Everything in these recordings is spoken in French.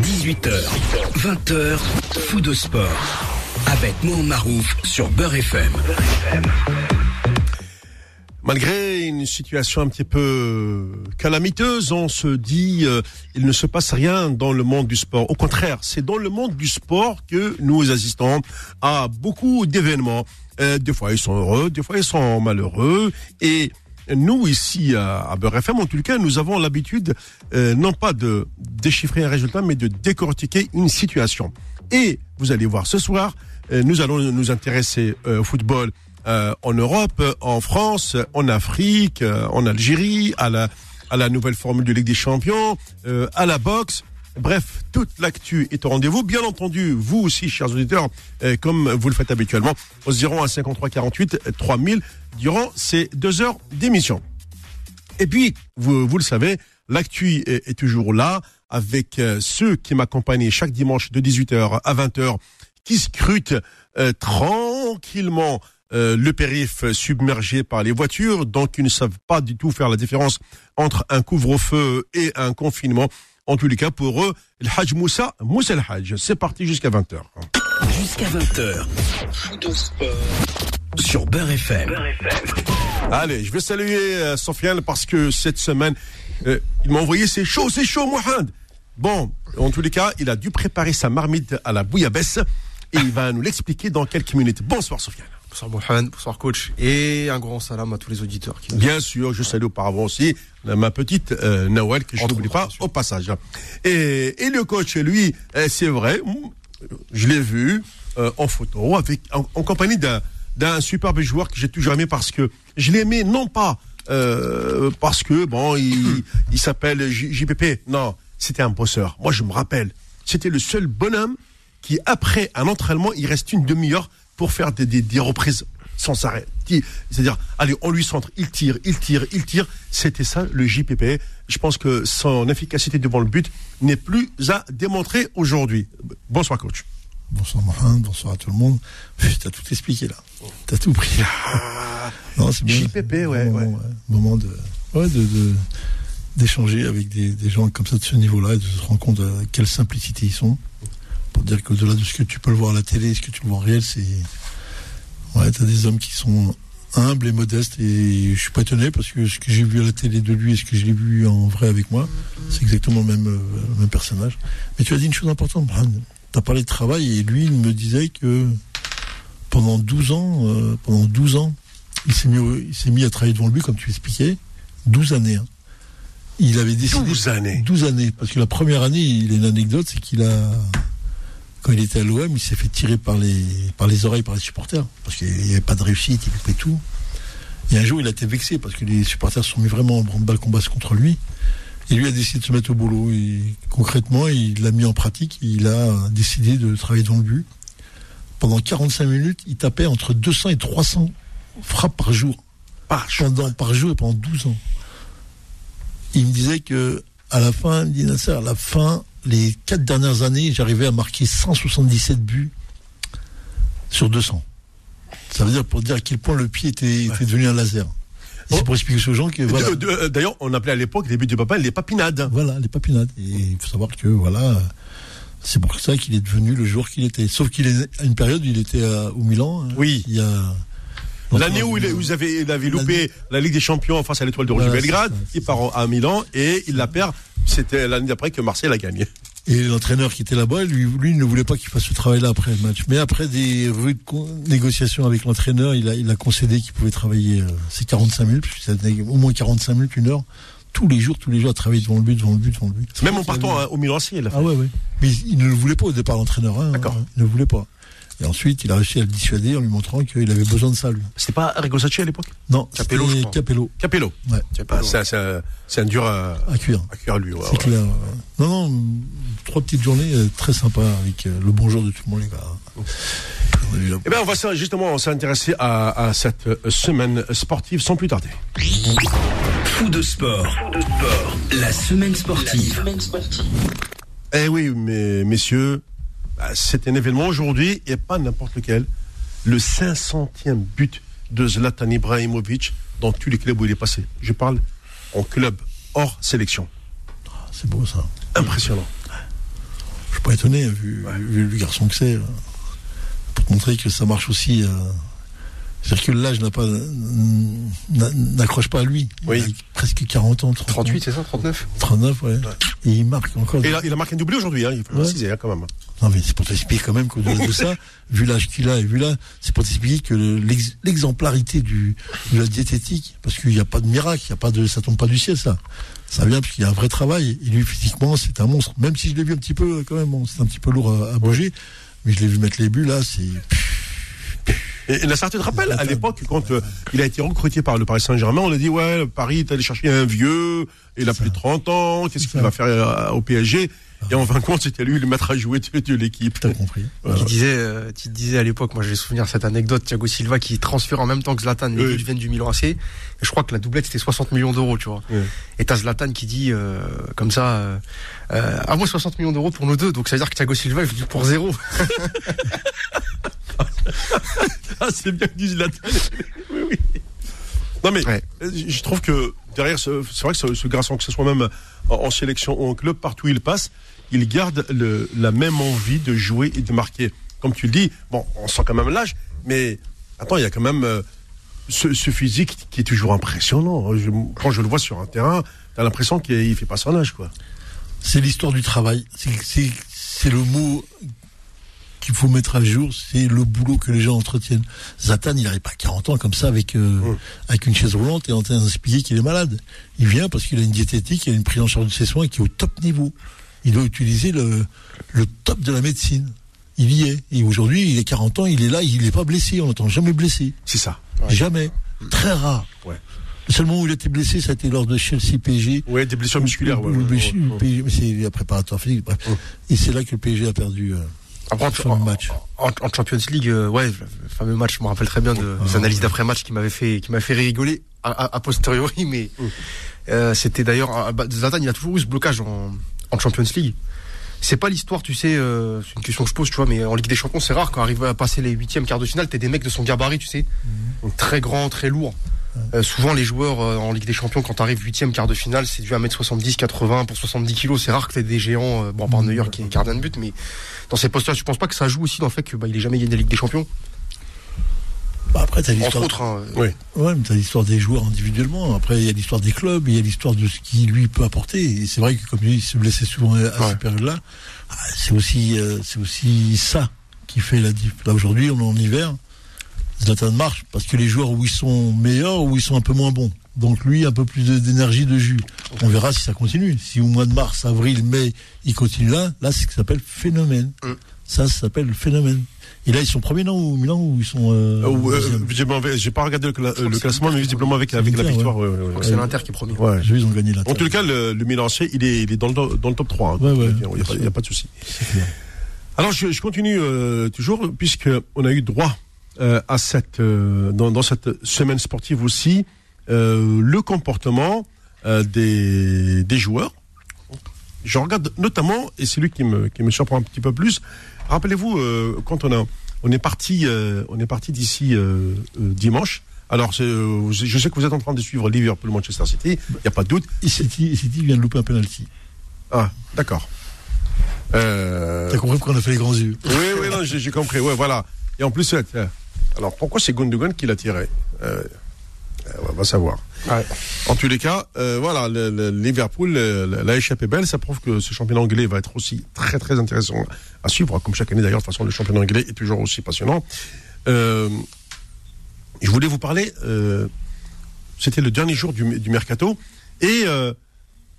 18h, 20h, fou de sport. Avec Mohamed Marouf sur Beurre FM. Malgré une situation un petit peu calamiteuse, on se dit euh, il ne se passe rien dans le monde du sport. Au contraire, c'est dans le monde du sport que nous assistons à beaucoup d'événements. Euh, des fois ils sont heureux, des fois ils sont malheureux. Et nous ici à, à Beurre FM, en tout cas, nous avons l'habitude euh, non pas de déchiffrer un résultat, mais de décortiquer une situation. Et vous allez voir ce soir, euh, nous allons nous intéresser euh, au football euh, en Europe, en France, en Afrique, euh, en Algérie, à la, à la nouvelle formule de Ligue des Champions, à la boxe. Bref, toute l'actu est au rendez-vous. Bien entendu, vous aussi, chers auditeurs, euh, comme vous le faites habituellement, au 01 53 48 3000 durant ces deux heures d'émission. Et puis, vous, vous le savez, l'actu est, toujours là avec euh, ceux qui m'accompagnent chaque dimanche de 18h à 20h, qui scrutent euh, tranquillement euh, le périph submergé par les voitures, donc ils ne savent pas du tout faire la différence entre un couvre-feu et un confinement. En tous les cas, pour eux, le Hajj Moussa, Moussa le Hajj. C'est parti jusqu'à 20h. Jusqu'à 20h. Fou de sport. Sur Beurre FM. Allez, je vais saluer euh, Sofiane parce que cette semaine, euh, il m'a envoyé c'est chaud, c'est chaud, Mohamed. Bon, en tous les cas, il a dû préparer sa marmite à la bouillabaisse et il va nous l'expliquer dans quelques minutes. Bonsoir, Sofiane. Bonsoir Mohamed, bonsoir coach et un grand salam à tous les auditeurs qui Bien sûr, je salue auparavant aussi euh, ma petite euh, Nawel que je n'oublie pas au passage. Et, et le coach, lui, euh, c'est vrai, mm, je l'ai vu euh, en photo avec en, en compagnie d'un superbe joueur que j'ai toujours aimé parce que je l'ai aimé non pas euh, parce que bon il, il s'appelle JPP, non, c'était un bosseur. Moi je me rappelle, c'était le seul bonhomme qui après un entraînement il reste une demi-heure pour faire des, des, des reprises sans arrêt. C'est-à-dire, allez, on lui centre, il tire, il tire, il tire. C'était ça le JPP. Je pense que son efficacité devant le but n'est plus à démontrer aujourd'hui. Bonsoir coach. Bonsoir Mohamed, bonsoir à tout le monde. T'as tout expliqué là. T'as tout pris là. Non, c'est bien. JPP, ouais, Moment, ouais. Moment de, ouais, de, de- d'échanger avec des, des gens comme ça de ce niveau-là et de se rendre compte de quelle simplicité ils sont. Pour dire qu'au-delà de ce que tu peux le voir à la télé, ce que tu le vois en réel, c'est. Ouais, t'as des hommes qui sont humbles et modestes et je suis pas étonné parce que ce que j'ai vu à la télé de lui et ce que je l'ai vu en vrai avec moi, c'est exactement le même, le même personnage. Mais tu as dit une chose importante. Tu as parlé de travail et lui, il me disait que pendant 12 ans, euh, pendant 12 ans, il s'est mis, au- il s'est mis à travailler devant lui, comme tu expliquais, 12 années. hein. Il avait décidé. 12 années. 12 années. Parce que la première année, il a une anecdote, c'est qu'il a. Quand il était à l'OM, il s'est fait tirer par les, par les oreilles par les supporters. Parce qu'il n'y avait pas de réussite, il coupait tout. Et un jour, il a été vexé parce que les supporters se sont mis vraiment en branle-balle combasse contre lui. Et lui a décidé de se mettre au boulot. Et concrètement, il l'a mis en pratique. Il a décidé de travailler dans le but. Pendant 45 minutes, il tapait entre 200 et 300 frappes par jour. Par Pendant, par jour et pendant 12 ans. Il me disait que à la fin, il me dit Nasser, à la fin, les quatre dernières années, j'arrivais à marquer 177 buts sur 200. Ça veut dire pour dire à quel point le pied était, était devenu un laser. Oh. C'est pour expliquer aux gens que voilà, D'ailleurs, on appelait à l'époque les buts du papa les papinades. voilà les papinades. Et il faut savoir que voilà, c'est pour ça qu'il est devenu le joueur qu'il était. Sauf qu'il est à une période il était à- au Milan. hein. Oui. Il y a L'année où il, avez, il avait loupé la Ligue des Champions face à l'étoile de rouge Belgrade, il part à Milan et il la perd. C'était l'année d'après que Marseille l'a gagné. Et l'entraîneur qui était là-bas, lui, lui ne voulait pas qu'il fasse ce travail-là après le match. Mais après des rudes négociations avec l'entraîneur, il a, il a concédé qu'il pouvait travailler euh, ces 45 minutes, puisque ça tenait au moins 45 minutes, une heure, tous les jours, tous les jours, à travailler devant le but, devant le but, devant le but. Même en partant au Milan il fait. Ah ouais, ouais. Mais il ne le voulait pas au départ, l'entraîneur. Hein, D'accord. Il ne le voulait pas. Et ensuite, il a réussi à le dissuader en lui montrant qu'il avait besoin de ça, lui. C'était pas Arrigo Sacchi à l'époque? Non, Capello. Capello. Capello. Ouais, c'est un- c'est un, c'est un dur à, à cuire. à cuire lui. ouais, C'est ouais. clair. ouais. Non, non, trois petites journées euh, très sympas avec euh, le bonjour de tout le monde, les gars. On la- Eh bien, on va justement s'intéresser à, à cette euh, semaine sportive sans plus tarder. Fou de sport. La semaine sportive. Eh oui, mais, messieurs, c'est un événement aujourd'hui et pas n'importe lequel. Le 500e but de Zlatan Ibrahimovic dans tous les clubs où il est passé. Je parle en club hors sélection. C'est beau ça. Impressionnant. pas étonné, vu, vu le garçon que c'est. euh, Pour te montrer que ça marche aussi. euh, C'est-à-dire que l'âge n'a pas, n'a- n'accroche pas à lui. Oui. Il a presque 40 ans, 30 ans. 38, c'est ça 39 39, ouais. Et il marque encore. Et il a, il a marqué un doublé aujourd'hui, hein, il faut Ouais. préciser hein, quand même. Non, mais c'est pour t'expliquer quand même qu'au-delà de ça, vu l'âge qu'il a et vu là, c'est pour t'expliquer que le- l'ex- l'exemplarité du, de la diététique, parce qu'il n'y a pas de miracle, il y a pas de, ça tombe pas du ciel, ça. Ça vient parce qu'il y a un vrai travail. Et lui, physiquement, c'est un monstre. Même si je l'ai vu un petit peu, quand même, bon, c'est un petit peu lourd à, à bouger. Mais je l'ai vu mettre les buts, là, c'est, Et, la Sartre te rappelle, à l'époque, quand euh, il a été recruté par le Paris Saint-Germain, on a dit, ouais, Paris est allé chercher un vieux, il a plus de 30 ans, qu'est-ce qu'il va faire euh, au PSG Et en fin de compte, c'était lui le maître à jouer de, de l'équipe. t'as compris. Tu disais, euh, tu disais à l'époque, moi j'ai souvenir de cette anecdote, Thiago Silva qui transfère en même temps que Zlatan, les Oui. deux viennent du Milan AC. Et je crois que la doublette c'était 60 millions d'euros, tu vois. Oui. Et t'as Zlatan qui dit euh, comme ça, euh, euh, à moi 60 millions d'euros pour nous deux, donc ça veut dire que Thiago Silva il joue pour zéro. Ah, c'est bien que disent la Oui, oui. Non, mais Ouais. je trouve que derrière, ce- c'est vrai que ce, ce garçon, que ce soit même en, sélection ou en club, partout où il passe, il garde la même envie de jouer et de marquer. Comme tu le dis, bon, on sent quand même l'âge, mais attends, il y a quand même euh, ce, physique qui est toujours impressionnant. Quand je le vois sur un terrain, t'as l'impression qu'il fait pas son âge, quoi. C'est l'histoire du travail. C'est le mot qu'il faut mettre à jour. C'est le boulot que les gens entretiennent. Zatan, il n'arrive pas à 40 ans comme ça avec, euh, avec une chaise roulante et en train d'expliquer qu'il est malade. Il vient parce qu'il a une diététique, il a une prise en charge de ses soins qui est au top niveau. Il doit utiliser le, le top de la médecine. Il y est. Et aujourd'hui, il est 40 ans, il est là, il n'est pas blessé. On n'entend jamais blessé. C'est ça. Jamais. Très rare. Ouais. Le seul moment où il a été blessé, ça a été lors de Chelsea PSG. Ouais, des blessures musculaires. ouais, ouais, ouais, c'est le préparateur physique. bref. Et c'est là que le PSG a perdu. euh, Après, match. En, en Champions League, euh, ouais, le fameux match, je me rappelle très bien de, des analyses d'après-match qui m'avaient fait, qui m'avaient fait rigoler a, posteriori, mais euh, c'était d'ailleurs, ah, bah, Zlatan, il a toujours eu ce blocage en, en Champions League. C'est pas l'histoire, tu sais, euh, c'est une question que je pose, tu vois, mais en Ligue des Champions, c'est rare quand arrive à passer les huitièmes, quarts de finale, t'es des mecs de son gabarit, tu sais, très grands, très lourds. Euh, souvent, les joueurs euh, en Ligue des Champions, quand t'arrives huitième, quart de finale, c'est du 1m70, 80 pour 70 kilos. C'est rare que t'aies des géants, euh, bon, à part Neuer qui est gardien de but, mais dans ces postes-là, tu penses pas que ça joue aussi dans le fait que bah, il ait jamais gagné la Ligue des Champions? Bah après, t'as l'histoire. hein, Oui. Ouais, l'histoire des joueurs individuellement. Après, il y a l'histoire des clubs, il y a l'histoire de ce qu'il lui peut apporter. Et c'est vrai que comme lui, il se blessait souvent à Ouais. cette période-là. Ah, C'est aussi, euh, c'est aussi ça qui fait la diff. Là aujourd'hui, on est en hiver. Zlatan marche parce que les joueurs où ils sont meilleurs, où ils sont un peu moins bons. Donc lui, un peu plus d'énergie, de jus. On verra si ça continue. Si au mois de mars, avril, mai, il continue là, là, c'est ce qui s'appelle phénomène. Mm. Ça, ça s'appelle le phénomène. Et là, ils sont premiers, non, au Milan, ou ils sont. Euh, Euh, j'ai pas- J'ai pas regardé le, cla- classement, mais l'Inter visiblement avec, avec la l'Inter, victoire. ouais. ouais, ouais, je crois ouais. que c'est l'Inter qui est premier. Ouais. Ils ont gagné la En tout cas, le, le il est, il est dans, le, dans le top 3. hein. Ouais, ouais, il n'y a, pas- il y a pas de souci. Alors, je, je continue euh, toujours, puisqu'on a eu droit euh, à cette, euh, dans, dans cette semaine sportive aussi, euh, le comportement euh, des, des joueurs. Je regarde notamment, et c'est lui qui me, qui me surprend un petit peu plus. Rappelez-vous, euh, quand on a, on est parti, on est parti d'ici dimanche. Alors, je sais que vous êtes en train de suivre Liverpool, Manchester City. Il n'y a pas de doute. Et City, City vient de louper un penalty. Ah, d'accord. Euh, T'as compris pourquoi on a fait les grands yeux oui, oui, non, j'ai compris. Ouais, voilà. Et en plus, alors pourquoi c'est Gundogan qui l'a tiré? Euh, On va savoir. Ouais. En tous les cas, euh, voilà, le, le Liverpool euh, l'a échappé belle. Ça prouve que ce championnat anglais va être aussi très très intéressant à suivre, comme chaque année d'ailleurs. De toute façon, le championnat anglais est toujours aussi passionnant. Euh, je voulais vous parler. euh, C'était le dernier jour du, du mercato et euh,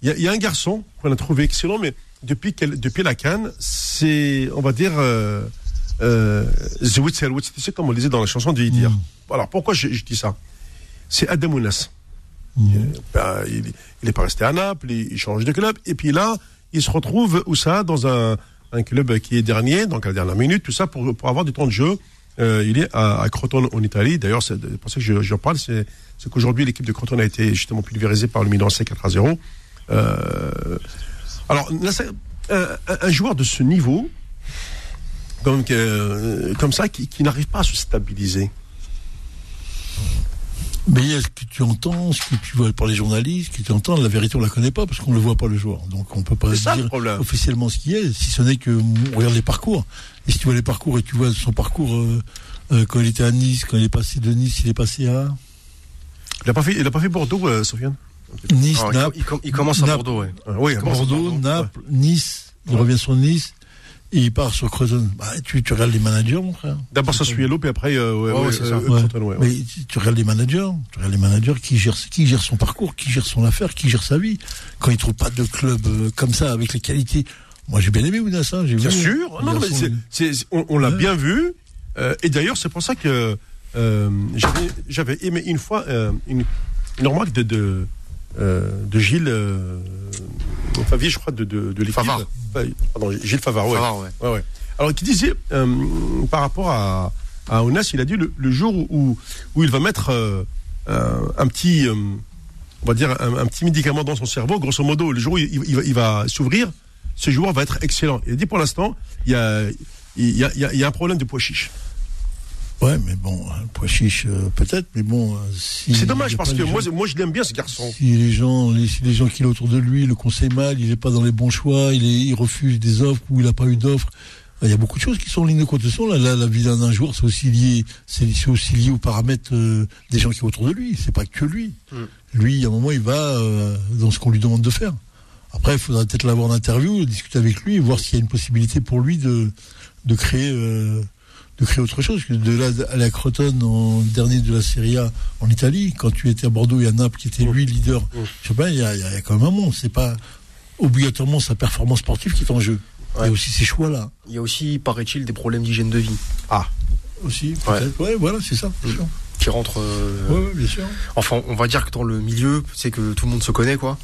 il y, a- il y a un garçon qu'on a trouvé excellent, mais depuis depuis la Cannes, c'est on va dire euh, euh, The Witzel Witz, tu sais comme on le disait dans la chanson de Idir. Mm. Alors pourquoi je, je dis ça? C'est Adam Ounas. Mhm. Ben, il, il est pas resté à Naples, il, il change de club, et puis là, il se retrouve où ça dans un, un club qui est dernier, donc à la dernière minute, tout ça pour, pour avoir du temps de jeu. Euh, il est à, à Crotone en Italie. D'ailleurs, c'est pour ça que je, je parle, c'est qu'aujourd'hui l'équipe de Crotone a été justement pulvérisée par le Milan C 4 à 0. Euh, alors, là, c'est un, joueur de ce niveau, comme, ça, qui, qui n'arrive pas à se stabiliser. Mais il y a ce que tu entends, ce que tu vois par les journalistes, ce que tu entends, la vérité on la connaît pas parce qu'on ne le voit pas le joueur. Donc on peut pas ça, dire officiellement ce qui est, si ce n'est que on regarde les parcours. Et si tu vois les parcours et tu vois son parcours euh, euh, quand il était à Nice, quand il est passé de Nice, il est passé à Il a pas fait, il a pas fait Bordeaux, euh, Sofiane? Nice, Alors, il, Naples, il com- il commence à. Bordeaux, ouais. Ah, Oui, Bordeaux, Bordeaux Naples, Nice. Il revient sur Nice et il part sur Crozon. Bah, tu, tu regardes les managers, mon frère. D'abord ça suit puis après, euh, ouais, Ouais, ça. euh. Mais tu, regardes les managers, tu regardes les managers qui gèrent, qui gèrent son parcours, qui gèrent son affaire, qui gèrent sa vie. Quand il trouve pas de club euh, comme ça avec les qualités. Moi, j'ai bien aimé Ounas, hein, j'ai Bien vu. sûr. Non, mais c'est- on, on l'a Ouais. bien vu. Euh, et d'ailleurs, c'est pour ça que euh, j'avais, aimé une fois euh, une, une remarque de de, de Gilles euh, Favier, je crois, de de, de l'équipe. Favard. Enfin, Pardon, Gilles Favard. Ouais. Favard, ouais. Ouais, ouais. Alors, qui disait euh, par rapport à à Onas, il a dit le, le jour où où il va mettre euh, euh, un petit euh, on va dire un, un petit médicament dans son cerveau, grosso modo, le jour où il, il va, il va s'ouvrir, ce joueur va être excellent. Il a dit pour l'instant, il y a, il y, a, il y un problème de poids chiche. Ouais, mais bon, le pois chiche, euh, peut-être, mais bon. euh, si- C'est dommage parce que moi, gens- moi je l'aime bien ce garçon. Si les gens, les, si les gens qui autour de lui le conseillent mal, il n'est pas dans les bons choix, il, est, il refuse des offres ou il n'a pas eu d'offres. Il y a beaucoup de choses qui sont en ligne de compte. Là, là, la vie d'un joueur, c'est aussi lié, c'est c'est aussi lié aux paramètres euh, des gens qui sont autour de lui. C'est pas que lui. Mm. Lui, à un moment, il va euh, dans ce qu'on lui demande de faire. Après, il faudra peut-être l'avoir en interview, discuter avec lui, et voir s'il y a une possibilité pour lui de, de créer, euh, de créer autre chose. Que de là à la Croton en dernier de la Serie A en Italie, quand tu étais à Bordeaux et à Naples, qui était lui leader, je sais pas, il y a, il y a quand même un monde. C'est pas obligatoirement sa performance sportive qui est en jeu. Il y a aussi ses choix-là. Il y a aussi, paraît-il, des problèmes d'hygiène de vie Aussi, peut-être. Ouais, voilà, c'est ça. sûr. qui rentrent. euh, ouais, bien sûr. Enfin, on va dire que dans le milieu, c'est que tout le monde se connaît, quoi.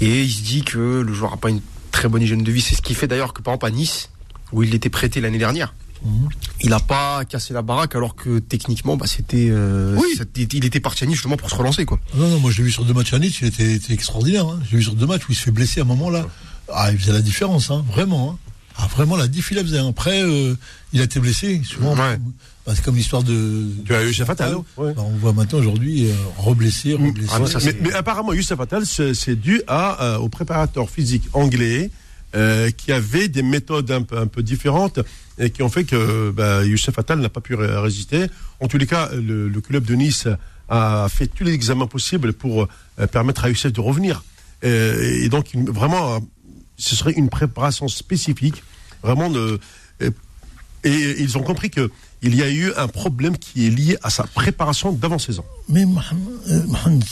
Et il se dit que le joueur n'a pas une très bonne hygiène de vie. C'est ce qui fait d'ailleurs que, par exemple, à Nice, où il était prêté l'année dernière, Mhm. il n'a pas cassé la baraque, alors que techniquement, bah, c'était. euh, Oui. Il était parti à Nice justement pour se relancer, quoi. Non, non, moi je l'ai vu sur deux matchs à Nice, il était, était extraordinaire. Hein. J'ai vu sur deux matchs où il se fait blesser à un moment là. Ah, il faisait la différence, hein, vraiment. Hein. Ah, vraiment, la diff, il la faisait. Après, euh, il a été blessé, souvent. Ouais. Bah, c'est comme l'histoire de. Tu as eu Youssef Attal. Ouais. Bah, on voit maintenant aujourd'hui euh, reblessé, reblessé. Ah, mais Mais, mais apparemment, Youssef Attal, c'est c'est dû à, euh, au préparateur physique anglais euh, qui avait des méthodes un peu, différentes et qui ont fait que bah, Youssef Attal n'a pas pu ré- résister. En tous les cas, le, club de Nice a fait tous les examens possibles pour euh, permettre à Youssef de revenir. Euh, et donc, vraiment, ce serait une préparation spécifique, vraiment et- ils ont compris que il y a eu un problème qui est lié à sa préparation d'avant saison. Mais Mohamed,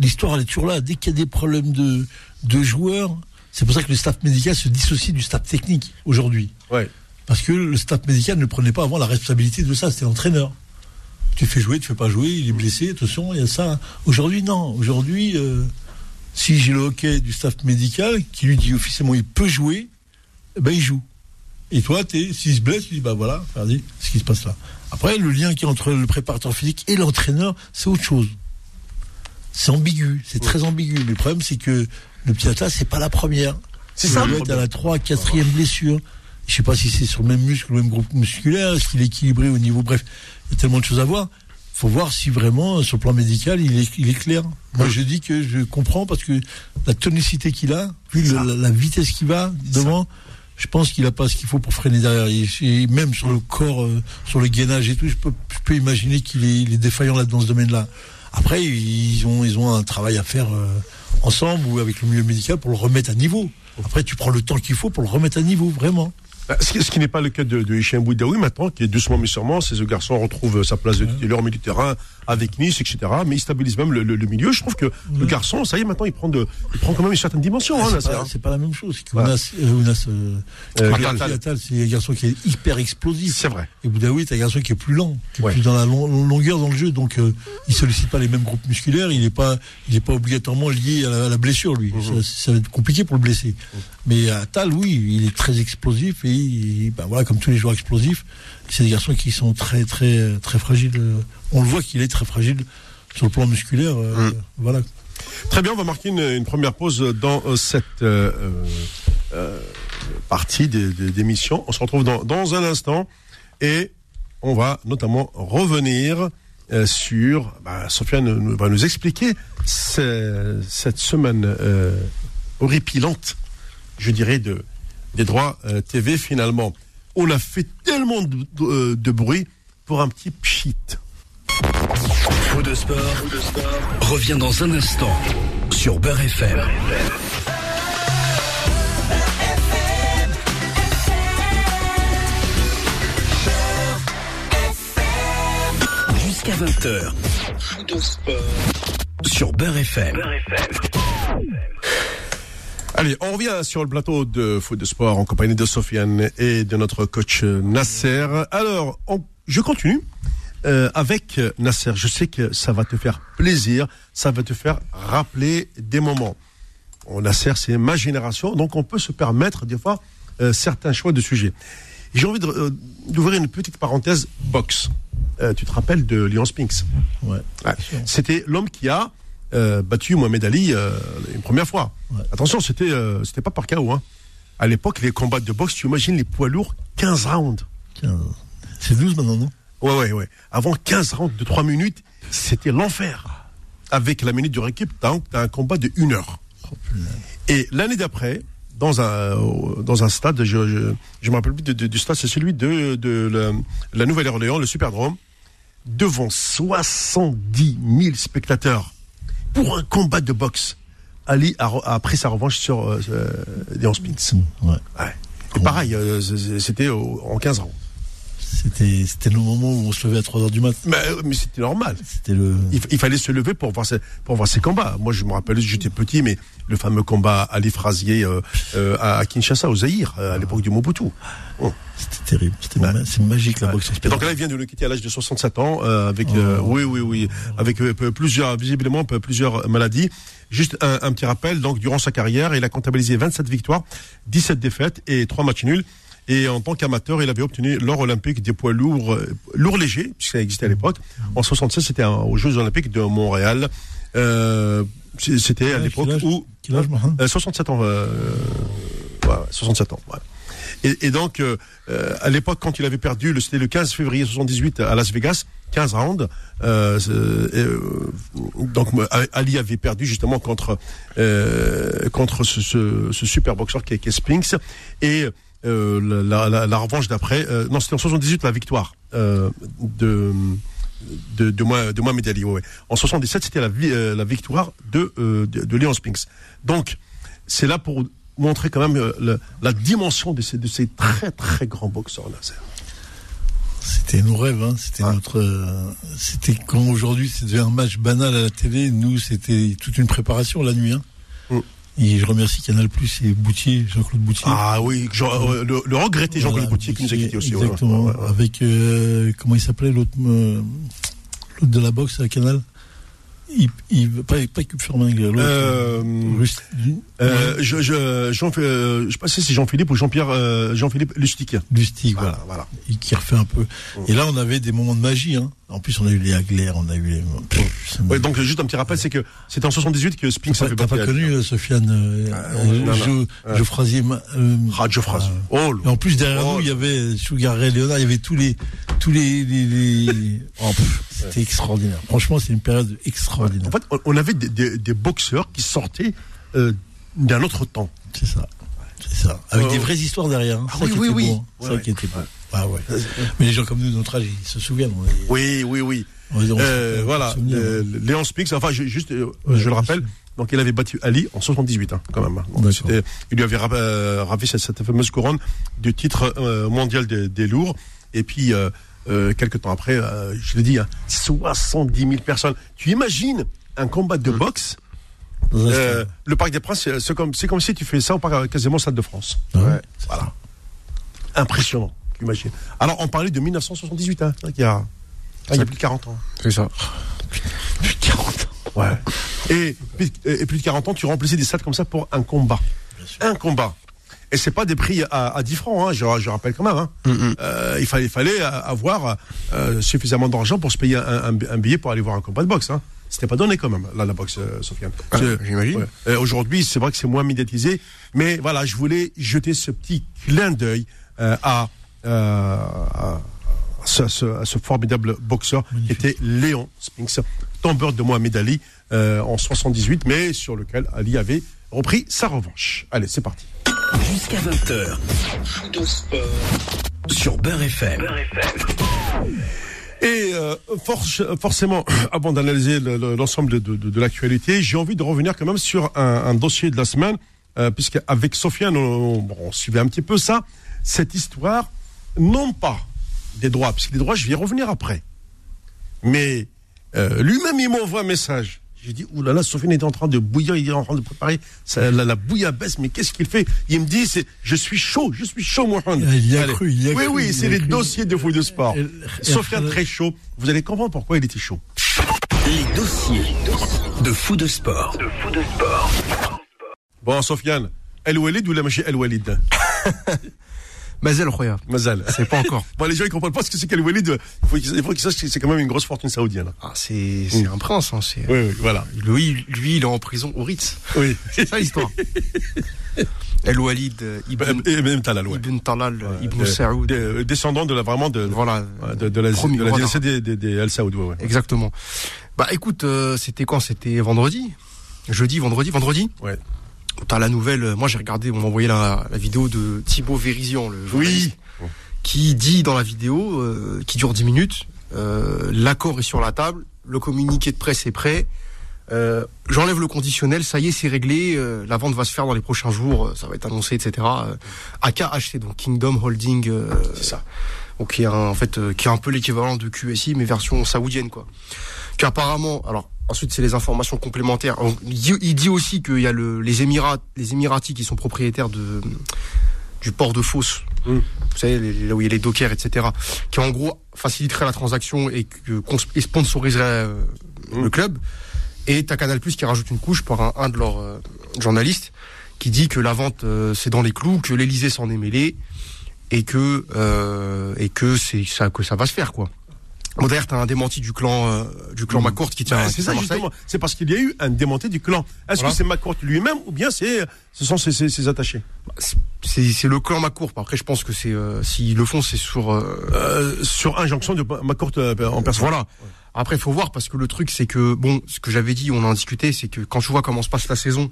l'histoire, elle est toujours là. Dès qu'il y a des problèmes de, de joueurs, c'est pour ça que le staff médical se dissocie du staff technique aujourd'hui. Ouais. Parce que le staff médical ne prenait pas avant la responsabilité de ça, c'était l'entraîneur. Tu fais jouer, tu fais pas jouer, il est blessé, attention, il y a ça. Aujourd'hui, non. Aujourd'hui, euh, si j'ai le hockey du staff médical qui lui dit officiellement il peut jouer, eh ben il joue. Et toi, s'il se blesse, tu dis bah voilà, regardez ce qui se passe là. Après, le lien qui est entre le préparateur physique et l'entraîneur, c'est autre chose. C'est ambigu, c'est très ambigu. Mais le problème, c'est que le petit atlas, c'est pas la première. C'est Il ça, doit être à la 3, 4 blessure. Je sais pas si c'est sur le même muscle, le même groupe musculaire, est-ce qu'il est équilibré au niveau, bref, il y a tellement de choses à voir. Faut voir si vraiment, sur le plan médical, il est, il est clair. Moi, je dis que je comprends parce que la tonicité qu'il a, le- la, la vitesse qu'il va devant, je pense qu'il a pas ce qu'il faut pour freiner derrière. Et, même sur le corps, euh, sur le gainage et tout, je peux, je peux imaginer qu'il est, il est défaillant là dans ce domaine-là. Après, ils ont, ils ont un travail à faire euh, ensemble ou avec le milieu médical pour le remettre à niveau. Après, tu prends le temps qu'il faut pour le remettre à niveau, vraiment. Bah, Ce qui, n'est pas le cas de, de Hichem Boudaoui maintenant, qui est doucement mais sûrement, ce garçon retrouve sa place de titulaire au milieu du terrain avec Nice, etc. Mais il stabilise même le, le- le milieu. Je trouve que le garçon, ça y est, maintenant, il prend, de, il prend quand même une certaine dimension. hein, Ah, c'est pas, hein. c'est pas la même chose. Voilà. Ounas, euh, euh, Euh, c'est un garçon qui est hyper explosif. C'est vrai. Et Boudaoui, c'est un garçon qui est plus lent, qui est plus dans la long- longueur dans le jeu, donc euh, il sollicite pas les mêmes groupes musculaires. Il n'est pas, il est pas obligatoirement lié à la, à la blessure, lui. Mhm. ça, ça va être compliqué pour le blesser. Mais Attal, oui, il est très explosif et il- ben voilà, comme tous les joueurs explosifs, c'est des garçons qui sont très, très, très fragiles. On le voit qu'il est très fragile sur le plan musculaire. euh, Mhm. Voilà. Très bien, on va marquer une, une première pause dans euh, cette euh, partie des- des- d'émission. On se retrouve dans, dans un instant et on va notamment revenir euh, sur. Bah, Sofiane va nous expliquer ce- cette semaine horripilante, je dirais, de, des droits TV finalement. On a fait tellement de, de- bruit pour un petit pchit. Faux de sport, revient dans un instant sur Beurre FM. Jusqu'à 20h. Faux de sport sur Beurre FM. Allez, on revient sur le plateau de foot de sport en compagnie de Sofiane et de notre coach euh, Nasser. Alors, on- je continue euh, avec euh, Nasser. Je sais que ça va te faire plaisir, ça va te faire rappeler des moments. Bon, Nasser, c'est ma génération, donc on peut se permettre des fois euh, certains choix de sujets. Et J'ai envie euh, d'ouvrir une petite parenthèse boxe. Tu te rappelles de Leon Spinks Ouais. Ouais. C'était l'homme qui a euh, battu Mohamed Ali euh, une première fois. Ouais. Attention, c'était euh, c'était pas par KO. Hein. À l'époque, les combats de boxe, tu imagines les poids lourds, 15 rounds. C'est 12 maintenant, non? Ouais, ouais, ouais. Avant 15 rounds de 3 minutes, c'était l'enfer. Avec la minute de récup, t'as un, t'as un combat de 1 heure. Oh. Et l'année d'après, dans un dans un stade, je je, je me rappelle plus du stade, c'est celui de de la, la Nouvelle-Orléans, le Superdrome, devant 70 000 spectateurs pour un combat de boxe. Ali a, a pris sa revanche sur euh, euh, Leon Spinks. Ouais. Ouais. Et pareil, euh, c'était en 15 ans. C'était, c'était le moment où on se levait à 3 heures du mat. Mais, euh, mais c'était normal. C'était le. Il, il fallait se lever pour voir ces, pour voir ces combats. Moi, je me rappelle, j'étais petit, mais le fameux combat Ali Frazier euh, euh, à à Kinshasa, au Zaïre, euh, à l'époque du Mobutu. Oh. C'était terrible. C'était Ouais. ma- c'est magique la Ouais. boxe. Et donc là, il vient de nous quitter à l'âge de 67 ans, euh, avec euh, oui, oui, oui, avec euh, plusieurs, visiblement plusieurs maladies. Juste un, un petit rappel. Donc, durant sa carrière, il a comptabilisé 27 victoires, 17 défaites et 3 matchs nuls. Et en tant qu'amateur, il avait obtenu l'or olympique des poids lourds, euh, lourds légers, puisque ça existait à l'époque. En 76, c'était aux Jeux olympiques de Montréal. Euh, c'était à l'époque où Quel âge, euh, 67 ans. Euh, ouais, ouais, 67 ans. ouais. Et, et donc, euh, euh, à l'époque, quand il avait perdu, c'était le 15 février 78 à Las Vegas, 15 rounds. Euh, euh, donc, moi, Ali avait perdu justement contre euh, contre ce, ce, ce super boxeur qui est, qui est Spinks. Et euh, la, la, la revanche d'après, euh, non, c'était en 78 la victoire euh, de de, de, moi, de Mohamed Ali. ouais, ouais. En 77, c'était la, la victoire de, de, de Leon Spinks. Donc, c'est là pour montrer quand même la dimension de ces, de ces très très grands boxeurs. Là. C'était nos rêves, hein. C'était Ouais. notre. euh, c'était quand aujourd'hui c'était un match banal à la télé. Nous, c'était toute une préparation la nuit. Hein. Mm. Et je remercie Canal Plus et Boutier, Jean-Claude Boutier. Ah oui, Jean- euh, le, le regretté Jean-Claude Voilà, Boutier qui nous a quittés aussi. Exactement. ouais, ouais, ouais. Avec euh, comment il s'appelait l'autre euh, l'autre de la boxe à Canal? Il, il, pas pas Cube. Euh, euh, je, je, Jean, je sais pas si c'est Jean-Philippe ou Jean-Pierre, euh, Jean-Philippe Lustig. Lustig, Voilà, voilà. voilà. Et qui refait un peu. Et là, on avait des moments de magie. Hein. En plus, on a eu les Agler, on a eu les. Pff, Ouais, donc juste un petit rappel, c'est que c'était en 78 que Spinks avait pas, t'as pas connu euh, Sofiane euh, euh, non, Jo- euh, Radio France. Oh, et en plus derrière Oh. nous il y avait Sugar Ray Leonard, il y avait tous les tous les, les, les- Oh, c'était extraordinaire. Franchement, c'est une période extraordinaire. En fait, on- avait des, des, des boxeurs qui sortaient euh, d'un autre temps. C'est ça. C'est ça. Avec Oh. des vraies histoires derrière. hein. Ah ça oui, qui oui, était oui. hein. Ouais, ça ouais. qui était beau. Ah ouais. Mais les gens comme nous, de notre âge, ils se souviennent. On est- Oui, oui, oui. on est- on Euh, voilà, euh. Léon Spix, enfin, je, juste, euh, Ouais, je le rappelle, donc il avait battu Ali en 78, hein, quand même. hein. Donc, il lui avait ra- ravi cette, fameuse couronne du titre mondial des, des lourds. Et puis, euh, quelques temps après, je l'ai dit, hein, 70 000 personnes. Tu imagines un combat de boxe euh, stade. Le Parc des Princes, c'est- comme, si tu fais ça au parc, quasiment Stade de France. Ah ouais, Voilà. Impressionnant, tu imagines. Alors, on parlait de 1978, hein, il y a, il y a plus de 40 ans. C'est ça. Plus de 40 ans. Ouais. Et, plus- et plus de 40 ans, tu remplissais des stades comme ça pour un combat. Un combat. Et c'est pas des prix à, à 10 francs, hein, je, je rappelle quand même. Hein. Euh, il fallait, il fallait avoir euh, suffisamment d'argent pour se payer un, un- un billet pour aller voir un combat de boxe. Hein. C'était pas donné quand même, là, la boxe, euh, Sofiane. Ah, j'imagine. ouais. Euh, Aujourd'hui, c'est vrai que c'est moins médiatisé, mais voilà, je voulais jeter ce petit clin d'œil euh, à, euh, à, ce, à ce- à ce formidable boxeur qui était Léon Spinks, tombeur de Mohamed Ali euh, en 78, mais sur lequel Ali avait repris sa revanche. Allez, c'est parti. Jusqu'à 20h. Fou de sport. Sur Beurre FM. Et euh, forcément, avant d'analyser le- le- l'ensemble de, de- de- de l'actualité, j'ai envie de revenir quand même sur un, un dossier de la semaine, euh, puisque avec Sofiane, on, on suivait un petit peu ça, cette histoire, non pas des droits, parce que les droits, je vais y revenir après, mais euh, lui-même, il m'envoie un message. J'ai dit, oulala, Sofiane est en train de bouillir, il est en train de préparer ça, la, la bouillabaisse, mais qu'est-ce qu'il fait? Il me dit, c'est, je suis chaud, je suis chaud, Mohamed. Il y a Allez. cru, il y a oui, cru, oui, il c'est les cru. dossiers de foot de sport. Elle- très chaud. Vous allez comprendre pourquoi il était chaud. Les dossiers de Fou de sport. Bon, Sofiane, El Walid ou la machine El Walid? Mazel Khoya. Mazal. C'est pas encore. Bon, les gens ils comprennent pas ce que c'est qu'El Walid. Il faut qu'ils sachent que c'est quand même une grosse fortune saoudienne. Ah, c'est c'est un prince. Hein, Oui, oui, voilà. lui, lui, il est en prison au Ritz. Oui. C'est ça l'histoire. El Walid euh, Ibn, Et même Talal, ouais. Ibn Talal, euh, Ibn Euh, Saoud. des- Descendant de la vraiment de, Voilà. de, de la, de la des, des, des El Saoud, ouais. Exactement. Bah écoute, euh, c'était quand? C'était vendredi? Jeudi, vendredi, vendredi? Ouais. T'as la nouvelle, euh, moi j'ai regardé, on m'a envoyé la, la vidéo de Thibaut Vérizian, le Oui. qui dit dans la vidéo, euh, qui dure 10 minutes, euh, l'accord est sur la table, le communiqué de presse est prêt, euh, j'enlève le conditionnel, ça y est, c'est réglé, euh, la vente va se faire dans les prochains jours, euh, ça va être annoncé, etc. AKHC, donc Kingdom Holding, C'est ça. donc qui est un, en fait qui est un peu l'équivalent de QSI mais version saoudienne quoi. Qu'apparemment, alors ensuite c'est les informations complémentaires. Il dit, aussi qu'il y a le, les Émirats, les Émiratis qui sont propriétaires de du port de Fos. Mm. Vous savez là où il y a les dockers, etc. Qui en gros faciliterait la transaction et que cons- et sponsoriserait euh, Mm. le club. Et t'as Canal Plus qui rajoute une couche par un, un de leurs euh, journalistes qui dit que la vente euh, c'est dans les clous, que l'Elysée s'en est mêlé et que euh, et que c'est ça que ça va se faire quoi. Bon d'ailleurs t'as un démenti du clan euh, du clan McCourt qui tient Bah, qui c'est ça justement. C'est parce qu'il y a eu un démonté du clan. Est-ce Voilà. que c'est McCourt lui-même ou bien c'est ce sont ses, ses, ses attachés C'est c'est le clan McCourt. Après je pense que c'est euh, s'ils le font c'est sur euh, euh, Sur injonction de McCourt euh, en personne. Voilà. Après, il faut voir parce que le truc, c'est que bon, ce que j'avais dit, on en discutait, c'est que quand tu vois comment se passe la saison,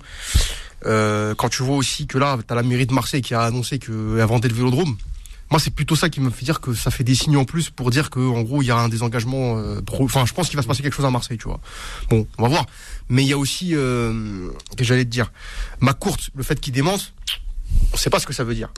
euh, quand tu vois aussi que là, t'as la mairie de Marseille qui a annoncé qu'elle vendait le Vélodrome. Moi, c'est plutôt ça qui me fait dire que ça fait des signes en plus pour dire que, en gros, il y a un désengagement. euh, Enfin, je pense qu'il va se passer quelque chose à Marseille, tu vois. Bon, on va voir. Mais il y a aussi, euh, que j'allais te dire, ma courte, le fait qu'il démente, on sait pas ce que ça veut dire.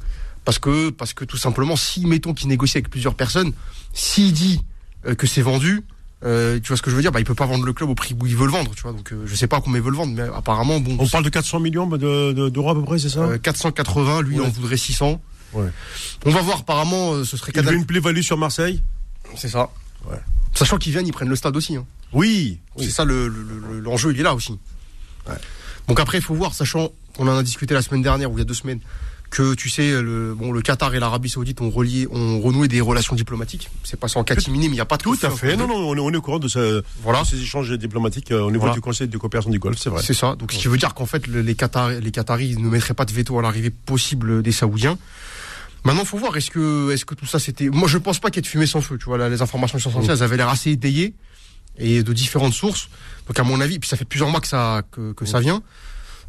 Parce que, parce que tout simplement, si mettons qu'il négocie avec plusieurs personnes, s'il dit euh, que c'est vendu, euh, tu vois ce que je veux dire? Bah, il peut pas vendre le club au prix où il veut le vendre, tu vois. Donc, euh, je sais pas combien il veut le vendre, mais apparemment, bon, On parle de 400 millions de- de- d'euros à peu près, c'est ça? Euh, 480, lui, Ouais. en voudrait 600. Ouais. On va voir. Apparemment, euh, ce serait Il veut une plus-value sur Marseille C'est ça. Ouais. Sachant qu'ils viennent, ils prennent le stade aussi. Hein. Oui. C'est ça le- le- le- l'enjeu, il est là aussi. Donc après, il faut voir, sachant qu'on en a discuté la semaine dernière ou il y a deux semaines, que tu sais, le, bon, le Qatar et l'Arabie Saoudite ont relié, ont renoué des relations diplomatiques. C'est passé en catimini, mais il n'y a pas de Tout à fait. Non, non, on est, on est au courant de, ce- Voilà. de ces échanges diplomatiques euh, au niveau Voilà. du Conseil de coopération du Golfe, c'est vrai. C'est ça. Donc, ce qui veut dire qu'en fait, le- les, Qatar, les Qataris ne mettraient pas de veto à l'arrivée possible des Saoudiens. Maintenant, faut voir. Est-ce que, est-ce que tout ça, c'était. Moi, je pense pas qu'il y ait de fumée sans feu. Tu vois, là, les informations qui sont sorties, elles avaient l'air assez étayées et de différentes sources. Donc, à mon avis, puis ça fait plusieurs mois que ça, que, que ça vient.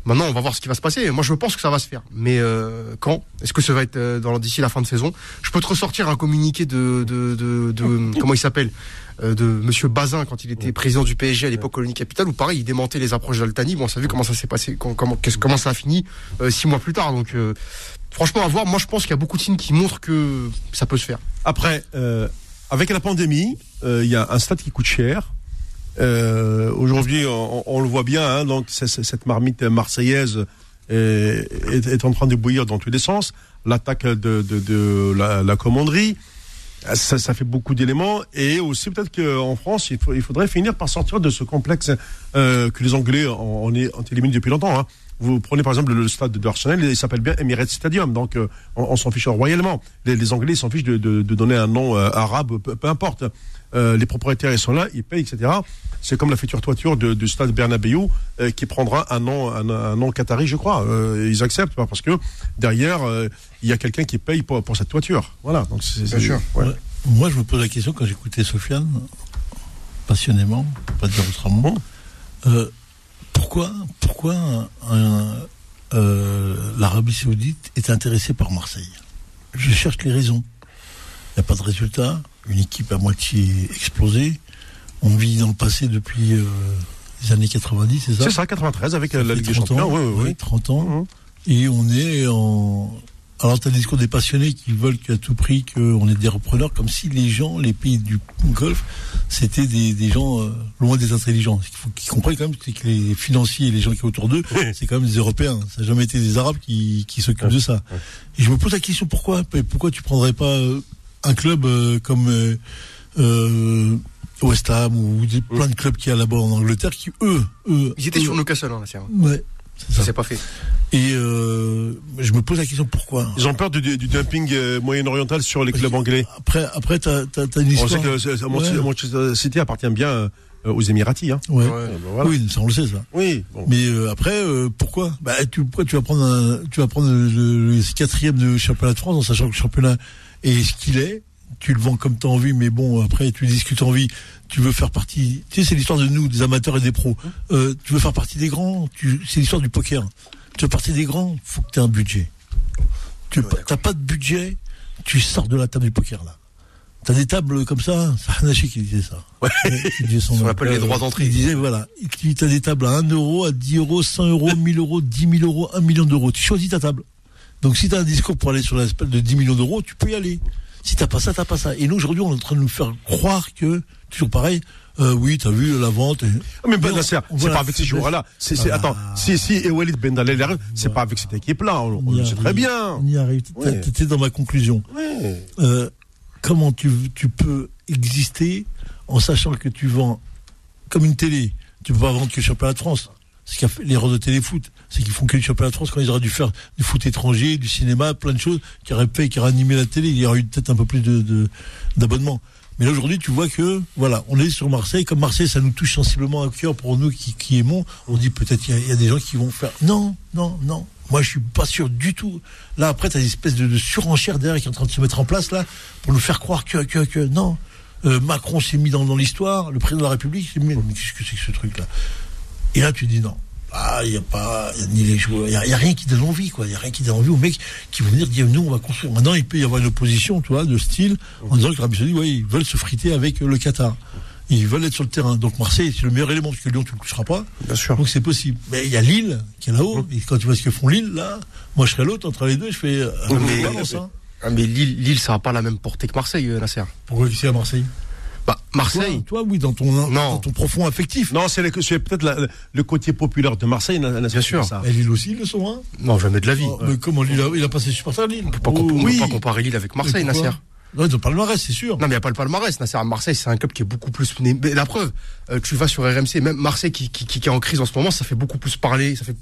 Maintenant, on va voir ce qui va se passer. Moi, je pense que ça va se faire. Mais euh, quand? Est-ce que ça va être euh, dans d'ici la fin de saison? Je peux te ressortir un communiqué de, de, de, de- comment il s'appelle? Euh, de Monsieur Bazin quand il était président du PSG à l'époque Colonie Capitale où pareil il démentait les approches d'Altani. Bon, on a vu comment ça s'est passé, com- comment, qu'est-ce- comment ça a fini euh, six mois plus tard. Donc euh, franchement, à voir. Moi, je pense qu'il y a beaucoup de signes qui montrent que ça peut se faire. Après, euh, avec la pandémie, euh, il y a un stade qui coûte cher. Euh, Aujourd'hui, on, on le voit bien, hein, donc cette marmite marseillaise est, est- en train de bouillir dans tous les sens. L'attaque de, de, de la, la commanderie, ça, ça fait beaucoup d'éléments. Et aussi peut-être qu'en France, il, faut- il faudrait finir par sortir de ce complexe euh, que les Anglais ont éliminé depuis longtemps. Hein. Vous prenez par exemple le stade de Arsenal, il s'appelle bien Emirates Stadium, donc euh, on, on s'en fiche royalement. Les, les Anglais s'en fichent de, de, de donner un nom euh, arabe, peu, peu importe. Euh, les propriétaires ils sont là, ils payent, etc. C'est comme la future toiture de- du stade Bernabeu euh, qui prendra un nom, un, un nom qatari, je crois. Euh, ils acceptent parce que derrière euh, il y a quelqu'un qui paye pour, pour cette toiture. Voilà. Donc c'est, c'est- sûr. ouais. Ouais. Moi, je me pose la question quand j'écoutais Sofiane, passionnément, pour pas dire autrement, euh, pourquoi, pourquoi un- euh, l'Arabie Saoudite est intéressée par Marseille? Je cherche les raisons. Il n'y a pas de résultat, une équipe à moitié explosée. On vit dans le passé depuis euh, les années 90, c'est ça? C'est ça, 93 avec euh, Ça la Ligue des 30 Champions. ans, Oui, oui, ouais, oui. 30 ans. Mhm. Et on est en. Alors, tu as le discours des passionnés qui veulent qu'à tout prix qu'on ait des repreneurs, comme si les gens, les pays du Golfe, c'était des, des gens euh, loin des intelligents. Ce qu'il faut qu'ils comprennent quand même, c'est que les financiers et les gens qui sont autour d'eux, c'est quand même des Européens. Ça n'a jamais été des Arabes qui, qui s'occupent de ça. Et je me pose la question pourquoi Pourquoi tu prendrais pas euh, un club euh, comme euh, euh, West Ham ou des- plein de clubs qu'il y a là-bas en Angleterre qui, eux, eux, Ils étaient eux- sur Newcastle, hein, Nasser. Ouais, Ça s'est pas fait. Et euh, je me pose la question pourquoi? Ils ont peur du, du dumping euh, moyen-oriental sur les clubs anglais. Après, après, t'as, t'as une On histoire. sait que Manchester Ouais. Manchester City appartient bien euh, aux Émiratis. Hein. Ouais. Ouais. Euh, ben voilà. Oui, ça on le sait ça. Oui. bon. Mais euh, après, euh, pourquoi? Bah, tu, pourquoi tu vas prendre, un, tu vas prendre le, le quatrième de championnat de France en sachant que le championnat est ce qu'il est? Tu le vends comme t'as envie, mais bon, après, tu dis ce que t'as envie. Tu veux faire partie. Tu sais, c'est l'histoire de nous, des amateurs et des pros. Euh, tu veux faire partie des grands. Tu, c'est l'histoire du poker. Tu veux faire partie des grands. Faut que t'aies un budget. Tu t'as pas de budget. Tu sors de la table du poker là. T'as des tables comme ça. C'est Hanachi qui disait ça. Ouais. Qui disait son nom. appelle les droits d'entrée. Il disait, voilà, tu as des tables à 1 euro, à 10 euros, 100 euros, 1000 euros, 10 000 euros, 1 million d'euros. Tu choisis ta table. Donc si tu as un discours pour aller sur l'aspect de 10 millions d'euros, tu peux y aller. Si t'as pas ça, t'as pas ça. Et nous, aujourd'hui, on est en train de nous faire croire que, toujours pareil, euh, oui, t'as vu la vente. et- Ah, Mais Ben c'est pas avec ces joueurs-là. C'est, Ah. attends, si, si et Walid Ben arrive, c'est pas avec cette équipe-là. On, le sait très bien. On y arrive. T'étais dans ma conclusion. Euh, comment tu, tu peux exister en sachant que tu vends comme une télé? Tu peux pas vendre que le championnat de France. Ce qu'a fait l'erreur de téléfoot, c'est qu'ils font que le championnat de France quand ils auraient dû faire du foot étranger, du cinéma, plein de choses qui auraient fait, qui auraient animé la télé. Il y aurait eu peut-être un peu plus de, d'abonnements. Mais là aujourd'hui, tu vois que voilà, on est sur Marseille. Comme Marseille, ça nous touche sensiblement à cœur pour nous qui, qui aimons. On dit peut-être il y, y a des gens qui vont faire non, non, non. Moi, je suis pas sûr du tout. Là, après, tu as des espèces de, de surenchère derrière qui est en train de se mettre en place là pour nous faire croire que que que non. Euh, Macron s'est mis dans, dans l'histoire, le président de la République s'est mis. Mais qu'est-ce que c'est que ce truc là Et là, tu dis non. Ah, il y a pas, il y a ni les joueurs, il y a, rien qui donne envie, quoi. Il y a rien qui donne envie aux mecs qui vont venir dire, nous, on va construire. Maintenant, il peut y avoir une opposition, tu vois, de style, en disant que l'Arabie Saoudite, ouais, ils veulent se friter avec euh, le Qatar. Ils veulent être sur le terrain. Donc Marseille, c'est le meilleur élément, parce que Lyon, tu ne le toucheras pas. Bien sûr. Donc c'est possible. Mais il y a Lille, qui est là-haut. Et quand tu vois ce que font Lille, là, moi, je serais l'autre entre les deux, je fais, euh, Mais- balance, hein. Ah, mais Lille, Lille, ça n'a pas la même portée que Marseille, euh, Nasser. Pourquoi c'est à Marseille? Bah, Marseille. toi, oui, dans ton, dans ton profond affectif. Non, c'est, le- c'est peut-être la- le côté populaire de Marseille. Na- Nasser, Bien sûr. Ça. Mais Lille aussi, ils le sont, hein. Non, jamais de la vie. Oh, mais comment Lille a, il a passé supporter à Lille? On peut pas, comp- on peut oui. pas comparer Lille avec Marseille, Nasser. Non, ils ont pas le palmarès, c'est sûr. Non, mais il n'y a pas le palmarès. Nasser, Marseille, c'est un club qui est beaucoup plus. Mais la preuve, euh, tu vas sur RMC, même Marseille qui, qui, qui est en crise en ce moment, ça fait beaucoup plus parler, ça fait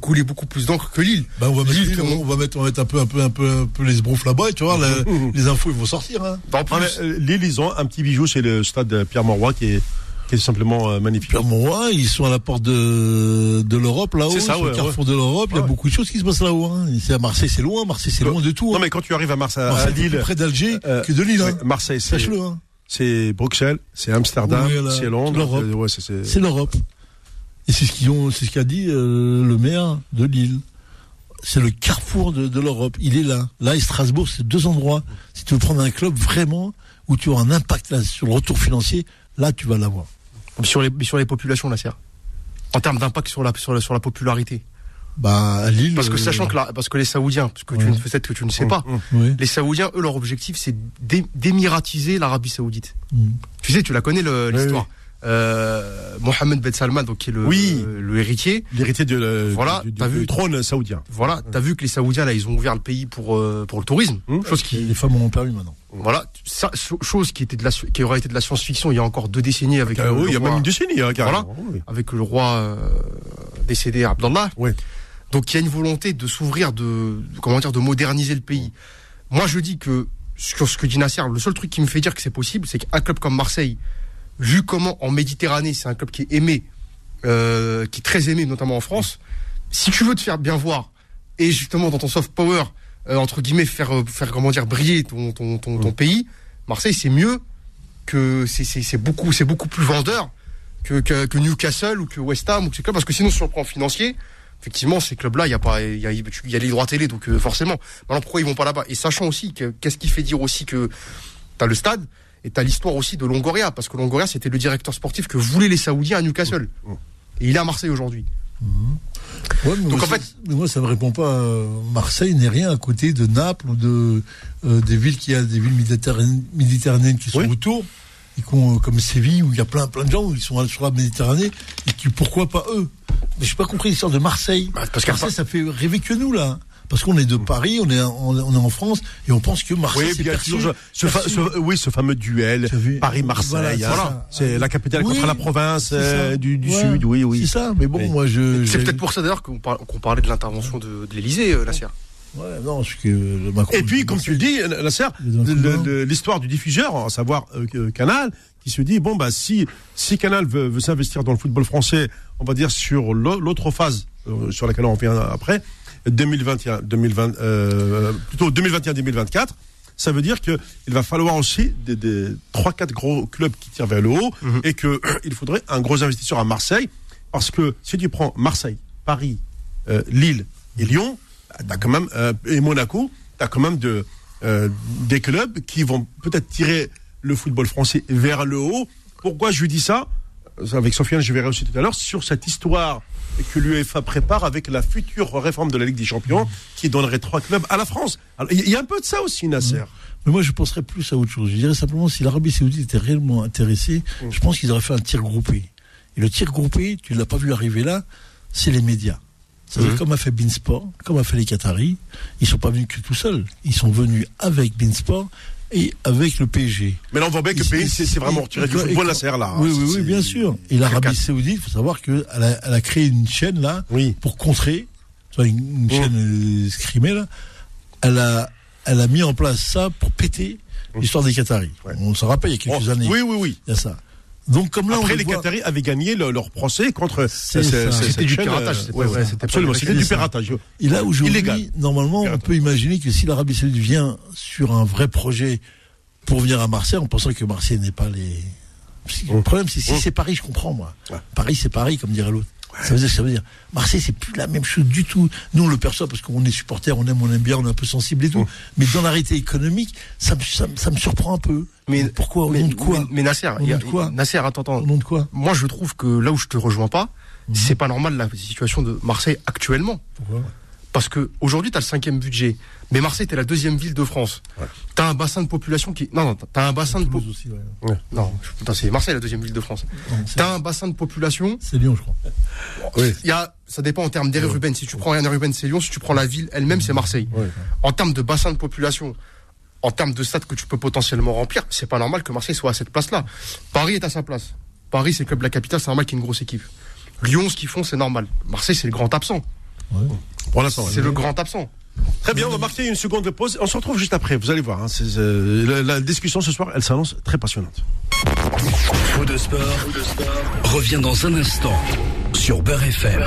couler beaucoup plus d'encre que Lille. Bah, on va mettre, Lille, on, comment- on va mettre, on va mettre un peu, un peu, un peu, un peu les sbroufs là-bas, et tu vois, les infos, ils vont sortir, hein. En Ah, plus, mais, euh, Lille, ils ont un petit bijou, c'est le stade Pierre-Mauroy qui est, qui est simplement euh, magnifique. Mauroy, ils sont à la porte de, de l'Europe, là-haut, C'est ça, sur le ouais, carrefour de l'Europe. Il y a beaucoup de choses qui se passent là-haut, hein. C'est à Marseille, c'est loin. Marseille, c'est loin de tout. Non, hein. mais quand tu arrives à Marseille, à Marseille, c'est plus Lille, près d'Alger euh, que de Lille, hein. Marseille, c'est, Sache-le, hein. c'est Bruxelles, c'est Amsterdam, Oui, c'est Londres. euh, c'est, l'Europe. Et c'est ce qu'ils ont, c'est ce qu'a dit euh, le maire de Lille. C'est le carrefour de, de l'Europe. Il est là. Là et Strasbourg, c'est deux endroits. Si tu veux prendre un club vraiment où tu auras un impact là, sur le retour financier, là tu vas l'avoir. Sur les, sur les populations, Nasser. En termes d'impact sur la, sur la, sur la popularité. Bah Lille. Parce que euh, sachant que, la, parce que les Saoudiens, parce que tu Ouais. peut-être que tu ne sais pas, les Saoudiens, eux, leur objectif, c'est d'é- d'émiratiser l'Arabie Saoudite. Mm. Tu sais, tu la connais l'histoire. Euh, Mohamed Ben Salman, donc qui est le, Oui. euh, le héritier. L'héritier de, le- Voilà, du, du- t'as du vu. trône saoudien. Voilà, t'as vu que les Saoudiens là, ils ont ouvert le pays pour euh, pour le tourisme, Hum. chose qui Les femmes ont permis maintenant. voilà, ça, so- chose qui était de la qui aurait été de la science-fiction il y a encore deux décennies avec Euh, le, oui, il y a roi, même une décennie, hein. Oui. avec le roi euh, décédé Abdallah. Oui. Donc il y a une volonté de s'ouvrir, de, de- comment dire, de moderniser le pays. Moi je dis que sur ce que dit Nasser, le seul truc qui me fait dire que c'est possible, c'est qu'un club comme Marseille, vu comment en Méditerranée c'est un club qui est aimé, euh, qui est très aimé notamment en France, si tu veux te faire bien voir et justement dans ton soft power euh, entre guillemets faire euh, faire comment dire briller ton ton ton, ton pays, Marseille, c'est mieux que c'est- beaucoup, c'est beaucoup plus vendeur que, que, que Newcastle ou que West Ham ou que ces clubs. Parce que sinon, sur le plan financier, effectivement, ces clubs-là, il y a pas, il y a, il y a les droits télé, donc euh, forcément. Maintenant, pourquoi ils vont pas là-bas? Et sachant aussi que qu'est-ce qui fait dire aussi que t'as le stade? Et t'as l'histoire aussi de Longoria, parce que Longoria, c'était le directeur sportif que voulaient les Saoudiens à Newcastle. Et il est à Marseille aujourd'hui. Ouais, mais Donc, moi, en ça- fait- mais moi, ça me répond pas. euh, Marseille n'est rien à côté de Naples ou de euh, des villes qui a des villes méditerranéennes, méditerranéennes qui sont Oui. autour, et euh, comme Séville où il y a plein plein de gens où ils sont sur la Méditerranée et qui pourquoi pas eux? Mais j'ai pas compris l'histoire de Marseille. Bah, parce qu'à Marseille, ça fait rêver que nous là. Parce qu'on est de Paris, on est, on, on est en France et on pense que Marseille Oui, c'est bien perçu- sûr. Ce, fa- perçu- ce- oui, ce fameux duel Paris-Marseille. Voilà, hein. C'est la capitale Oui, contre la province euh, du, du Ouais, sud. Oui, oui. C'est ça. Mais bon, Oui. moi je. C'est peut-être pour ça d'ailleurs qu'on par- qu'on parlait de l'intervention de, de l'Elysée, euh, Nasser. Ouais, non, parce que le Macron. Et puis, comme tu le dis, Nasser, coup le- l'histoire du diffuseur, à savoir euh, que- Canal, qui se dit bon bah si si Canal veut, veut s'investir dans le football français, on va dire sur l'au- l'autre phase euh, sur laquelle on revient après, 2021, 2020, euh, plutôt 2021-2024. Ça veut dire que il va falloir aussi des, des 3-4 gros clubs qui tirent vers le haut et que il faudrait un gros investisseur à Marseille parce que si tu prends Marseille, Paris, euh, Lille et Lyon, t'as quand même euh, et Monaco, t'as quand même de euh, des clubs qui vont peut-être tirer le football français vers le haut. Pourquoi je lui dis ça? Avec Sofiane, je verrai aussi tout à l'heure sur cette histoire que l'UEFA prépare avec la future réforme de la Ligue des Champions qui donnerait trois clubs à la France. Il y a un peu de ça aussi, Nasser. Mais moi, je penserais plus à autre chose. Je dirais simplement, si l'Arabie Saoudite était réellement intéressée, je pense qu'ils auraient fait un tir groupé. Et le tir groupé, tu ne l'as pas vu arriver là, c'est les médias. C'est-à-dire, comme a fait Beansport, comme a fait les Qataris, ils sont pas venus que tout seuls. Ils sont venus avec Beansport et avec le PSG. Mais là, on voit bien que le et- c'est c'est vraiment retiré et- du football, et- Nasser, là. Oui, C'est- oui, oui, c'est- bien sûr. Et l'Arabie Saoudite, il faut savoir qu'elle a, elle a créé une chaîne là Oui. pour contrer, une, une Mm. chaîne euh, scrimée là. Elle a, elle a mis en place ça pour péter l'histoire des Qataris. Ouais. On s'en rappelle il y a quelques Oh, années. Oui, oui, oui. Il y a ça. Donc comme là, Après, on les voit- Qataris avaient gagné le- leur procès contre. C'était du piratage, euh, c'était ouais, absolument, c'était du piratage. Et là aujourd'hui, normalement, on peut imaginer que si l'Arabie Saoudite vient sur un vrai projet pour venir à Marseille, en pensant que Marseille n'est pas les. Le problème, c'est si Mmh. c'est Paris, je comprends moi. Paris, c'est Paris, comme dirait l'autre. Ça veut dire, ça veut dire, Marseille, c'est plus la même chose du tout. Nous, on le perçoit parce qu'on est supporter, on aime, on aime bien, on est un peu sensible et tout. Mmh. Mais dans la réalité économique, ça me, ça, me- ça me surprend un peu. Mais pourquoi Au mais, nom de quoi mais, mais Nasser, Au y a- de quoi Nasser, attends, attends. Au nom de quoi Moi, je trouve que là où je te rejoins pas, c'est pas normal la situation de Marseille actuellement. Pourquoi? Parce que aujourd'hui, t'as le cinquième budget, mais Marseille, t'es la deuxième ville de France. T'as un bassin de population qui, non, non, t'as un bassin de po- aussi, ouais. non, putain, c'est Marseille la deuxième ville de France. T'as un bassin de population. C'est Lyon, je crois. Oui. Il y a, ça dépend en termes d'aire urbaine. Si tu prends une aire urbaine, c'est Lyon. Si tu prends la ville elle-même, c'est Marseille. Ouais. En termes de bassin de population, en termes de stade que tu peux potentiellement remplir, c'est pas normal que Marseille soit à cette place-là. Paris est à sa place. Paris, c'est le club de la capitale, c'est normal qu'il y ait une grosse équipe. Lyon, ce qu'ils font, c'est normal. Marseille, c'est le grand absent. Pour l'instant. C'est le grand absent. Très bien, on va marquer une seconde de pause. On se retrouve juste après. Vous allez voir. hein, euh, la, la discussion ce soir, elle s'annonce très passionnante. Faux de sport, revient dans un instant sur Beurre FM.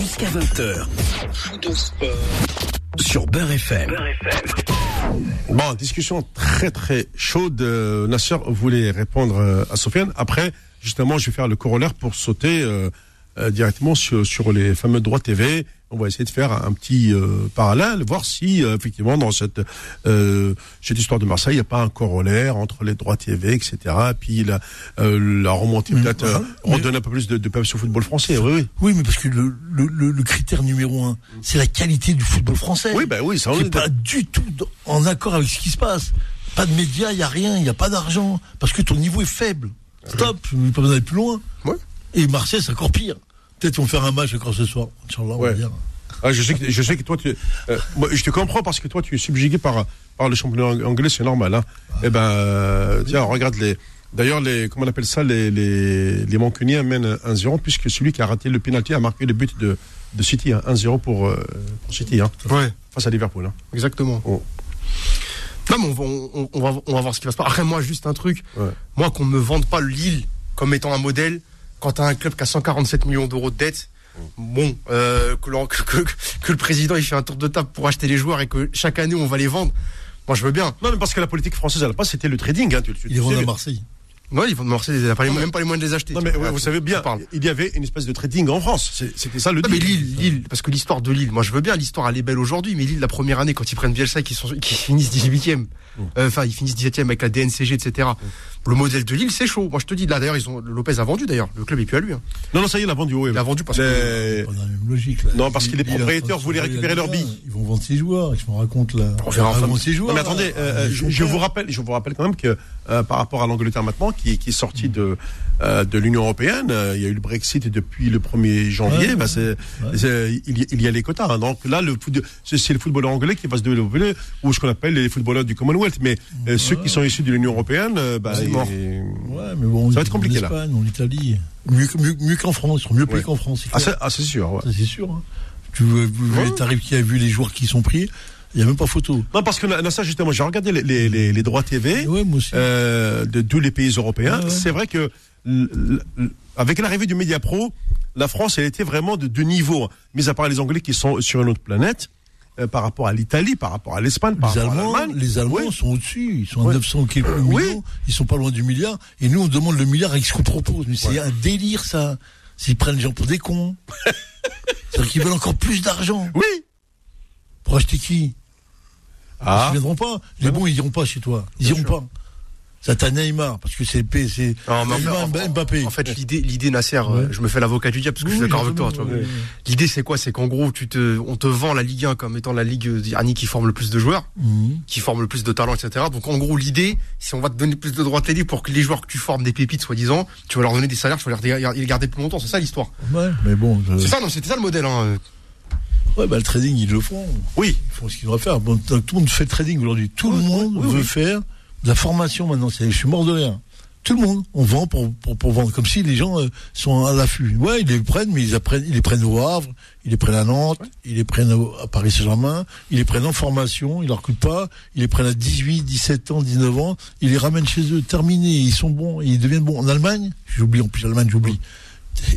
Jusqu'à 20h. Faux de sport sur Beurre FM. Bon, discussion très très chaude. Euh, Nasser voulait répondre euh, à Sofiane. Après, justement, je vais faire le corollaire pour sauter euh, euh, directement sur, sur les fameux droits TV. On va essayer de faire un petit euh, parallèle, voir si euh, effectivement dans cette cette histoire de Marseille, il n'y a pas un corollaire entre les droits TV, etc. Et puis la, la remontée peut-être mais- redonner un peu plus de, de peps au football français. Oui, oui. Oui, mais parce que le, le, le, le critère numéro un, c'est la qualité du football français. Oui, ben oui, ça on qui est n'est pas du tout en accord avec ce qui se passe. Pas de médias, il n'y a rien, il n'y a pas d'argent, parce que ton niveau est faible. Stop, je n'ai pas besoin d'aller plus loin. Ouais. Et Marseille, c'est encore pire. Peut-être qu'on va faire un match encore ce soir. Inch'Allah, on va Ouais. dire. Ah, je sais que je sais que toi tu euh, moi, je te comprends parce que toi tu es subjugué par par le championnat ang- anglais c'est normal hein. Eh ben euh, tiens regarde les d'ailleurs les comment on appelle ça les les les Mancuniens mènent 1-0 puisque celui qui a raté le penalty a marqué le but de de City hein, 1-0 pour, euh, pour City hein, Ouais, face à Liverpool hein. exactement. Oh. Non, mais on va, on, on va, on va voir ce qui va se passer. Après, moi, juste un truc. Ouais. Moi, qu'on me vende pas Lille comme étant un modèle, quand t'as un club qui a 147 millions d'euros de dettes, bon, euh, que, l'en- que, que- que le président il fait un tour de table pour acheter les joueurs et que chaque année on va les vendre. Moi, je veux bien. Non, mais parce que la politique française à la base, c'était le trading. Hein, tu, tu- Il tu est vendu sais. à Marseille. Ouais, ils vont de Marseille, ils n'ont même pas les moyens de les acheter. Non, mais ouais, vous savez bien, il y avait une espèce de trading en France. C'était ça le Non, mais. Lille, Lille, parce que l'histoire de Lille, moi je veux bien, l'histoire elle est belle aujourd'hui, mais Lille, la première année, quand ils prennent Bielsa et qu'ils sont, qu'ils finissent 18e, euh, enfin, ils finissent 17e avec la DNCG, etc. Le modèle de Lille, c'est chaud. Moi, je te dis, là, d'ailleurs, ils ont, Lopez a vendu, d'ailleurs. Le club est plus à lui, hein. Non, non, ça y est, il a vendu. ouais. Il a vendu parce que, dans la même logique. Là. Non, parce que les propriétaires voulaient la récupérer leurs billes. Ils vont vendre ses joueurs. Je me raconte là. On verra Ils vont enfin. vendre ses joueurs. Non, mais attendez, euh, Ils je, vous rappelle, je vous rappelle quand même que euh, par rapport à l'Angleterre maintenant, qui, qui est sortie de euh, de l'Union européenne, euh, il y a eu le Brexit depuis le 1er janvier. Ouais, bah, il, y, il y a les quotas. hein. Donc là, le c'est, le football anglais qui va se développer, ou ce qu'on appelle les footballeurs du Commonwealth. Mais euh, ceux qui sont issus de l'Union européenne, bah, mais bon, Ça va être compliqué, en là. Espagne, en Italie. Mieux, que- mieux, mieux qu'en France. Ils seront mieux payés Ouais. qu'en France. c'est Ah, c'est, ah, c'est sûr. c'est sûr. hein. Tu veux, vous Ouais. les tarifs qui a vu les joueurs qui sont pris, il n'y a même pas photo. Non, parce que là, ça justement, j'ai regardé les, les, les, les droits TV. Ouais, moi aussi. euh, de tous les pays européens. Ouais. C'est vrai que avec l'arrivée du Media Pro, la France, elle était vraiment de, de niveau, mis à part les Anglais qui sont sur une autre planète, euh, par rapport à l'Italie, par rapport à l'Espagne, par les rapport Allemands, à l'Allemagne. les Allemands Oui. sont au-dessus. Ils sont à Ouais. 900 quelques Oui. millions. Ils sont pas loin du milliard. Et nous, on demande le milliard avec ce qu'on propose. Mais c'est un délire, ça. S'ils prennent les gens pour des cons. C'est-à-dire qu'ils veulent encore plus d'argent. Oui. Pour acheter qui? Ah. Ils viendront pas. Les bons, ils iront pas chez toi. Ils iront pas. Ça t'as Neymar, parce que c'est Neymar, fait, en- Mbappé. En fait, l'idée, l'idée, Nasser, euh, Ouais. je me fais l'avocat du diable parce que je suis d'accord avec toi. exactement, tu vois. ouais, ouais. L'idée, c'est quoi? C'est qu'en gros, tu te, on te vend la Ligue 1 comme étant la ligue euh, dernier qui forme le plus de joueurs, Mhm. qui forme le plus de talents, etc. Donc, en gros, l'idée, si on va te donner plus de droits télé pour que les joueurs que tu formes des pépites, soi-disant, tu vas leur donner des salaires, tu vas les garder plus longtemps. C'est ça l'histoire. Ouais, mais bon. je- C'est ça, non, c'était ça le modèle. Hein. Ouais, bah, le trading, ils le font. Oui. Ils font ce qu'ils doivent faire. Bon, tout le monde fait le trading aujourd'hui. Tout le monde oui, veut oui. faire de la formation maintenant. Je suis mort de rire. Tout le monde, on vend pour, pour, pour vendre. Comme si les gens euh, sont à l'affût. Ouais, ils les prennent, mais ils, apprennent, ils les prennent au Havre, ils les prennent à Nantes, ils les prennent au- à Paris Saint-Germain, ils les prennent en formation, ils leur coûtent pas, ils les prennent à 18, 17 ans, 19 ans, ils les ramènent chez eux, terminés, ils sont bons, ils deviennent bons. En Allemagne, j'oublie, en plus l'Allemagne, j'oublie.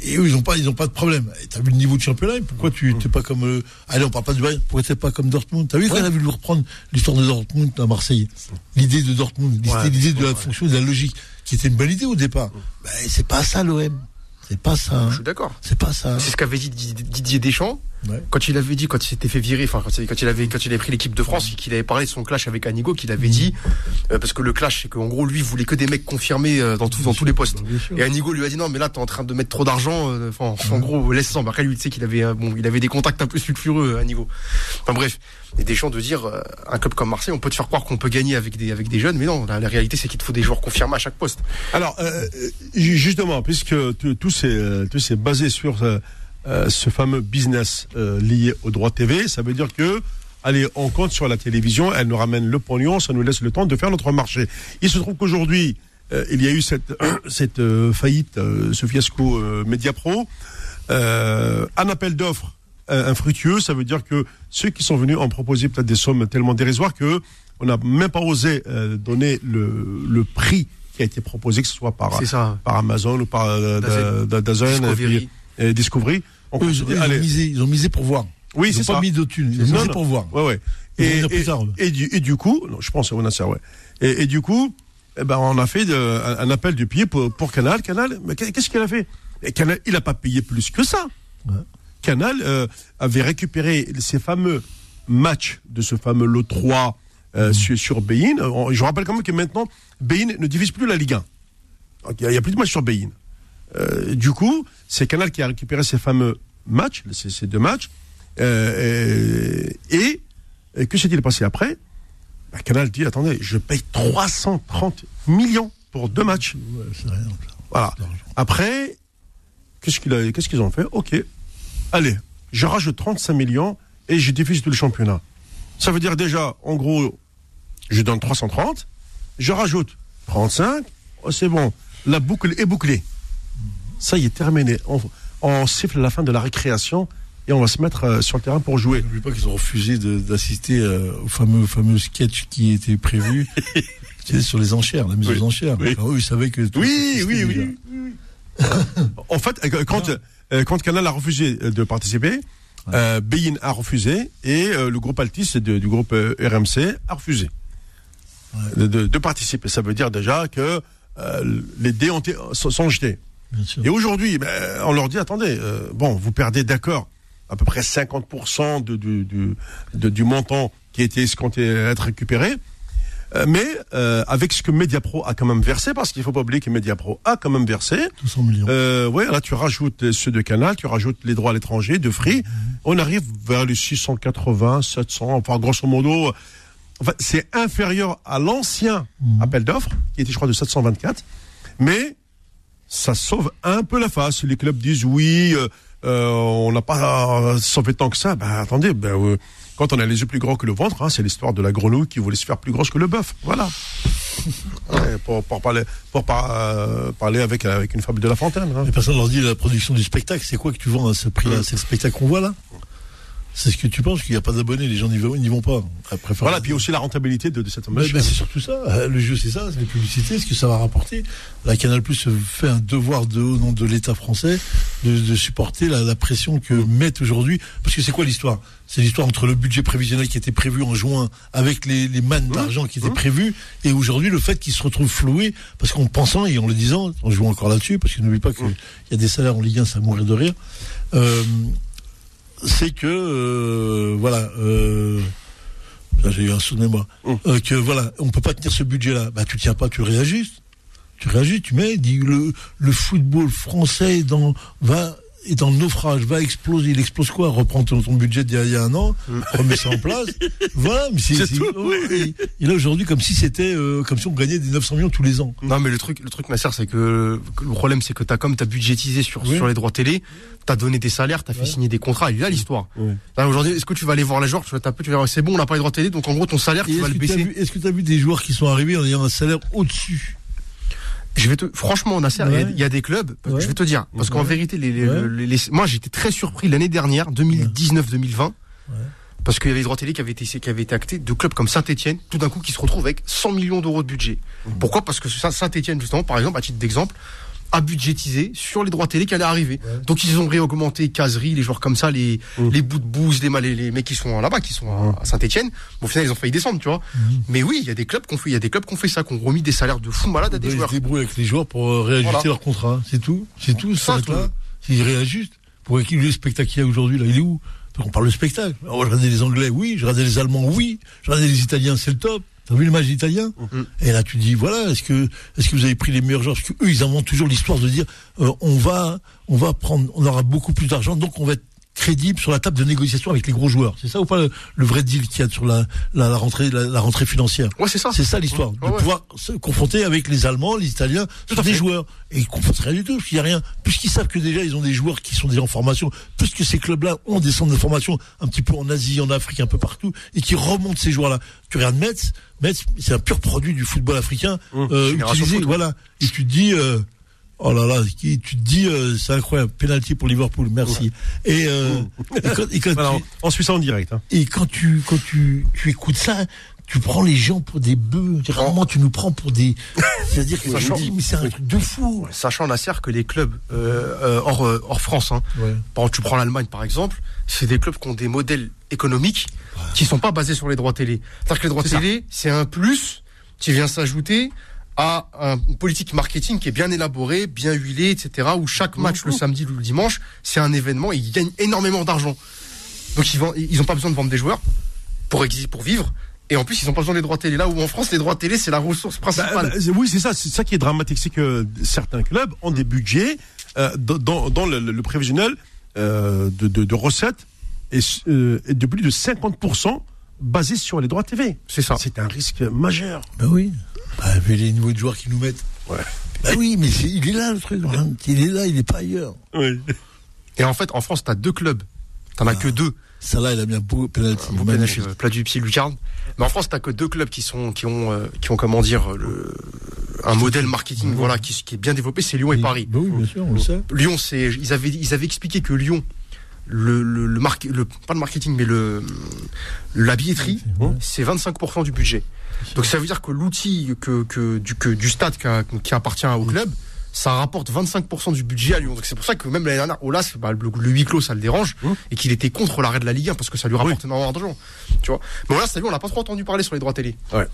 Et eux, ils ont pas, ils ont pas de problème. T'as vu le niveau de championnat Pourquoi tu t'es pas comme euh, Allez, on parle pas du Bayern. Pourquoi t'es pas comme Dortmund? T'as vu quand on a vu lui reprendre l'histoire de Dortmund à Marseille L'idée de Dortmund, l'idée Ouais, l'idée de la fonction, de la logique, qui était une bonne idée au départ. Ben, c'est pas ça l'OM. C'est pas ça. hein. Je suis d'accord. C'est pas ça. C'est ce qu'avait dit Did- Didier Deschamps Ouais. quand il avait dit quand il s'était fait virer, enfin quand il, quand il avait quand il avait pris l'équipe de France, qu'il avait parlé de son clash avec Anigo, qu'il avait dit euh, parce que le clash c'est qu'en gros lui voulait que des mecs confirmés euh, dans tout, dans tous les postes. Et Anigo lui a dit non mais là t'es en train de mettre trop d'argent. euh, Enfin en gros laisse ça. Après lui tu sais qu'il avait euh, bon il avait des contacts un peu sulfureux euh, Anigo. Enfin bref. Et Deschamps de dire euh, un club comme Marseille on peut te faire croire qu'on peut gagner avec des avec des jeunes mais non la, la réalité c'est qu'il te faut des joueurs confirmés à chaque poste. Alors, ju- justement, puisque tout tout c'est tout c'est basé sur euh, ce fameux business euh, lié au droit TV, ça veut dire que, allez, on compte sur la télévision, elle nous ramène le pognon, ça nous laisse le temps de faire notre marché. Il se trouve qu'aujourd'hui, euh, il y a eu cette cette faillite, ce fiasco Mediapro, un appel d'offres infructueux, ça veut dire que ceux qui sont venus ont proposé peut-être des sommes tellement dérisoires que on n'a même pas osé donner le, le prix qui a été proposé, que ce soit par par Amazon ou par euh, Euh, Discovery. Eux, ils, ont- dit, eux, ils ont allez, misé, ils ont misé pour voir. oui, ils c'est ont pas mis de thunes. Ils ont misé non. pour voir. Ouais, ouais. Et, du, et du coup, non, je pense à Onasser, ouais. Et, du coup, eh ben, on a fait de- un, un appel du pied pour, pour Canal. Canal, mais qu'est- qu'est-ce qu'il a fait? Et Canal, il a pas payé plus que ça. Ouais. Canal euh, avait récupéré ces fameux matchs de ce fameux lot 3 euh, sur, sur Bein. Euh, Je rappelle quand même que maintenant, Bein ne divise plus la Ligue 1. Donc, Il n'y a plus de matchs sur Bein. Euh, du coup, c'est Canal qui a récupéré ces fameux matchs, ces, ces deux matchs. Euh, et, et que s'est-il passé après? Bah, Canal dit attendez, je paye 330 millions pour deux matchs. Ouais, rien. Voilà. Après, qu'est-ce qu'ils ont fait? Ok, allez, je rajoute 35 millions et je diffuse tout le championnat. Ça veut dire déjà, en gros, je donne 330, je rajoute 35, oh, c'est bon, la boucle est bouclée. Ça y est, terminé. On, on siffle la fin de la récréation et on va se mettre euh, sur le terrain pour jouer. N'oublie pas qu'ils ont refusé d'assister euh, au fameux, fameux sketch qui était prévu. sais, sur les enchères, la mise Oui. aux enchères. Oui. Enfin, eux, ils savaient que. Oui, oui, oui. En fait, euh, quand, euh, quand Canal a refusé euh, de participer, euh, Bein a refusé et euh, le groupe Altis de- du groupe euh, RMC a refusé. de, de- de participer. Ça veut dire déjà que euh, les dés ont sont jetés. Et aujourd'hui, ben, on leur dit attendez, euh, bon, vous perdez d'accord à peu près 50% de, du, du, de- du montant qui été escompté être récupéré. Euh, mais euh, avec ce que Mediapro a quand même versé, parce qu'il faut pas oublier que Mediapro a quand même versé, 200 millions. euh, ouais, là tu rajoutes ceux de Canal, tu rajoutes les droits à l'étranger, de Free, on arrive vers les 680, 700, enfin grosso modo, enfin c'est inférieur à l'ancien appel d'offres qui était je crois de 724, mais ça sauve un peu la face. Les clubs disent oui, euh, euh, on n'a pas euh, sauvé tant que ça. Ben attendez, ben, euh, quand on a les yeux plus grands que le ventre, hein, c'est l'histoire de la grenouille qui voulait se faire plus grosse que le bœuf. Voilà. Ouais, pour, pour parler, pour par- euh, parler avec, avec une fable de La Fontaine. hein. Mais personne leur dit la production du spectacle, c'est quoi que tu vends à ce prix-là C'est le spectacle qu'on voit là? C'est ce que tu penses qu'il n'y a pas d'abonnés, les gens n'y vont, n'y vont pas. Après, Voilà, puis aussi la rentabilité de, de cette ben, c'est surtout ça. Le jeu, c'est ça, c'est les publicités, ce que ça va rapporter. La Canal Plus fait un devoir de, au nom de l'État français de, de supporter la, la pression que mettent aujourd'hui. Parce que c'est quoi l'histoire? C'est l'histoire entre le budget prévisionnel qui était prévu en juin avec les, les mannes d'argent qui étaient prévus et aujourd'hui le fait qu'ils se retrouvent floués parce qu'en pensant et en le disant, on joue encore là-dessus parce que n'oublie pas qu'il y a des salaires en Ligue 1, ça mourir de rire. Euh, c'est que euh, voilà. Euh, j'ai eu un souvenir, moi. Euh, que voilà, on peut pas tenir ce budget-là. Bah, tu tiens pas, tu réajustes. Tu réajustes, tu mets, dis le, le football français dans, va, est dans le naufrage, va exploser. Il explose quoi? Reprends ton, ton budget d'il y a- il y a un an, remets ça en place. Voilà, mais c'est, tout, et, là, aujourd'hui, comme si c'était, euh, comme si on gagnait des 900 millions tous les ans. Non, mais le truc, le truc, Nasser, c'est que, que le problème, c'est que t'as comme t'as budgétisé sur, Oui. sur les droits télé, t'as donné des salaires, t'as fait signer des contrats, et là, l'histoire. Ouais. Là, aujourd'hui, est-ce que tu vas aller voir les joueurs, tu vas taper, tu vas dire, c'est bon, on n'a pas les droits télé, donc en gros, ton salaire, Et tu vas le baisser. est-ce que tu as vu des joueurs qui sont arrivés en ayant un salaire au-dessus? Je vais te, franchement, il y a- Ouais. il y, a des clubs, Ouais. je vais te dire, parce qu'en vérité, les, les- Ouais. les- les- moi, j'étais très surpris l'année dernière, 2019-2020. Parce qu'il y avait les droits télé qui avaient été, qui avaient été actés de clubs comme Saint-Etienne, tout d'un coup, qui se retrouvent avec 100 millions d'euros de budget. Pourquoi? Parce que Saint- Saint-Etienne, justement, par exemple, à titre d'exemple, a budgétisé sur les droits télé qui allaient arriver. Donc ils ont réaugmenté Casery, les joueurs comme ça, les, les bouts de bouse, les, les, les mecs qui sont là-bas, qui sont à, à Saint-Etienne. Bon, au final, ils ont failli descendre, tu vois. Mais oui, il y a des clubs qui ont fait, il y a des clubs qui ont fait ça, qui ont remis des salaires de fou malades à des Ils se joueurs. débrouillent avec les joueurs pour euh, réajuster Voilà. leur contrat. C'est tout. C'est tout. Ça, Ça, là. Ils réajustent. Pour équilibrer le spectacle qu'il y a aujourd'hui, là, il est où? On parle de spectacle. Alors, je regardais les Anglais, oui. Je regardais les Allemands, oui. Je regardais les Italiens, c'est le top. T'as vu le match italien Mm. Et là, tu dis, voilà, est-ce que, est-ce que vous avez pris les meilleurs joueurs? Parce que eux, ils inventent toujours l'histoire de dire, euh, on va, on va prendre, on aura beaucoup plus d'argent, donc on va être crédible sur la table de négociation avec les gros joueurs. C'est ça ou pas le, le vrai deal qu'il y a sur la, la, la rentrée, la, la rentrée financière Ouais, c'est ça. c'est ça l'histoire, de Ouais, pouvoir se confronter avec les Allemands, les Italiens, sur des fait. joueurs. Et ils confrontent rien du tout, parce qu'il n'y a rien. Puisqu'ils savent que déjà ils ont des joueurs qui sont déjà en formation, puisque ces clubs-là ont des centres de formation un petit peu en Asie, en Afrique, un peu partout, et qui remontent ces joueurs-là. Tu regardes Metz, Metz, c'est un pur produit du football africain, euh, Génération utilisé, foot. voilà. Et tu te dis, euh, oh là là, qui- tu te dis, euh, c'est incroyable, penalty pour Liverpool, merci. Et, euh, et quand, et quand Voilà, tu- on, suit ça en direct. Hein. et quand tu quand tu tu écoutes ça, tu prends les gens pour des bœufs. Rarement tu nous prends pour des. C'est-à-dire que je Sachant- me dis mais c'est un truc de fou. Sachant Nasser que les clubs euh, euh, hors, euh, hors France, hein, Ouais. Par exemple, tu prends l'Allemagne par exemple, c'est des clubs qui ont des modèles économiques qui sont pas basés sur les droits télé. C'est-à-dire que les droits télé, c'est un plus qui vient s'ajouter à un- une politique marketing qui est bien élaborée, bien huilée, etc. Où chaque match le samedi ou le dimanche, c'est un événement et ils gagnent énormément d'argent. Donc ils vendent, ils ont pas besoin de vendre des joueurs pour exister, pour vivre. Et en plus, ils ont pas besoin des droits télé. Là où en France, les droits télé, c'est la ressource Bah, principale. bah, oui, c'est ça. C'est ça qui est dramatique, c'est que certains clubs ont des budgets euh, dans, le, le prévisionnel euh, de, de- de recettes et, euh, et de plus de 50% basés sur les droits TV. c'est ça. C'est un risque majeur. Bah oui. Bah, vu les niveaux de joueurs qu'ils nous mettent. Ouais. Bah oui, mais c'est- il est là le truc. hein. Il est là, il est pas ailleurs. Oui. Et en fait, en France, t'as deux clubs. T'en as que deux. Ça là, il a bien beau penalty. Penalty, euh, plat du pied lucarne. Mais en France, t'as que deux clubs qui sont qui ont euh, qui ont comment dire le un modèle marketing voilà qui, qui est bien développé, c'est Lyon et Paris. Bah oui, bien sûr, on le sait. Lyon, c'est ils avaient ils avaient expliqué que Lyon le le, le, marque- le pas le marketing mais le la billetterie c'est 25% du budget. Donc ça veut dire que l'outil que, que du que du stade qui, a- qui appartient au club ça rapporte 25% du budget à Lyon. Donc c'est pour ça que même l'année dernière, Olas, bah, le, le huis clos, ça le dérange, et qu'il était contre l'arrêt de la Ligue 1 parce que ça lui rapporte énormément d'argent. Tu vois. Mais Olas, on n'a pas trop entendu parler sur les droits télé. Ouais.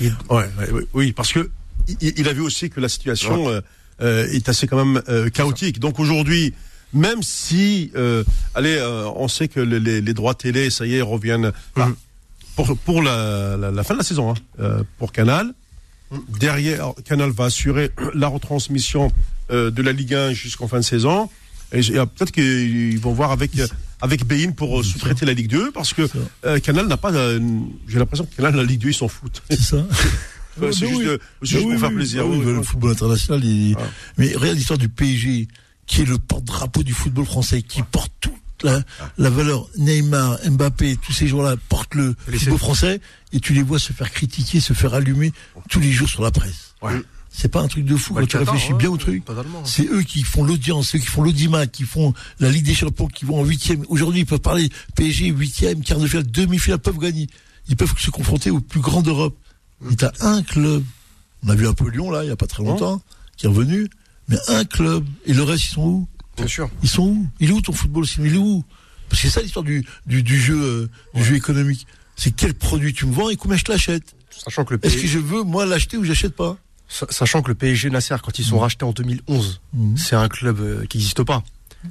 Ouais, ouais, ouais, oui, parce que il, il a vu aussi que la situation euh, euh, est assez quand même euh, chaotique. Donc aujourd'hui, même si, euh, allez, euh, on sait que le- les, les droits télé, ça y est, reviennent Mhm. Pour pour la, la, la fin de la saison, hein, euh, pour Canal. Derrière, Canal va assurer la retransmission euh, de la Ligue 1 jusqu'en fin de saison. Et euh, peut-être qu'ils vont voir avec avec Bein pour sous-traiter la Ligue 2 parce que euh, Canal n'a pas. euh, J'ai l'impression que Canal, la Ligue 2, ils s'en foutent. C'est ça. Ouais, c'est juste, oui. euh, juste Ah pour oui, faire oui, plaisir. ah oui, oui, bah, oui. le football international, il... Ah. mais regarde l'histoire du PSG, qui est le porte-drapeau du football français, qui porte toute la, la valeur. Neymar, Mbappé, tous ces joueurs-là portent le Les football français, et tu les vois se faire critiquer, se faire allumer tous les jours sur la presse. Ouais. C'est pas un truc de fou Bah, quand tu réfléchis ouais, bien au truc. C'est eux qui font l'audience, ceux qui font l'audimat, qui font la Ligue des Champions, qui vont en huitième. Aujourd'hui, ils peuvent parler PSG huitième, quart de finale, demi-finale, peuvent gagner. Ils peuvent se confronter aux plus grands d'Europe. Et t'as un club. On a vu un peu Lyon là, il y a pas très longtemps, qui est revenu. Mais un club. Et le reste, ils sont où? Bien sûr. Ils sont où? Il est où ton football Il est où? Parce que c'est ça l'histoire du, du, du jeu, euh, du jeu économique. C'est quel produit tu me vends et combien je te l'achète. Sachant que le Est-ce que je veux moi l'acheter ou j'achète pas? Sa- sachant que le PSG Nasser, quand ils sont rachetés en 2011, Mhm. c'est un club euh, qui n'existe pas.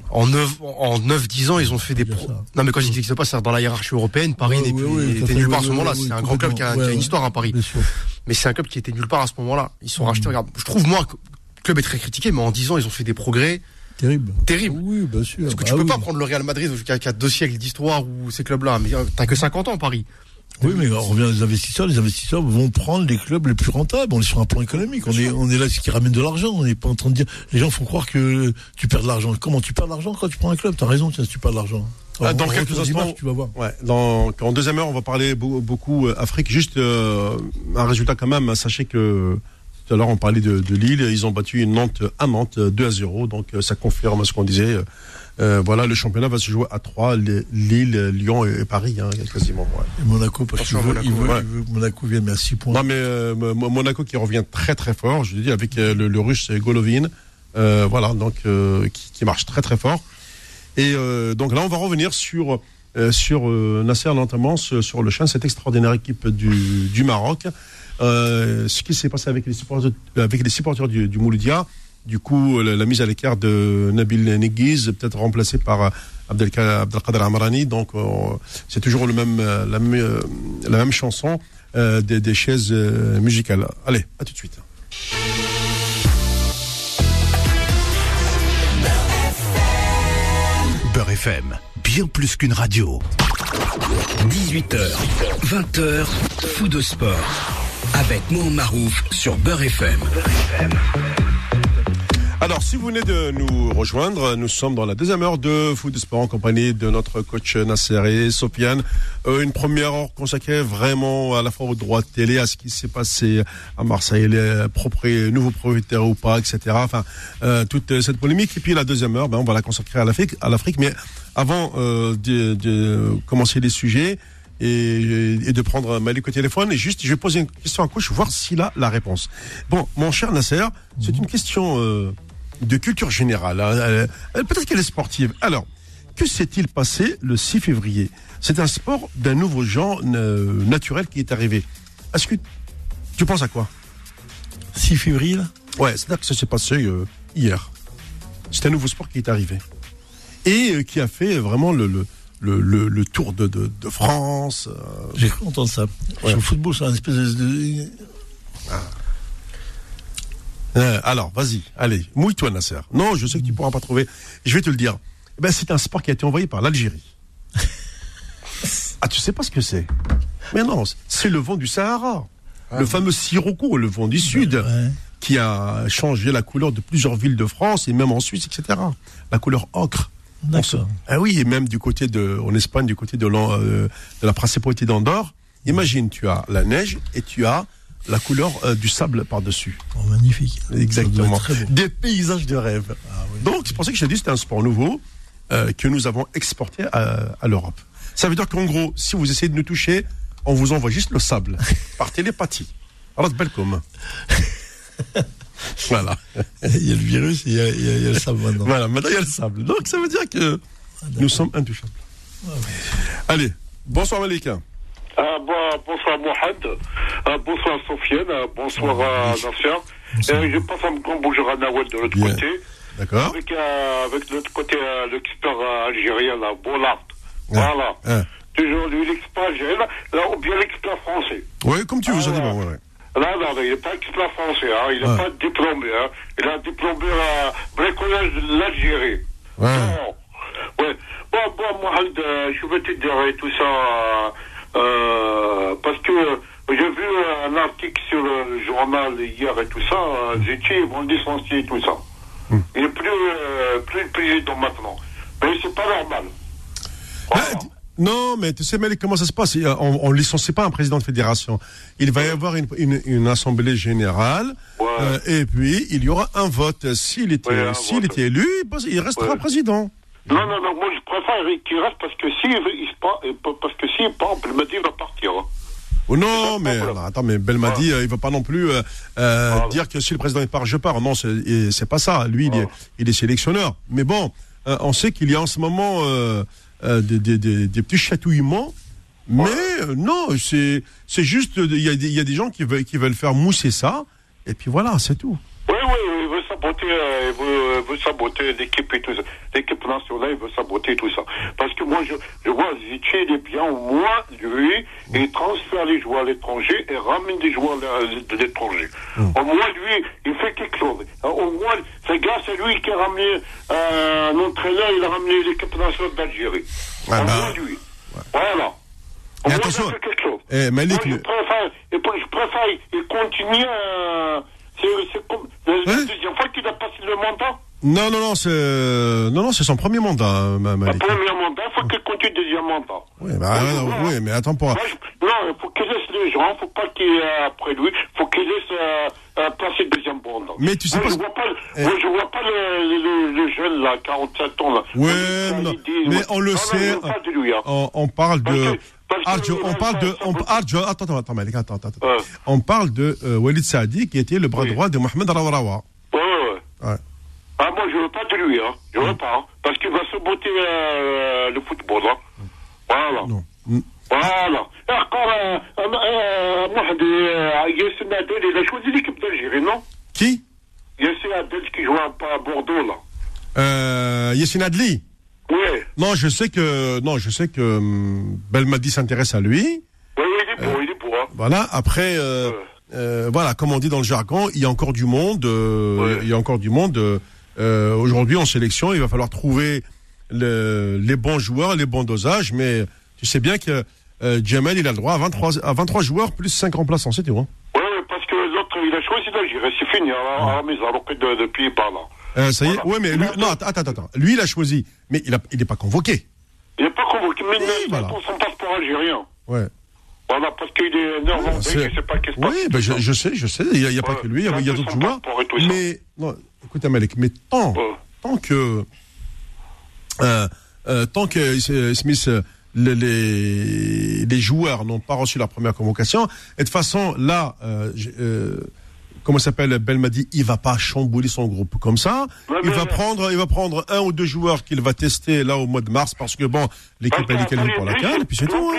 En 9, en 9, 10 ans, ils ont fait des pro... ça. Non, mais quand je dis qu'il n'existe pas, c'est dans la hiérarchie européenne. Paris Ouais, ouais, était nulle part à ce moment-là. c'est un grand club qui a, complètement. qui a une histoire à Paris. Bien sûr. Mais c'est un club qui était nulle part à ce moment-là. Ils sont rachetés. Regarde, je trouve, moi, que le club est très critiqué, mais en 10 ans, ils ont fait des progrès Terrible. terribles. Oui, bien sûr. Parce que Bah tu peux oui. pas prendre le Real Madrid qui a, qui a deux siècles d'histoire ou ces clubs-là. Mais euh, t'as que 50 ans, Paris. Oui, mais on revient aux investisseurs. Les investisseurs vont prendre les clubs les plus rentables. On est sur un plan économique. On est, on est là, ce qui ramène de l'argent. On n'est pas en train de dire. Les gens font croire que tu perds de l'argent. Comment tu perds de l'argent quand tu prends un club? T'as raison, tiens, si tu perds de l'argent. Ah, dans quelques instants- tu vas voir. Ouais, dans, en deuxième heure, on va parler beau- beaucoup euh, Afrique. Juste euh, un résultat quand même. Sachez que tout à l'heure, on parlait de, de Lille. Ils ont battu une Nantes à Nantes euh, 2 à 0. Donc euh, ça confirme ce qu'on disait. Euh, voilà, le championnat va se jouer à 3. Lille, Lyon et, Paris, hein, quasiment. ouais. Et Monaco, parce veut, veut, Monaco, veut que Monaco vienne à 6 points. Non, mais euh, Mo- Monaco qui revient très très fort. Je dis avec euh, le, le russe Golovin. Euh, voilà, donc euh, qui, qui marche très très fort. Et euh, donc là, on va revenir sur euh, sur euh, Nasser notamment sur le champ, cette extraordinaire équipe du, du Maroc. Euh, ce qui s'est passé avec les supporters, du, du Mouloudia. Du coup, la, la mise à l'écart de Nabil Neguiz, peut-être remplacé par euh, Abdelka- Abdelkader Amrani. Donc, euh, c'est toujours le même, euh, la, même, euh, chanson euh, des, des chaises euh, musicales. Allez, à tout de suite. Beurre FM, bien plus qu'une radio. 18h, 20h, fou de sport. Avec Mohamed Marouf sur Beurre FM. Alors, si vous venez de nous rejoindre, nous sommes dans la deuxième heure de Foot Sport en compagnie de notre coach Nasser et Sofiane. Euh, une première heure consacrée vraiment à la fois au droit de télé, à ce qui s'est passé à Marseille, les propri- nouveaux propriétaires ou pas, etc. Enfin, euh, toute cette polémique. Et puis la deuxième heure, ben, on va la consacrer à l'Afrique. Mais avant euh, de commencer les sujets, et, et de prendre Malik au téléphone. Et juste, je vais poser une question à coach, voir s'il a la réponse. Bon, mon cher Nasser, c'est une question euh, de culture générale. hein. Euh, Peut-être qu'elle est sportive. Alors, que s'est-il passé le 6 février? C'est un sport d'un nouveau genre euh, naturel qui est arrivé. Est-ce que tu penses à quoi? 6 février, là? Ouais, c'est-à-dire que ça s'est passé euh, hier. C'est un nouveau sport qui est arrivé. Et qui a fait vraiment le, le, le, le- le tour de, de, de France. euh, J'ai cru entendre ça. Ouais. Sur le football, c'est un espèce de. de- Euh, alors, vas-y, allez, mouille-toi, Nasser. Non, je sais que tu pourras pas trouver. Je vais te le dire. Eh Ben, c'est un sport qui a été envoyé par l'Algérie. ah, tu sais pas ce que c'est? Mais non, c'est le vent du Sahara. le fameux Sirocco, le vent du Sud, Ouais. qui a changé la couleur de plusieurs villes de France et même en Suisse, etc. La couleur ocre. D'accord. Ah oui, et même du côté de, en Espagne, du côté de, euh, de la principauté d'Andorre. Imagine, tu as la neige et tu as la couleur euh, du sable par-dessus. Oh, magnifique. Exactement. Des paysages de rêve. Ah oui. Donc, c'est pour ça que je t'ai dit que c'était un sport nouveau euh, que nous avons exporté à, à l'Europe. Ça veut dire qu'en gros, si vous essayez de nous toucher, on vous envoie juste le sable par télépathie. Alors, belle comme. voilà. Il y a le virus et il y a, il y a- il y a le sable maintenant. Voilà, maintenant il y a le sable. Donc, ça veut dire que nous sommes intouchables. Allez, bonsoir Malika. Euh, bon- bonsoir Mohamed, euh, bonsoir Sofiane, euh, bonsoir à Nasser. Euh, je passe un grand bonjour à Nawel de l'autre côté. D'accord Avec, euh, avec de l'autre côté euh, l'expert euh, algérien, là, Bollard. Voilà. Toujours lui, l'expert algérien, là, ou bien l'expert français. Oui, comme tu veux, Ah, ça dépend. Là, il n'est pas expert français, hein, il n'est Ouais. pas diplômé. Hein. Il a diplômé à bricolage de l'Algérie. Ouais. Bon, ouais. Bon, bon, Mohamed, euh, je veux te dire tout ça, euh, euh, parce que j'ai vu un article sur le journal hier et tout ça, euh, Zetchi, ils vont licencier et tout ça. Hmm. Il n'est plus, euh, plus président maintenant. Mais c'est pas normal. Bah, non, mais tu sais, Malik, comment ça se passe? On ne licencie pas un président de fédération. Il va y avoir une, une, une assemblée générale, Ouais. euh, et puis il y aura un vote. S'il était, Ouais, s'il vote. était élu, bah, il restera Ouais. président. Non, non, non, moi je préfère qu'il reste parce que s'il pas- parce que part, Belmadi va partir. hein. Oh non, mais alors, attends, mais Belmadi, euh, il va pas non plus euh, dire que si le président part, je pars. Non, c'est c'est pas ça. Lui, il, est, Voilà. il est sélectionneur. Mais bon, euh, on sait qu'il y a en ce moment euh, des, des, des, des petits chatouillements. Mais euh, non, c'est c'est juste, il y, a des- il y a des gens qui veulent, qui veulent faire mousser ça. Et puis voilà, c'est tout. Oui, oui, saboter, euh, il veut, il veut saboter l'équipe et tout ça. L'équipe nationale, il veut saboter tout ça. Parce que moi, je, je vois Zitchi, il est bien, au moins, lui, il transfère les joueurs à l'étranger et ramène des joueurs euh, de l'étranger. Au moins, lui, il fait quelque chose. Euh, Au moins, c'est grâce à lui qui a ramené euh, un entraîneur, il a ramené l'équipe nationale d'Algérie. Ouais, Au bah, moins, lui. Voilà. Au moins, il fait quelque chose. eh, Malik, Moi, je préfère, je préfère, il continue, euh, c'est, comme, la Ouais. deuxième fois qu'il a passé le mandat. Non, non, non, c'est non, non, c'est son premier mandat, hein, Ma- Le Malik. premier mandat, il faut qu'il continue le deuxième mandat. Oui, bah, non, oui, mais attends pour. Moi, je- non, il faut qu'il laisse les gens, il faut pas qu'il, euh, après lui, il faut qu'il laisse, euh, euh, passer le deuxième mandat. Mais tu sais moi, pas je vois pas, le- Eh. moi, je vois pas le, le, le jeune, là, 47 ans, là. Ouais, non, mais on le non, sait, hein. On, on parle de. Arjo, on parle de. On, Arjo, attends, attends, attends, Malik, attends, attends. Ouais. On parle de euh, Walid Saadi, qui était le bras Oui. droit de Mohamed Rawarawa. Ouais, ouais, ouais. Ah, moi, je veux pas de lui, hein. Je veux pas, hein. Parce qu'il va saboter euh, le football, hein. Voilà. Non. Mm. Voilà. Et encore, euh, euh, euh, Mohamed, Yassine Adel, il a choisi l'équipe d'Algérie, non? Qui? Yassine Adel qui joue à Bordeaux, là. euh, Yassine Adli. Non, je sais que. Non, je sais que hum, Belmadi s'intéresse à lui. Oui, oui, il est beau, il est beau, hein. Voilà. Après, euh, euh, voilà, comme on dit dans le jargon, il y a encore du monde. euh, Ouais. Il y a encore du monde. euh, euh, Aujourd'hui, en sélection, il va falloir trouver le- les bons joueurs, les bons dosages. Mais tu sais bien que euh, Jamel, il a le droit à 23, à 23 joueurs plus 5 remplaçants, c'est tout. Hein. Ouais, parce que l'autre, il a choisi l'Algérie, c'est fini, hein, à la maison, alors que de- depuis par là. Euh, ça y est. Ouais, mais lui, non, attends, attends, attends. Lui, il a choisi, mais il a, il n'est pas convoqué. Il n'est pas convoqué, mais Oui, il voilà. attend son passeport algérien. Ouais. Voilà, parce qu'il est C'est- je sais pas qu'est-ce Oui, ben je, je sais, je sais. Il n'y a, y a pas que lui, il y a, d'autres joueurs. Mais non, écoute, Amalek, mais tant, Ouais. tant que euh, euh, tant que Smith, euh, le- les, les joueurs n'ont pas reçu la première convocation, et de toute façon, là, euh, euh, comment s'appelle, Belmadi, il va pas chambouler son groupe comme ça. Ouais, il va prendre, il va prendre un ou deux joueurs qu'il va tester là au mois de mars parce que bon, l'équipe elle est qualifiée pour la CAN et puis c'est tout. hein.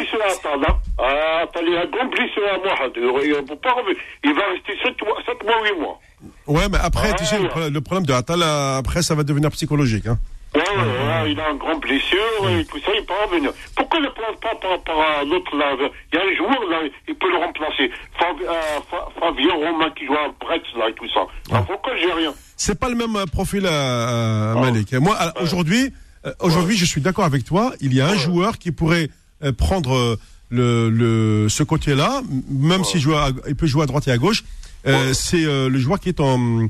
Il va rester 7 mois, 7 mois, 8 mois. Ouais, mais après, Ah, tu sais, le, problème- de Atal, après, ça va devenir psychologique. Hein. Ouais, ouais, ouais, il a un grand blessure et tout ça, il peut revenir. Pourquoi ne prend pas par rapport à l'autre là Il y a un joueur là, il peut le remplacer. Fav- euh, Fa- Fabien Romain qui joue à Brest là et tout ça. Alors, pourquoi j'ai rien? C'est pas le même euh, profil, euh, euh, Ah. Malik. Moi, aujourd'hui, aujourd'hui, je suis d'accord avec toi. Il y a un joueur qui pourrait prendre le, le, ce côté-là, même s'il joue, à- il peut jouer à droite et à gauche. Euh, C'est le joueur qui est en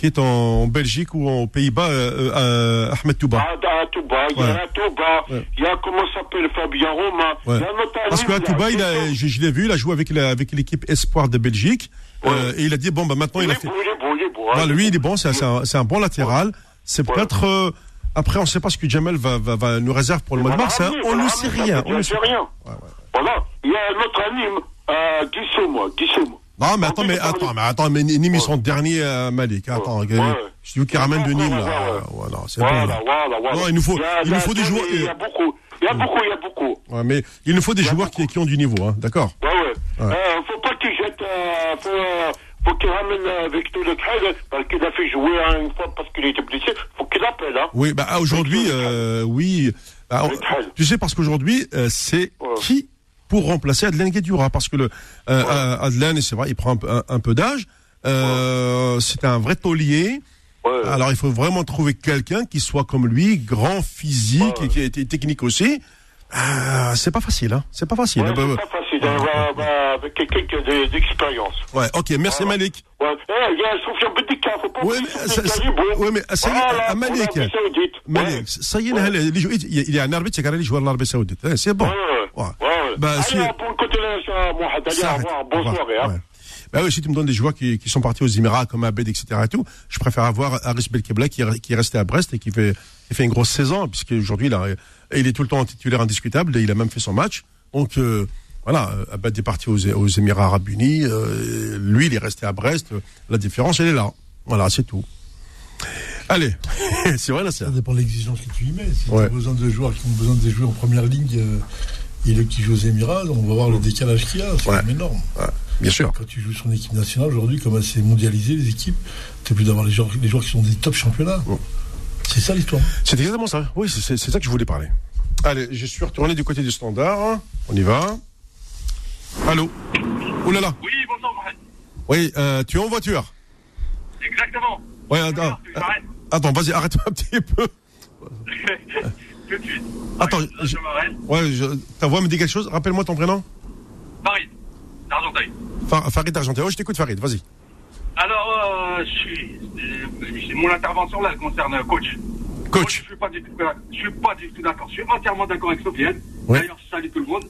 qui est en Belgique ou aux Pays-Bas, euh, euh, Ahmed Touba. Ah, à Touba, il y Ouais. a Touba, Ouais. il y a comment s'appelle Fabien Romain. Ouais. Il y a notre ami, Parce que à là, Touba, il a, je, je l'ai vu, il a joué avec la- avec l'équipe Espoir de Belgique. Ouais. Euh, et il a dit bon bah maintenant Il il a fait. beau, il est beau, il est beau. hein. Voilà, lui, il est bon, c'est un, un bon latéral. C'est Ouais. peut-être. euh, après, on ne sait pas ce que Jamel va, va, va nous réserve pour le mois de mars. hein. On ne sait rien. On ne sait rien. Ouais, ouais. Voilà. Il y a notre ami, euh, Guissoum, Guissoum. Non, mais attends, En mais attends, mais attends, mais Nîmes, ils sont derniers à Malik. Attends, Ouais. que- Ouais. c'est vous qui ramène de Nîmes, là. Voilà, c'est Voilà, bon, là. Non, il nous faut- il nous faut des joueurs- Il y a beaucoup. Il y a beaucoup, il y a beaucoup. Ouais, mais il nous faut des joueurs qui, qui ont du niveau, hein, d'accord Ouais, ouais. Ouais. Euh, faut pas qu'il jette, euh, faut, euh, faut qu'il ramène euh, Victor Le Trade, parce qu'il a fait jouer hein, une fois parce qu'il était blessé. Faut qu'il appelle, hein. Oui, bah ah, aujourd'hui, euh, oui. Ah, on- tu sais, parce qu'aujourd'hui, euh, c'est qui pour remplacer Adelaine Guedura parce que le euh, ouais. Euh, c'est vrai, il prend un, un peu d'âge. Euh, ouais. C'est un vrai taulier. Ouais. Alors il faut vraiment trouver quelqu'un qui soit comme lui, grand physique et qui technique aussi. Euh, c'est pas facile, hein. C'est pas facile. Hein, bah, c'est pas bah, facile. Hein. Bah, bah, avec quelqu'un d'expérience. Ouais, ok, merci voilà. Malik. Ouais, eh, il y a un petit faut pas ouais, mais, ça, ouais, mais ça y est, ah, Malik. Malik, ça y est, il y a un arbitre qui a regardé jouer l'Arabie Saoudite. Eh, c'est bon. Ouais, ouais. Bah, Allez, si- on peut continuer ça, Mohamed. Ça au revoir. Bonne soirée, hein. Ouais. Bah oui, si tu me donnes des joueurs qui, qui sont partis aux Émirats comme Abed, etc. et tout, je préfère avoir Aris Belkebla qui, est- qui est resté à Brest et qui fait, qui fait une grosse saison, puisque aujourd'hui il, a- il est tout le temps titulaire indiscutable et il a même fait son match. Donc euh, voilà, euh, Abed est parti aux, aux Émirats Arabes Unis, euh, lui il est resté à Brest. La différence elle est là. Voilà, c'est tout. Allez, c'est vrai là, c'est. Ça dépend de l'exigence que tu y mets. Si Ouais. tu as besoin de joueurs qui ont besoin de jouer en première ligne euh, et le qui joue aux Émirats, on va voir le décalage qu'il y a. C'est Ouais. énorme. Bien sûr. Quand tu joues sur une équipe nationale aujourd'hui, comme c'est mondialisé les équipes, tu plus d'avoir les joueurs, les joueurs qui sont des top championnats. Ouais. C'est ça l'histoire. C'est exactement ça. Oui, c'est- ça que je voulais parler. Allez, je suis retourné du côté du standard. On y va. Allô? Oh là là. Oui, bonsoir, Mohamed. Oui, euh, tu es en voiture. Exactement. Ouais, attends. Attends, vas-y, arrête-toi un petit peu. Tout de suite. Attends, je- je m'arrête. Ouais, je- ta voix me dit quelque chose. Rappelle-moi ton prénom. Paris, d'Argenteuil. Fa- Farid Argentin. Oh, je t'écoute, Farid, vas-y. Alors, euh, je suis, euh, mon intervention là elle concerne coach. Moi, Coach. je suis pas du tout, je suis pas du tout d'accord. Je suis entièrement d'accord avec Sofiane. Ouais. D'ailleurs, je salue tout le monde.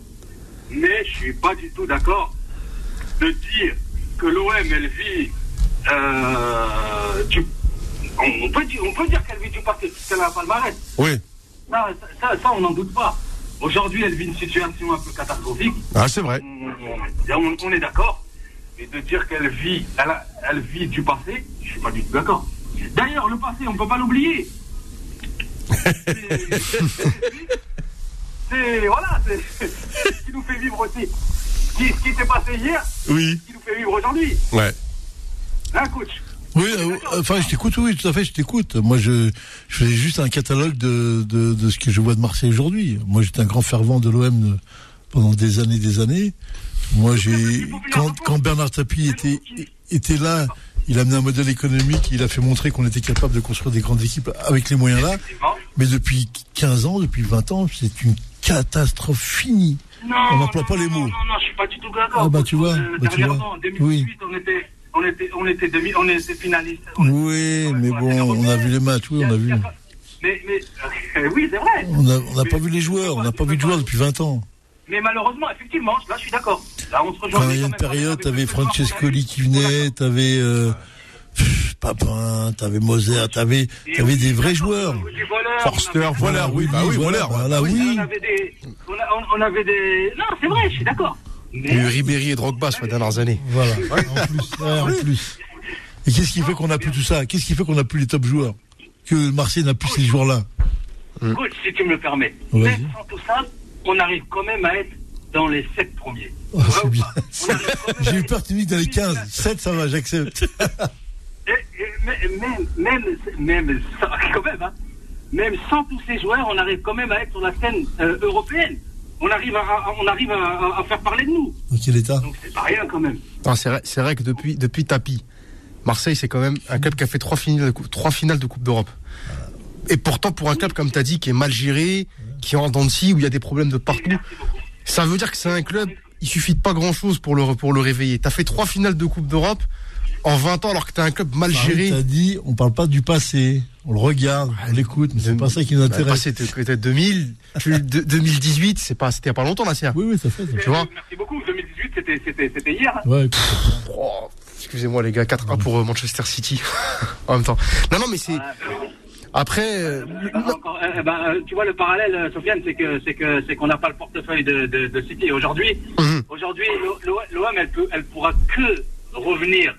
Mais je suis pas du tout d'accord de dire que l'OM elle vit euh, du, on, on peut dire, on peut dire qu'elle vit du passé puisqu'elle a un palmarès. Oui. Ça, ça, ça, on n'en doute pas. Aujourd'hui, elle vit une situation un peu catastrophique. Ah, c'est vrai. On, on- on est d'accord. Mais de dire qu'elle vit, elle, elle vit du passé, je suis pas du tout d'accord. D'ailleurs, le passé, on peut pas l'oublier. C'est- voilà, c'est ce qui nous fait vivre aussi. Ce qui, ce qui s'est passé hier, Oui. ce qui nous fait vivre aujourd'hui. Ouais. Hein, coach? Oui, euh, enfin, je t'écoute, oui, tout à fait, je t'écoute. Moi, je, je faisais juste un catalogue de, de, de ce que je vois de Marseille aujourd'hui. Moi, j'étais un grand fervent de l'OM pendant des années, des années. Moi, j'ai, quand, quand Bernard Tapie était, était là, il a amené un modèle économique, il a fait montrer qu'on était capable de construire des grandes équipes avec les moyens là. Mais depuis 15 ans, depuis 20 ans, c'est une catastrophe finie. Non, On n'emploie non, pas les non, mots. Non, non, je suis pas du tout d'accord. Ah, bah, tu vois, Euh, bah, tu vois. en 2018, on était, on était, on était demi, on était finaliste. On- Oui, mais bon, on a vu les matchs, oui, on a vu. Mais, mais euh, oui, c'est vrai. On n'a pas vu les joueurs, on n'a pas vu de joueurs depuis 20 ans. Mais malheureusement, effectivement, là, je suis d'accord. Là, on se rejoint. Quand il y a une période, t'avais Francescoli qui venait, t'avais euh, Papin, t'avais Moser, t'avais t'avais des vrais joueurs. Forster, voilà, oui, bah oui, voilà. On oui. avait des, on, a- on- on avait des. Non, c'est vrai, je suis d'accord. Il y a eu Mais Ribéry et Drogba sur les dernières années. Voilà. En plus, ouais, en plus. Et qu'est-ce qui fait qu'on n'a plus tout ça? Qu'est-ce qui fait qu'on n'a plus les top joueurs? Que Marseille n'a plus ces joueurs-là? Coach, si tu me le permets, même sans tout ça, on arrive quand même à être dans les sept premiers. Oh, Ouais C'est bien. J'ai eu peur que tu me dises dans les 15. 7, ça va, j'accepte. Et- et même, même, même, quand même, hein, même sans tous ces joueurs, on arrive quand même à être sur la scène euh, européenne. On arrive, à, à- on arrive à, faire parler de nous. Dans quel état Donc c'est pas rien quand même. Non, c'est vrai, c'est vrai que depuis, depuis Tapi, Marseille, c'est quand même un club qui a fait trois finales de, coupe- trois finales de Coupe d'Europe. Et pourtant, pour un club, comme tu as dit, qui est mal géré, qui est en dents de scie, où il y a des problèmes de partout, ça veut dire que c'est un club, il suffit de pas grand chose pour le, pour le réveiller. Tu as fait trois finales de Coupe d'Europe en 20 ans, alors que tu un club mal géré. T'as dit, on parle pas du passé. On le regarde, on l'écoute, mais c'est pas ça qui nous Bah, intéresse. passé, c'était peut-être 2000, tu- de- 2018, c'est pas, c'était il y a pas longtemps, c'est. Oui, oui, ça fait. Tu vois Merci beaucoup. 2018, c'était, c'était, c'était hier. hein. Ouais, Oh, excusez-moi les gars, 4-1 pour euh, Manchester City en même temps. Non, non, mais c'est. Après, euh, Ah, encore, euh, euh, bah, tu vois le parallèle, Sofiane, c'est que c'est que c'est qu'on n'a pas le portefeuille de, de, de City. Et Aujourd'hui, Mhm. aujourd'hui, l'O- l'O- l'OM, elle peut, elle pourra que revenir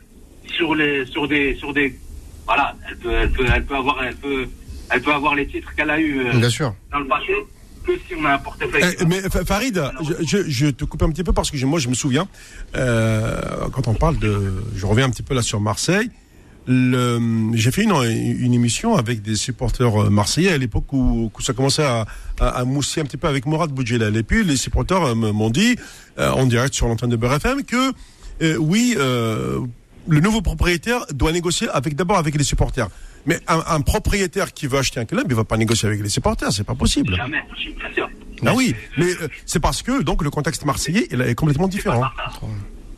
sur les, sur des, sur des, voilà, elle peut, elle peut, elle peut avoir, elle peut, elle peut avoir les titres qu'elle a eu bien sûr. dans le passé, que si on a un portefeuille. Eh, mais Fa- Farid, je, je- je te coupe un petit peu parce que moi je me souviens euh, quand on parle de, je reviens un petit peu là sur Marseille. le- J'ai fait une, une émission avec des supporters euh, marseillais à l'époque où, où ça commençait à, à, à mousser un petit peu avec Mourad Boudjelal. Et puis les supporters euh, m'ont dit euh, en direct sur l'antenne de Beurre FM que euh, oui, euh, le nouveau propriétaire doit négocier avec d'abord avec les supporters. Mais un, un propriétaire qui veut acheter un club, il va pas négocier avec les supporters, c'est pas possible. Jamais, bien sûr. Ah oui, mais euh, c'est parce que donc le contexte marseillais il est complètement différent.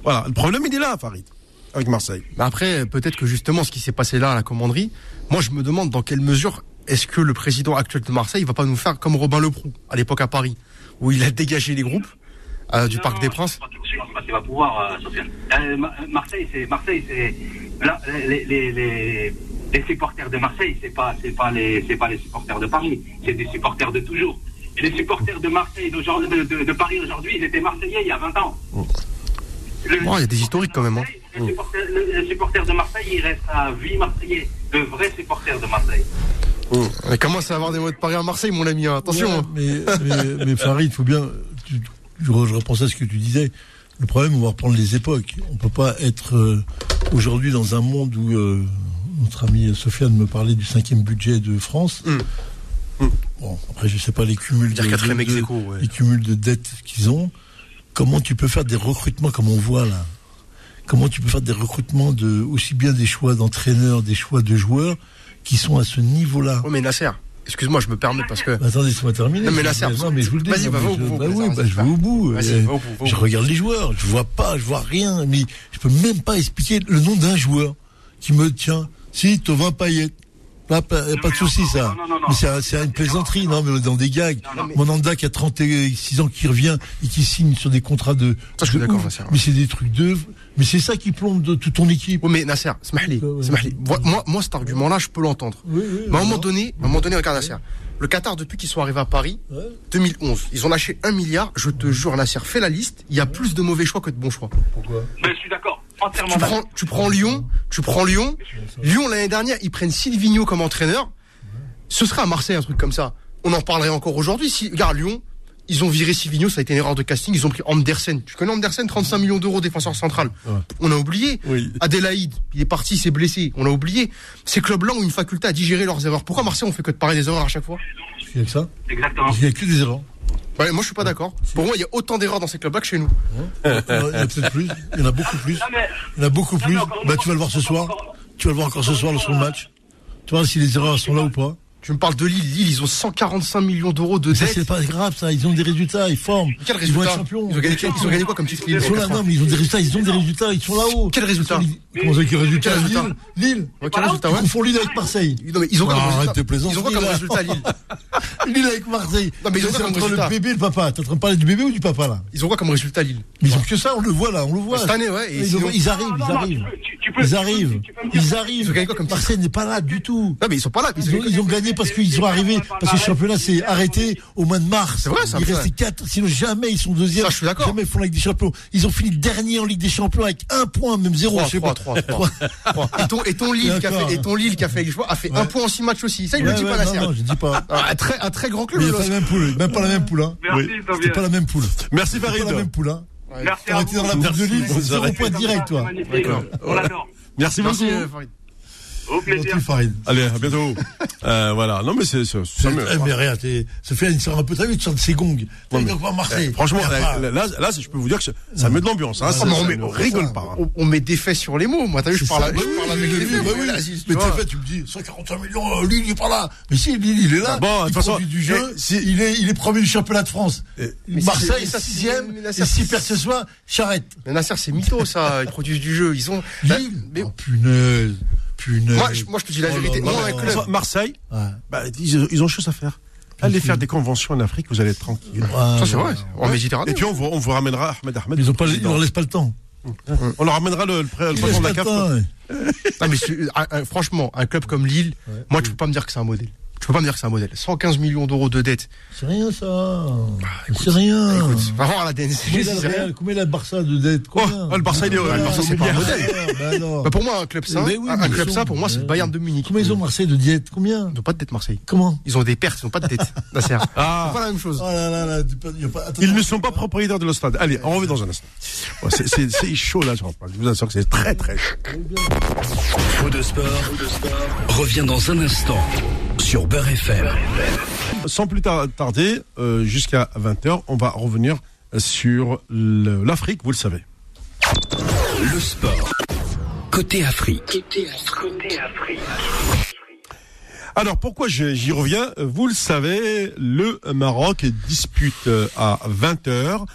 Voilà, le problème il est là, Farid, avec Marseille. Mais après, peut-être que justement, ce qui s'est passé là à la commanderie, moi, je me demande dans quelle mesure est-ce que le président actuel de Marseille va pas nous faire comme Robin Leproux à l'époque à Paris, où il a dégagé les groupes euh, du Non, Parc non, des je Princes. Je pense pas qu'il va pouvoir, euh. Euh, Ma- Marseille, c'est Marseille, c'est là, les, les, les, les supporters de Marseille, c'est pas, c'est pas les, c'est pas les supporters de Paris, c'est des supporters de toujours. Et les supporters de Marseille, d'aujourd'hui- de, de, de Paris aujourd'hui, ils étaient Marseillais il y a 20 ans. Le- Oh, il y a des historiques quand même, hein. Les supporters, les supporters de Marseille, ils restent à vie Marseillais, de vrais supporters de Marseille. On commence à avoir des mots de Paris à Marseille, mon ami. hein? Attention. Ouais, hein. mais, mais, mais Farid, il faut bien. tu- je, je repense à ce que tu disais. Le problème, on va reprendre les époques. On peut pas être euh, aujourd'hui dans un monde où euh, notre ami Sofiane me parlait du cinquième budget de France. Mm. Bon, après, je sais pas les cumuls, de, de- de- aequo, ouais. les cumuls de dettes qu'ils ont. Comment tu peux faire des recrutements comme on voit là? Comment tu peux faire des recrutements de aussi bien des choix d'entraîneurs, des choix de joueurs qui sont à ce niveau-là? Ouais, mais Nasser, excuse-moi, je me permets parce que. bah, attendez, laissez-moi terminer. Non, mais non, mais je vous le dis. vas-y, je- bah oui, bah, je vais au bout. Je regarde les joueurs. Je vois pas, je vois rien. Mais je peux même pas expliquer le nom d'un joueur qui me tient. Si, Tovin Payet. Pas, pas de souci, ça. non, non, non, non. Mais c'est un- c'est une plaisanterie, non, mais dans des gags. Non, non, mais- Mon Anda qui a 36 ans qui revient et qui signe sur des contrats de. Ça, je suis de d'accord. Nasser. Mais c'est des trucs de. Mais c'est ça qui plombe de toute ton équipe. Oui, mais Nasser, Smahli. Smahli. Moi, moi, cet argument-là, je peux l'entendre. Oui, oui, Mais à un moment donné, à un moment donné, regarde Nasser. Le Qatar, depuis qu'ils sont arrivés à Paris, Ouais. 2011, ils ont lâché un milliard. Je te jure, Nasser, fais la liste. Il y a plus de mauvais choix que de bons choix. Pourquoi Mais je suis d'accord, entièrement Tu prends, tu prends Lyon, tu prends Lyon. Lyon, l'année dernière, ils prennent Silvino comme entraîneur. Ce serait à Marseille, un truc comme ça. On en parlerait encore aujourd'hui. Si, regarde, Lyon, ils ont viré Silvino, ça a été une erreur de casting. Ils ont pris Andersen. Tu connais Andersen, 35 millions d'euros, défenseur central. Ouais. On a oublié. Oui. Adélaïde, il est parti, il s'est blessé. On a oublié. Ces clubs-là ont une faculté à digérer leurs erreurs. Pourquoi Marseille, on fait que de parer des erreurs à chaque fois? Il y a que ça Exactement. Il y a que des erreurs. Ouais, Moi, je suis pas d'accord. Pour moi, il y a autant d'erreurs dans ces clubs-là que chez nous. Il y en a peut-être plus. Il y en a beaucoup plus. Il y en a beaucoup plus. Bah, tu vas le voir ce soir. Tu vas le voir encore ce soir le match. Tu vois si les erreurs sont là ou pas. Tu me parles de Lille. Lille, ils ont 145 millions d'euros de dettes. c'est pas grave, ça. Ils ont des résultats, ils forment. Quel Ils vont résultat être champions. ils ont, gagné, ils ont gagné quoi comme titre Lille Ils sont là, non, mais ils ont des résultats, ils ont des résultats, ils sont là-haut. Quel résultat Comment ça, quel résultat résultat Lille Lille. Quel résultat, ouais confonds Lille avec Marseille. Non, mais ils ont quoi comme Ah, résultat arrête de plaisanter, Ils ont quoi comme résultat, Lille Lille avec Marseille. Non, mais ils ont quoi comme résultat le bébé et le papa. T'es en train de parler du bébé ou du papa, là Ils ont quoi comme résultat, Lille Mais ils ont que ça, on le voit, là, on le voit. Cette année, ouais. Ils, ils arrivent, ils arrivent. Ils arrivent. Ils arrivent. Ils ont gagné quoi comme titre Marseille n'est pas là du tout. Non, mais ils sont pas là. Ils ont, ils parce qu'ils sont arrivés, parce que le championnat s'est arrêté au mois de mars. C'est vrai, ça, Il restait vrai. 4, sinon jamais ils sont deuxièmes. Ça, je suis d'accord. Jamais ils font la Ligue des Champions. Ils ont fini dernier en Ligue des Champions avec un point, même zéro. 3, je sais 3, pas. 3, 3. Et ton, et ton Lille qui a fait, et ton Lille qui a fait les choix a fait un point en 6 matchs aussi. Ça, il Ouais, le dit ouais, pas, la non, série. non, je dis pas. Un très, un très grand club, Mais il le n'y a pas la même poule, même pas la même poule, hein. Merci, C'était Sofiane. pas la même poule. Merci C'était Farid. pas la même poule, hein. Merci été dans la poule de Lille, c'est zéro point direct, toi. On l'adore. Merci beaucoup. Au plaisir. Allez, à bientôt. euh, voilà. Non, mais c'est, mieux. eh, mais rien, Sofiane, il sort un peu très vite, tu sors de ses gongs. T'as vu Marseille. Eh, Franchement, pas- là, là, là, je peux vous dire que ça met de l'ambiance. Hein, ça, ça on rigole ça, pas. hein. On, on met des faits sur les mots. Moi, t'as vu, je parle, ça. Bah avec les bah tu Mais t'es fait, tu me dis 145 millions, euh, Lille, il est pas là. Mais si, Lille, il est là. Bon, de il toute façon, produit du jeu. eh, il, est, il est premier du championnat de France. Marseille, c'est- mais ça, c'est- sixième. mais là, Et ça, si c'est- perd ce soir, j'arrête. Mais Nasser, c'est mytho, ça. Ils produisent du jeu. Ils ont. Bah, Lille. mais- Oh, punaise. Punaise. moi, je, moi, je te dis la Oh vérité. là Marseille, Ouais. bah, ils, ils ont chose à faire. Allez faire des conventions en Afrique, vous allez être tranquille. Ouais, Ça, c'est ouais. vrai. En Méditerranée. Et puis on vous, on vous ramènera Ahmed Ahmed. Ils président. leur laissent pas le temps. On leur ramènera le, président de la CAF. le temps. ouais. Non, mais c'est- un- un- franchement, un club comme Lille, moi, tu peux pas me dire que c'est un modèle. Tu peux pas me dire que c'est un modèle. 115 millions d'euros de dette. C'est rien ça. écoute, c'est rien. Écoute, va voir la DNCG, Combien c'est il a le rien. Real Combien Barça de dette Oh, le Barça, il est- Combien le Barça, c'est pas un Combien modèle. Bah non. Bah, pour moi, un club ça, oui, un, club sont- ça, pour moi, c'est le Bayern de Munich. Combien ils ont Marseille de dette Combien Ils n'ont pas de dette Marseille. Comment Ils ont des pertes, ils n'ont pas de dette. Nasser. Ah. C'est pas la même chose. Oh là là là, tu peux- y a pas- attends, Ils ne sont pas propriétaires de leur stade. Allez, on revient dans un instant. C'est- chaud là, je je vous assure que c'est très très chaud. Faux de sport, revient dans un instant sur Beurre FM. Sans plus tar- tarder, euh, jusqu'à 20h, on va revenir sur l'Afrique, vous le savez. Le sport. Côté Afrique. Alors pourquoi j'y reviens? Vous le savez, le Maroc dispute euh, à 20h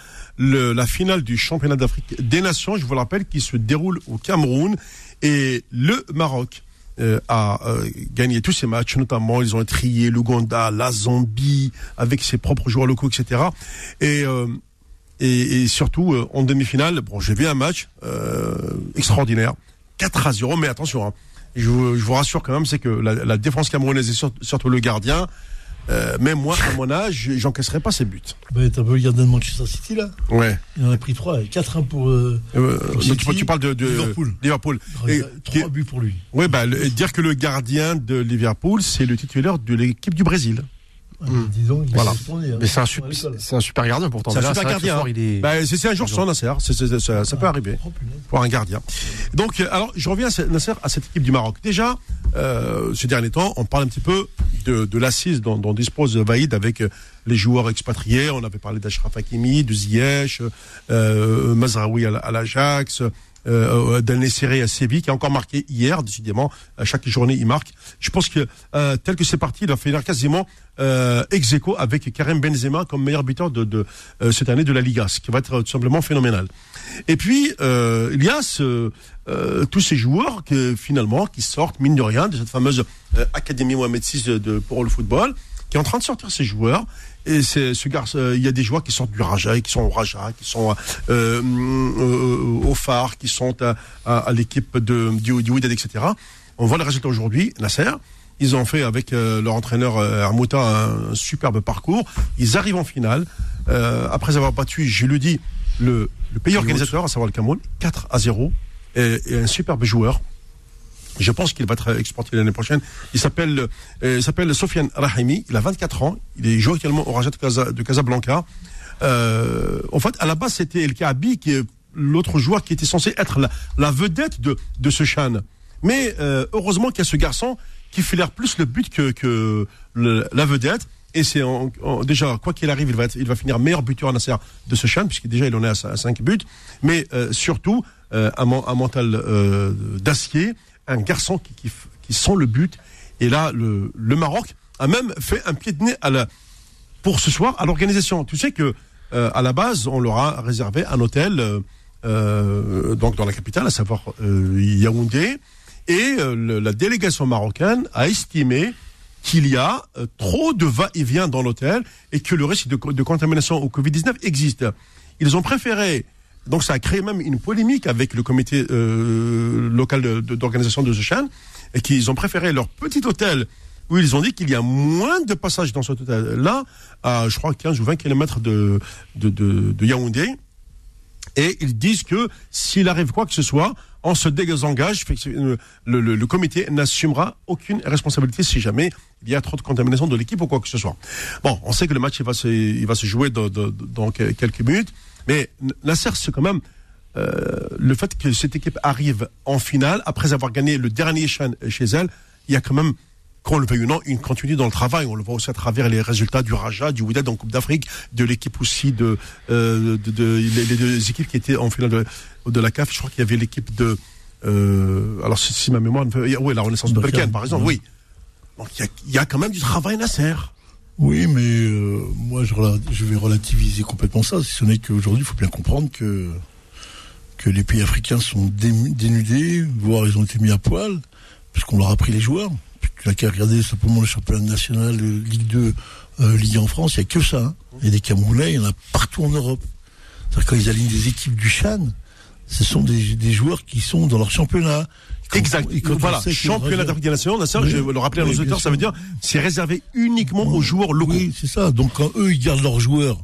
le, la finale du championnat d'Afrique des Nations, je vous le rappelle, qui se déroule au Cameroun. Et le Maroc euh, a euh, gagné tous ses matchs, notamment ils ont trié l'Ouganda, la Zambie, avec ses propres joueurs locaux, etc. Et, euh, et, et surtout, euh, en demi-finale, bon, j'ai vu un match euh, extraordinaire, 4 à 0, mais attention, hein, je, vous, je vous rassure quand même, c'est que la, la défense camerounaise et sur- surtout le gardien, euh, même moi, à mon âge, j'encaisserai pas ses buts. Bah, T'as regardé le Manchester City là? Ouais. Il en a pris 3, 4-1 pour euh, Euh, Pour tu, City, tu parles de, de Liverpool. Liverpool. Et- 3 buts pour lui. ouais, bah, le- dire que le gardien de Liverpool, c'est le titulaire de l'équipe du Brésil. Voilà. tourné, hein. Mais c'est un, super, un gardien pourtant. C'est un là, super gardien. soir, il est... Bah, c'est un jour sans Nasser, c'est- ça, ça peut arriver. Oh, punaise. pour un gardien. Donc, euh, alors, je reviens à ce- Nasser, à cette équipe du Maroc. Déjà, euh, ces derniers temps, on parle un petit peu de, de l'assise dont, dont dispose Vaïd avec euh, les joueurs expatriés. On avait parlé d'Ashraf Hakimi, de Ziyech, euh, Mazraoui à l'Ajax, euh, Nesseri à Séville, qui a encore marqué hier, décidément. À chaque journée, il marque. Je pense que, euh, tel que c'est parti, il va finir quasiment euh, ex aequo avec Karim Benzema comme meilleur buteur de, euh, cette année de la Liga, ce qui va être tout simplement phénoménal. Et puis, il y a tous ces joueurs finalement, qui sortent, mine de rien, de cette fameuse Académie Mohamed VI de, de- pour le football, qui est en train de sortir ces joueurs. Et c'est ce garçon, euh, il y a des joueurs qui sortent du Raja, qui sont au Raja, qui sont euh, euh, au Phare, qui sont à, à- à l'équipe de du, du etc. On voit les résultats aujourd'hui. Nasser, ils ont fait avec euh, leur entraîneur euh, Hermouta un, un superbe parcours. Ils arrivent en finale euh, après avoir battu, je le dis, le, le pays organisateur, à savoir le Cameroun, 4 à 0, et, et un superbe joueur. Je pense qu'il va être exporté l'année prochaine. Il s'appelle, euh, il s'appelle Sofiane Rahimi. Il a 24 ans. Il est joue actuellement au Raja de, de Casablanca. Euh, en fait, à la base, c'était El Kaabi qui est l'autre joueur qui était censé être la, vedette de, de ce Chan. Mais euh, heureusement qu'il y a ce garçon qui l'air plus le but que, que la vedette. Et c'est en- en- déjà quoi qu'il arrive, il va, être- il va finir meilleur buteur à Nasser de ce Chan, puisque déjà il en est à 5 buts. Mais euh, surtout euh, un, un mental euh, d'acier, un garçon qui, sent le but. Et là, le, Maroc a même fait un pied de nez à la, pour ce soir à l'organisation. Tu sais que euh, à la base, on leur a réservé un hôtel euh, euh, donc dans la capitale, à savoir Yaoundé, et la délégation marocaine a estimé qu'il y a trop de va-et-vient dans l'hôtel et que le risque de contamination au Covid-19 existe. Ils ont préféré, donc ça a créé même une polémique avec le comité euh, local d'organisation de, The Chan, et qu'ils ont préféré leur petit hôtel où ils ont dit qu'il y a moins de passages dans cet hôtel-là, à je crois 15 ou 20 kilomètres de, de, Yaoundé. Et ils disent que s'il arrive quoi que ce soit, on se désengage. que Le, comité n'assumera aucune responsabilité si jamais il y a trop de contamination de l'équipe ou quoi que ce soit. Bon, on sait que le match il va se, il va se jouer dans quelques minutes, mais Nasser c'est quand même euh, le fait que cette équipe arrive en finale après avoir gagné le dernier chez elle, il y a quand même qu'on le veuille ou non, une continuité dans le travail. On le voit aussi à travers les résultats du Raja, du Wydad en Coupe d'Afrique, de l'équipe aussi de, euh, de, de- les, les deux équipes qui étaient en finale de, de la CAF. Je crois qu'il y avait l'équipe de, euh, alors si, si ma mémoire, ne fait- oui, la Renaissance de Belken, par exemple, oui. Donc il y a, il y a quand même du travail Nasser. Oui, mais euh, moi je, je vais relativiser complètement ça, si ce n'est qu'aujourd'hui il faut bien comprendre que que les pays africains sont dé- dénudés, voire ils ont été mis à poil, puisqu'on leur a pris les joueurs. Tu n'as qu'à regarder simplement le championnat national, euh, Ligue 2, euh, Ligue 1 en France, il n'y a que ça. hein. Il y a des Camerounais, il y en a partout en Europe. C'est-à-dire quand ils alignent des équipes du Chan, ce sont des joueurs qui sont dans leur championnat. Exact. Voilà. Championnat d'Afrique des Nations, je vais le rappeler à nos auditeurs, ça veut dire, c'est réservé uniquement aux joueurs locaux. Oui, c'est ça. Donc quand eux ils gardent leurs joueurs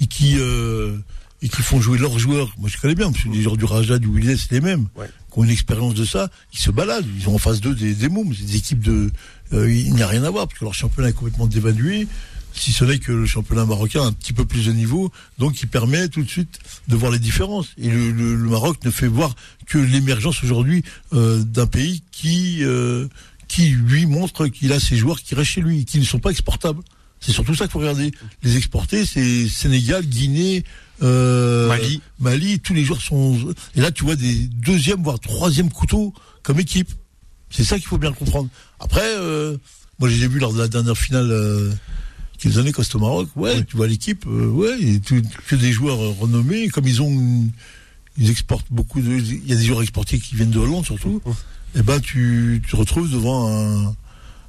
et qui euh, et qui font jouer leurs joueurs, moi je connais bien, parce que les joueurs du Raja, du Willis, c'est les mêmes, Ouais. qui ont une expérience de ça, ils se baladent, ils ont en face d'eux des, des mômes, c'est des équipes de, euh, il n'y a rien à voir parce que leur championnat est complètement dévalué. Si ce n'est que le championnat marocain a un petit peu plus de niveau, donc il permet tout de suite de voir les différences. Et le, le- le Maroc ne fait voir que l'émergence aujourd'hui euh, d'un pays qui euh, qui lui montre qu'il a ses joueurs qui restent chez lui, qui ne sont pas exportables. C'est surtout ça qu'il faut regarder. Les exporter, c'est Sénégal, Guinée, euh, Mali. Mali. Tous les joueurs sont. Et là, tu vois des deuxième voire troisième couteaux comme équipe. C'est ça qu'il faut bien comprendre. Après, moi j'ai vu lors de la dernière finale qu'ils années Costa Maroc. Ouais, tu vois l'équipe. euh, ouais, tout- que des joueurs euh, renommés. Comme ils ont, une- ils exportent beaucoup de. Il y a des joueurs exportés qui viennent de Hollande surtout. Et ben tu tu te retrouves devant un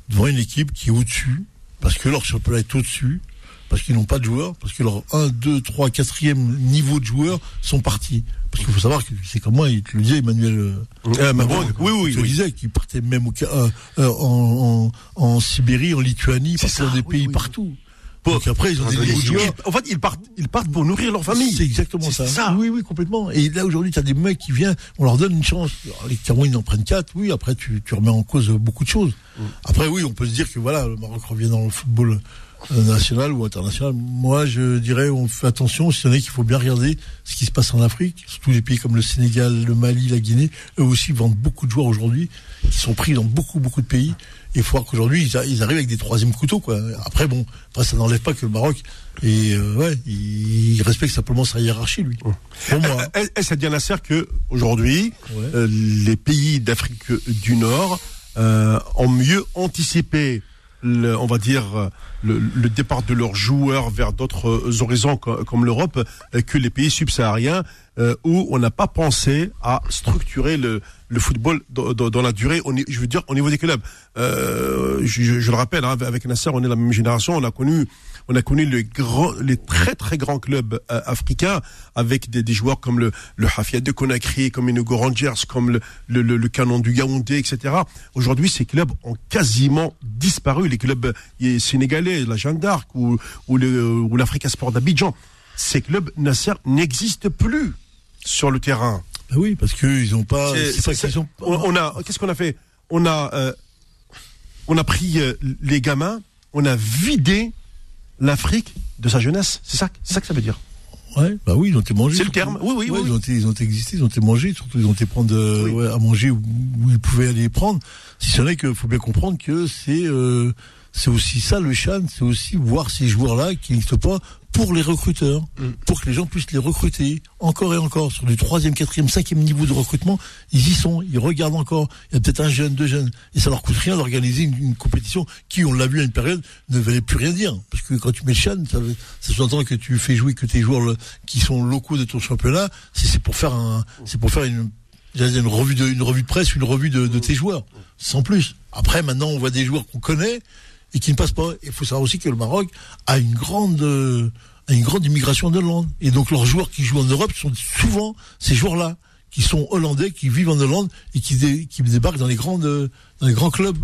devant une équipe qui est au-dessus, parce que leur championnat est au-dessus, parce qu'ils n'ont pas de joueurs, parce que leur 1, 2, 3, 4e niveau de joueurs sont partis. Parce qu'il faut savoir que c'est comme moi, il te le disait, Emmanuel. euh, Euh, Macron, oui, oui, il te oui. disait qu'il partait même au, euh, euh, en, en, en Sibérie, en Lituanie, partait dans des pays partout. Donc après, ils ont des niveaux de joueurs. En fait, ils partent, ils partent pour nourrir leur famille. C'est exactement ça. ça. Oui, oui, complètement. Et là, aujourd'hui, tu as des mecs qui viennent, on leur donne une chance. Alors, les Cameroun, ils en prennent quatre. Oui, après, tu, tu remets en cause beaucoup de choses. Mm. Après, oui, on peut se dire que voilà, le Maroc revient dans le football national ou international. Moi, je dirais, on fait attention, si on est qu'il faut bien regarder ce qui se passe en Afrique, surtout les pays comme le Sénégal, le Mali, la Guinée. Eux aussi vendent beaucoup de joueurs aujourd'hui, qui sont pris dans beaucoup, beaucoup de pays. Et il faut voir qu'aujourd'hui, ils, a- arrivent avec des troisièmes couteaux, quoi. Après, bon, après, ça n'enlève pas que le Maroc, et euh, ouais, il, respecte simplement sa hiérarchie, lui. Pour moi. Est- Est-ce à dire, Nasser, que aujourd'hui, Ouais. euh, les pays d'Afrique du Nord euh, ont mieux anticipé, le, on va dire, le, le départ de leurs joueurs vers d'autres euh, horizons co- comme l'Europe euh, que les pays subsahariens euh, où on n'a pas pensé à structurer le, le football dans, dans- la durée. Je veux dire, au niveau des clubs. Euh, je, je- je le rappelle, hein, avec Nasser, on est la même génération. On a connu, on a connu les grands, les très très grands clubs euh, africains avec des, des joueurs comme le, le Hafia de Conakry, comme Enugu Rangers, comme le, le, le, Canon du Yaoundé, etc. Aujourd'hui, ces clubs ont quasiment disparu. Les clubs euh, sénégalais, la Jeanne d'Arc ou, ou le, ou l'Africa Sport d'Abidjan, ces clubs Nasser n'existent plus sur le terrain. Bah oui, parce qu'ils ils ont pas. Pas ont. on, on a, qu'est-ce qu'on a fait? On a, euh, on a pris euh, les gamins, on a vidé l'Afrique de sa jeunesse. C'est ça, c'est ça que ça veut dire. Ouais, bah oui, ils ont été mangés. C'est le terme. Oui, oui, Ouais, oui, Ils, ont été, ils ont été existés, ils ont été mangés, surtout ils ont été prendre euh, Oui. ouais, à manger où, où ils pouvaient aller les prendre. Si ce n'est qu'il faut bien comprendre que c'est euh, c'est aussi ça le Chan, c'est aussi voir ces joueurs-là qui n'existent pas pour les recruteurs, Mm. pour que les gens puissent les recruter encore et encore sur du troisième, quatrième, cinquième niveau de recrutement. Ils y sont, ils regardent encore. Il y a peut-être un jeune, deux jeunes, et ça leur coûte rien d'organiser une, une compétition qui, on l'a vu à une période, ne valait plus rien dire, parce que quand tu mets le Chan, ça, ça sous-entend que tu fais jouer que tes joueurs le- qui sont locaux de ton championnat. C'est pour faire un, c'est pour faire une une revue de une revue de presse, une revue de, de tes joueurs, sans plus. Après, maintenant, on voit des joueurs qu'on connaît et qui ne passent pas. Il faut savoir aussi que le Maroc a une grande euh, a une grande immigration d'Hollande et donc leurs joueurs qui jouent en Europe sont souvent ces joueurs-là qui sont hollandais, qui vivent en Hollande et qui, dé- qui débarquent dans les grandes dans les grands clubs.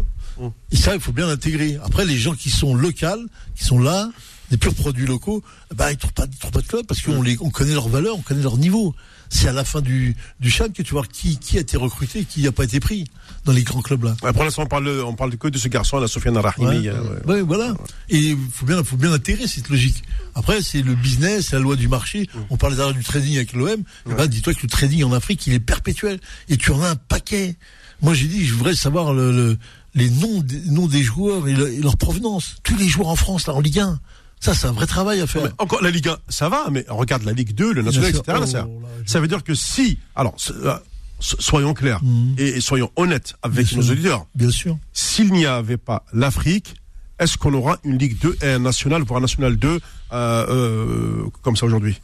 Et ça, il faut bien l'intégrer. Après, les gens qui sont locaux, qui sont là, des purs produits locaux, bah, ils trouvent ils trouvent pas de club parce qu'on les, on connaît leur valeur, on connaît leur niveau. C'est à la fin du, du chat que tu vois qui, qui a été recruté, et qui n'a pas été pris dans les grands clubs là. Ouais, pour l'instant, on parle, on parle que de ce garçon, la Sofiane Rahimi. Ouais. euh, ouais. Voilà. Et il faut bien, faut bien intégrer cette logique. Après, c'est le business, c'est la loi du marché. On parlait d'ailleurs du trading avec l'OM. Eh ben, dis-toi que le trading en Afrique, il est perpétuel. Et tu en as un paquet. Moi, j'ai dit, je voudrais savoir le, le- les noms des, noms des joueurs et, le- et leur provenance. Tous les joueurs en France, là, en Ligue 1. Ça, c'est un vrai travail à faire. Mais encore, la Ligue 1, ça va, mais regarde la Ligue 2, le national, etc. Oh ça, là, je- ça veut dire que si, alors, euh, so- soyons clairs Mhm. et, soyons honnêtes avec Bien nos sûr. auditeurs. Bien sûr. S'il n'y avait pas l'Afrique, est-ce qu'on aura une Ligue 2 et un national, voire un national 2, euh, euh, comme ça aujourd'hui?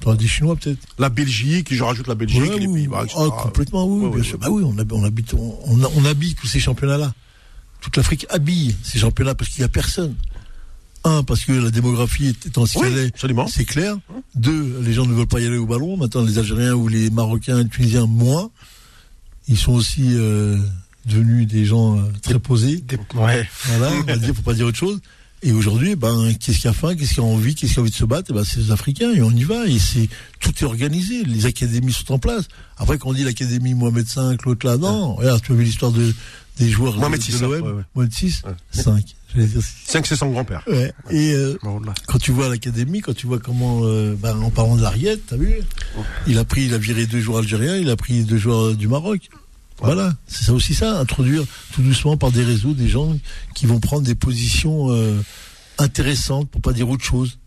T'auras des Chinois, peut-être. La Belgique, je rajoute la Belgique, Ouais, les oui. Pays-Bas, etc. Ah, complètement, oui, Ouais, bien ouais, sûr. Bah oui, on habite, on, on, on habille tous ces championnats-là. Toute l'Afrique habille ces championnats parce qu'il n'y a personne. Un, parce que la démographie ce qu'elle Oui, est, absolument. c'est clair. Deux, les gens ne veulent pas y aller au ballon. Maintenant, les Algériens ou les Marocains, les Tunisiens, moins. Ils sont aussi euh, devenus des gens euh, très posés. Ouais. Voilà, on va dire, faut pas dire autre chose. Et aujourd'hui, ben, qu'est-ce qui a faim, qu'est-ce qui a envie, qu'est-ce qui a envie de se battre? Eh ben, c'est les Africains et on y va. Et c'est tout est organisé. Les académies sont en place. Après, quand on dit l'académie Mohamed V, l'autre là, non. Regarde, tu as vu l'histoire de des joueurs Mohamed de, de l'OM. ouais, ouais. Mohamed 6 Ouais. 5. J'allais dire six. 5, c'est son grand-père. Ouais. Et euh, là. quand tu vois l'académie, quand tu vois comment, euh, ben, en parlant de l'Ariette, t'as vu Il a pris, il a viré deux joueurs algériens, il a pris deux joueurs du Maroc. Voilà, c'est ça aussi ça, introduire tout doucement par des réseaux des gens qui vont prendre des positions euh, intéressantes, pour pas dire autre chose.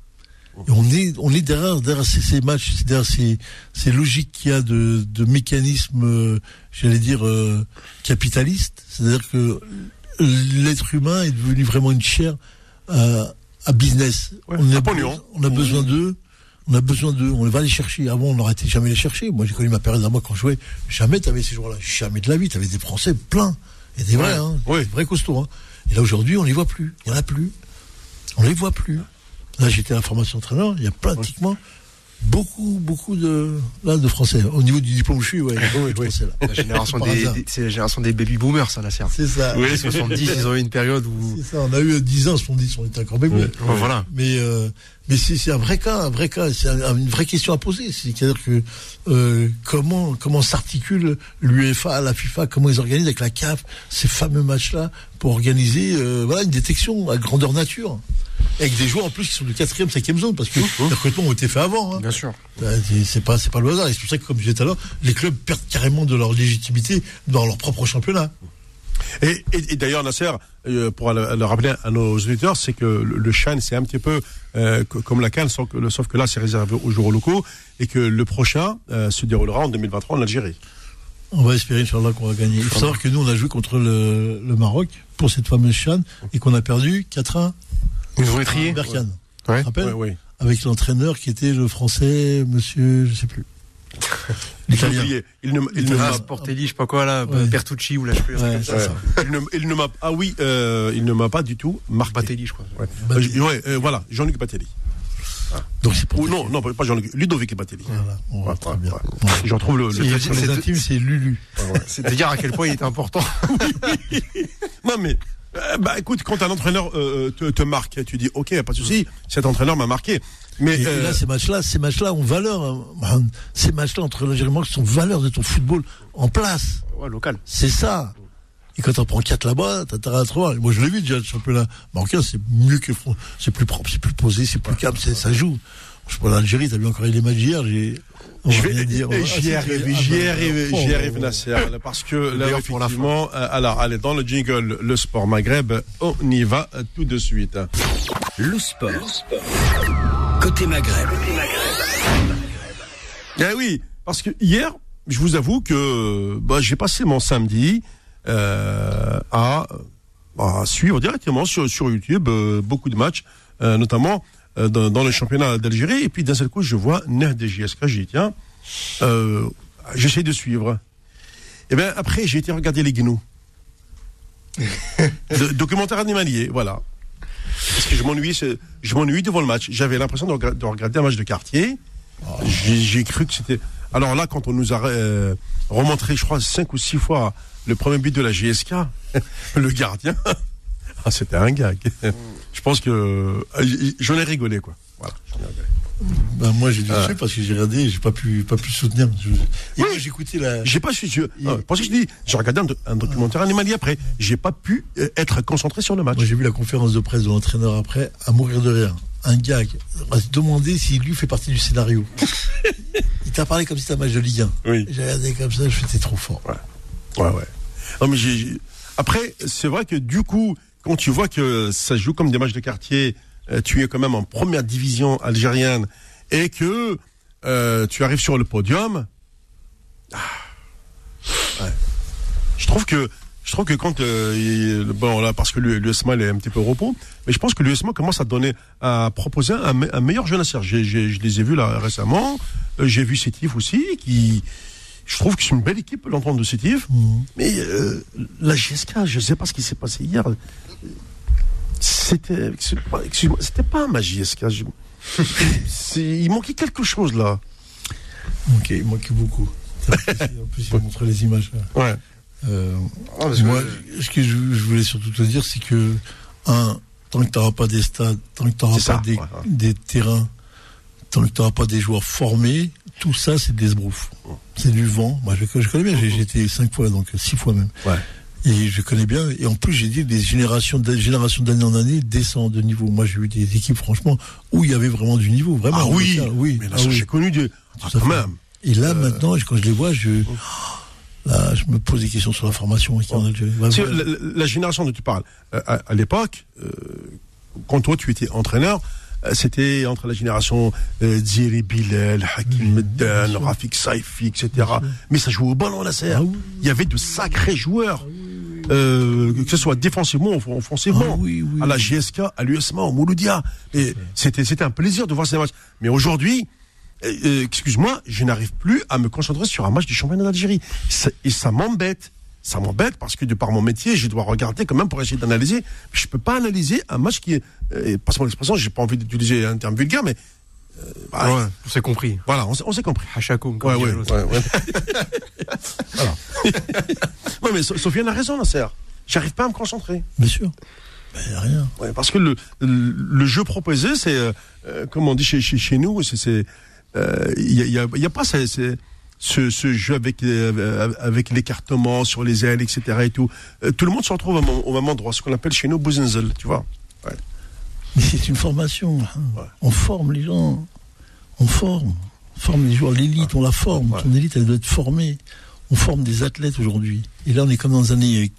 Et on est, on est derrière, derrière ces, ces matchs, derrière ces, ces logiques qu'il y a de, de mécanismes, euh, j'allais dire, euh, capitalistes. C'est-à-dire que l'être humain est devenu vraiment une chair à, à business. Ouais, on, a, on a besoin d'eux. On a besoin d'eux, on va les chercher. Avant, on n'aurait jamais les chercher. Moi, j'ai connu ma période à moi quand je jouais. Jamais t'avais ces joueurs-là. Jamais de la vie. T'avais des Français pleins. Et des vrais, Ouais, hein. ouais. Des vrais costauds, hein. Et là, aujourd'hui, on les voit plus. Il y en a plus. On les voit plus. Là, j'étais à la formation entraîneur. Il y a pratiquement beaucoup, beaucoup de, là, de Français. Au niveau du diplôme, je suis, ouais. Français, là. La génération des, c'est la génération des baby boomers, ça, la serre. C'est ça. Les 70, ils ont eu une période où. C'est ça. On a eu 10 ans, 70, on était encore. Ouais, voilà. Mais euh, mais c'est c'est un vrai cas, un vrai cas, c'est un- une vraie question à poser. C'est-à-dire que euh, comment comment s'articule l'UEFA, la FIFA, comment ils organisent avec la CAF ces fameux matchs-là pour organiser euh, voilà une détection à grandeur nature? Avec des joueurs en plus qui sont de quatrième, cinquième zone, parce que les recrutements ont été faits avant. hein. Bien sûr. Euh, c'est- pas c'est pas le hasard. Et c'est pour ça que, comme je disais tout à l'heure, les clubs perdent carrément de leur légitimité dans leur propre championnat. Et, et, et d'ailleurs, Nasser, euh, pour le, le rappeler à nos auditeurs, c'est que le, le Chan, c'est un petit peu euh, co- comme la Cannes, sauf que, sauf que là, c'est réservé aux joueurs locaux et que le prochain euh, se déroulera en 2023 en Algérie. On va espérer, Inch'Allah, qu'on va gagner. Il faut savoir que nous, on a joué contre le, le Maroc pour cette fameuse Chan et qu'on a perdu 4-1 Ils ont étrié. à Berkane. Ouais. Tu te rappelles Ouais, ouais. Avec l'entraîneur qui était le français, monsieur, je sais plus. Il L'italien. ne, il ne Ah, m'a je sais pas quoi, là, Ouais. Bertucci ou là, je sais plus. Il ne, il ne m'a ah oui, euh, il ne m'a pas du tout marqué. Batelli, je crois. Ouais. Euh, ouais, euh, voilà, Jean-Luc Batelli. Donc c'est pour Ou non, non, pas Jean-Luc, Ludovic Batelli. Voilà, on va Ouais, très bien. ouais. Ouais. Je retrouve le. le c'est Lulu. C'est de dire à quel point il était important. Non mais. Euh, bah écoute, quand un entraîneur euh, te, te marque, tu dis ok, pas de souci, cet entraîneur m'a marqué. Mais Et, et euh, là, ces matchs-là, ces matchs-là ont valeur. hein. Ces matchs-là entre l'Algérie et le Maroc sont valeur de ton football en place. Ouais, local. C'est ça. Et quand on prend 4 là-bas, t'as intérêt à te voir. Moi, je l'ai vu déjà, le championnat marocain, c'est mieux que c'est plus propre, c'est plus posé, c'est plus calme, ça joue. Je pas, l'Algérie, t'as vu encore les matchs d'hier, j'ai, on je va vais, dire. Ah, j'y arrive, j'y bah, arrive, oh, j'y oh, arrive, oh. Nasser, parce que là, effectivement, euh, alors, allez, dans le jingle, le sport Maghreb, on y va euh, tout de suite. Le sport. Côté Maghreb. Eh oui, parce que hier, je vous avoue que bah, j'ai passé mon samedi euh, à, à suivre directement sur, sur YouTube euh, beaucoup de matchs, euh, notamment euh, dans, dans le championnat d'Algérie. Et puis d'un seul coup, je vois Nerd de JSK. J'ai dit, tiens, euh, j'essaie de suivre. Et bien après, j'ai été regarder les gnous. Le documentaire animalier, voilà. Parce que je m'ennuie, je m'ennuie devant le match. J'avais l'impression de, regarder un match de quartier. J'ai j'ai cru que c'était. Alors là, quand on nous a euh, remontré, je crois, cinq ou six fois le premier but de la GSK, le gardien, ah, c'était un gag. Je pense que euh, j'en ai rigolé, quoi. Voilà. Ben, moi, j'ai dû Ah. parce que j'ai regardé, j'ai pas pu, pas pu soutenir. Je- Et écouté la, J'ai pas su. Je, ah, parce que je dis, j'ai regardé un, un documentaire animalier après. J'ai pas pu euh, être concentré sur le match. Moi, j'ai vu la conférence de presse de l'entraîneur après, à mourir de rire. Un gars va se demander s'il lui fait partie du scénario. Il t'a parlé comme si c'était un match de Ligue 1. Oui. J'ai regardé comme ça, je fais t'es trop fort. Ouais, ouais. Non, mais j'ai- Après, c'est vrai que du coup, quand tu vois que ça joue comme des matchs de quartier, euh, tu es quand même en première division algérienne et que euh, tu arrives sur le podium. ah. Je trouve que je trouve que quand euh, bon là parce que l'USMA est un petit peu au repos, mais je pense que l'USMA commence à donner à proposer un, me- un meilleur jeunesse. J'ai- j'ai- Je les ai vus là récemment. J'ai vu Sétif aussi qui je trouve que c'est une belle équipe l'entente de Sétif. Mhm. Mais euh, la GSK, je ne sais pas ce qui s'est passé hier. C'était, excuse-moi, c'était pas je- c'est- il manquait quelque chose là. Ok, il manquait beaucoup. En plus, il montré les images. Ouais. Euh, Ah, que- moi, ce que je, je voulais surtout te dire, c'est que, un, tant que tu n'auras pas des stades, tant que tu n'auras pas ça, des, ouais, ouais. des terrains, tant que tu n'auras pas des joueurs formés, tout ça, c'est des esbroufs. C'est du vent. Moi, je, je connais bien, j'ai été cinq fois, donc six fois même. Ouais. Et je connais bien. Et en plus, j'ai dit, des générations de- générations d'année en année descendent de niveau. Moi, j'ai eu des équipes, franchement, où il y avait vraiment du niveau. Vraiment. Ah oui, Ça, oui. mais là, ah oui. j'ai connu Dieu. Ah, quand même. Et là, maintenant, quand je les vois, je, là, je me pose des questions sur la formation en la, génération dont tu parles, euh, à, à l'époque, euh, quand toi tu étais entraîneur, euh, c'était entre la génération euh, Thierry Bilal, Hakim Meddan, Rafik Saifi, etc. Mais ça jouait au ballon, la serre. Ah oui. Il y avait de sacrés joueurs. Euh, que ce soit défensivement ou offensivement, Ah oui, oui, à la. GSK, à l'USMA, au Mouloudia. Et c'était, c'était un plaisir de voir ces matchs. Mais aujourd'hui, euh, euh, excuse-moi, je n'arrive plus à me concentrer sur un match du championnat d'Algérie. Et ça m'embête. Ça m'embête parce que de par mon métier, je dois regarder quand même pour essayer d'analyser. Je peux pas analyser un match qui est, euh, passe-moi l'expression, j'ai pas envie d'utiliser un terme vulgaire, mais euh, bah, Ouais, on s'est compris. voilà, on, s'est- compris. Hachakoum, Ouais, comme ouais, l'autre. ouais, ouais. voilà. ouais, mais So- Sofiane a raison, Nasser. J'arrive pas à me concentrer. Bien sûr. Mais rien. Ouais, parce que le, le, le jeu proposé, c'est, euh, euh, comme on dit chez, chez, chez nous, c'est, c'est, euh, il y a, il y a, y a pas c'est- ce, ce jeu avec, euh, avec l'écartement sur les ailes, etc. et tout. Euh, tout le monde se retrouve au, même- au même endroit, ce qu'on appelle chez nous Buzenzel, tu vois. Mais c'est une formation. hein. On forme les gens. On forme. On forme les joueurs. L'élite, on la forme. Ouais. Ton élite, elle doit être formée. On forme des athlètes aujourd'hui. Et là, on est comme dans des années,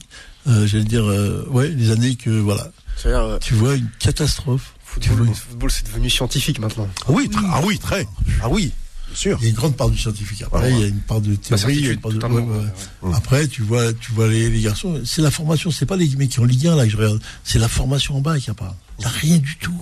euh, j'allais dire, euh, ouais, les années que, voilà. Euh, Tu vois, une catastrophe. football, le football, c'est devenu scientifique maintenant. Ah oui, très- ah oui, très. Ah oui, bien sûr. Il y a une grande part du scientifique. Après, ouais. il y a une part de théorie. une part ouais, ouais. ouais, Après, tu vois, tu vois les, les garçons. C'est la formation. C'est pas les mecs qui ont Ligue 1 là que je regarde. C'est la formation en bas qui a pas. Il n'y a rien du tout.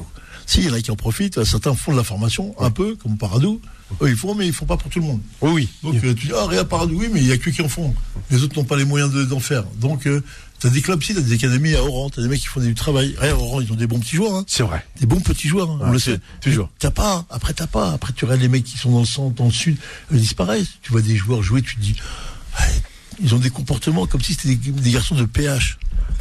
Si, il y en a qui en profitent. Certains font de la formation un peu, comme Paradou. Eux, ils font, mais ils font pas pour tout le monde. Oui, oui. Donc, euh, tu dis, ah, regarde Paradou, oui, mais il y a que qui en font. Les autres n'ont pas les moyens de- d'en faire. Donc, tu as des clubs ici, tu as des académies à Oran, tu as des mecs qui font du travail. Regarde, Oran, ils ont des bons petits joueurs. Hein. C'est vrai. Des bons petits joueurs, hein, on Ouais, le sait. toujours. T'as pas, après t'as pas. Après tu regardes les mecs qui sont dans le centre, dans le sud, ils disparaissent. Tu vois des joueurs jouer, tu te dis, ils ont des comportements comme si c'était des, des garçons de PH.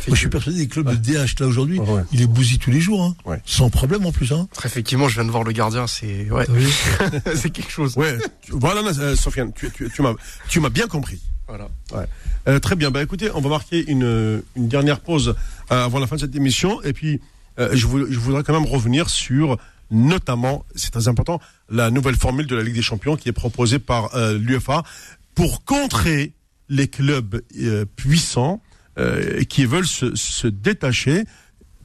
Moi je suis persuadé des clubs de DH là aujourd'hui, Ouais, ouais. il les bousille tous les jours, hein. Ouais. sans problème en plus. Hein. Effectivement, je viens de voir le gardien, c'est ouais, T'as vu c'est quelque chose. Ouais. Voilà, euh, Sofiane, tu, tu, tu m'as, tu m'as bien compris. Euh, très bien. Bah écoutez, on va marquer une, dernière pause euh, avant la fin de cette émission. Et puis, euh, je, vou- je voudrais quand même revenir sur, notamment, c'est très important, la nouvelle formule de la Ligue des Champions qui est proposée par l'UFA pour contrer les clubs puissants qui veulent se, se détacher,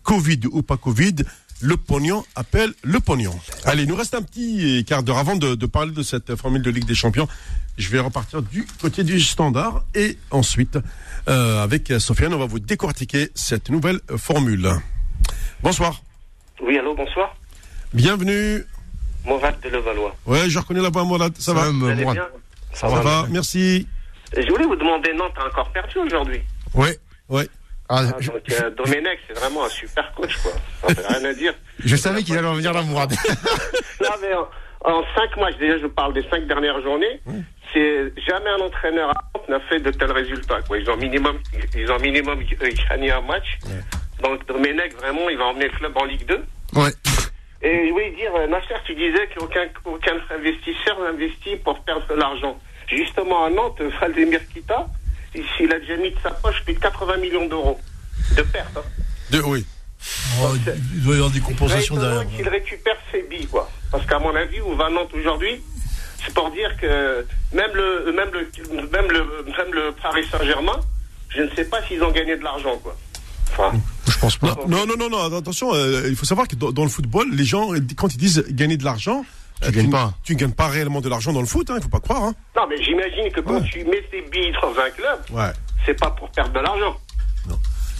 Covid ou pas Covid. Le pognon appelle le pognon. Allez, il nous reste un petit quart d'heure avant de, de parler de cette formule de Ligue des Champions. Je vais repartir du côté du standard et ensuite, euh, avec Sofiane, on va vous décortiquer cette nouvelle formule. Bonsoir. Oui, allô, bonsoir. Bienvenue. Morad de Levallois. Ouais, je reconnais la voix, Mourad. Ça va Vous Salam, allez Mourad. bien Ça va, merci. Je voulais vous demander, Nantes a encore perdu aujourd'hui. Ouais. Ouais. Ah, Ah, je, donc, euh, Domenech, c'est vraiment un super coach, quoi. Ça fait rien à dire. je savais qu'il allait revenir là, Mourad. Non, mais en, en cinq matchs, déjà, je parle des cinq dernières journées, c'est jamais un entraîneur à Nantes n'a fait de tels résultats, quoi. Ils ont minimum, ils ont minimum euh, gagné un match. Donc, Domenech, vraiment, il va emmener le club en Ligue 2. Ouais. Et oui, dire, euh, Nasser, tu disais qu'aucun aucun investisseur n'investit pour perdre de l'argent. Justement, à Nantes, Valdemir Kita, il il a déjà mis de sa poche plus de 80 millions d'euros de pertes. Hein. De, oui. Oh, Il doit y avoir des compensations derrière. qu'il récupère ses billes, quoi. Parce qu'à mon avis, où va Nantes aujourd'hui, c'est pour dire que même le, même le, même le, même le Paris Saint-Germain, je ne sais pas s'ils ont gagné de l'argent, quoi. Enfin, Je pense pas. Non, non, non, non, attention, euh, il faut savoir que dans, dans le football, les gens, quand ils disent gagner de l'argent, Tu euh, gagnes pas. Tu ne gagnes pas réellement de l'argent dans le foot, hein, il faut pas croire. Hein. non, mais j'imagine que quand Ouais. tu mets tes billes dans un club, Ouais. c'est pas pour perdre de l'argent.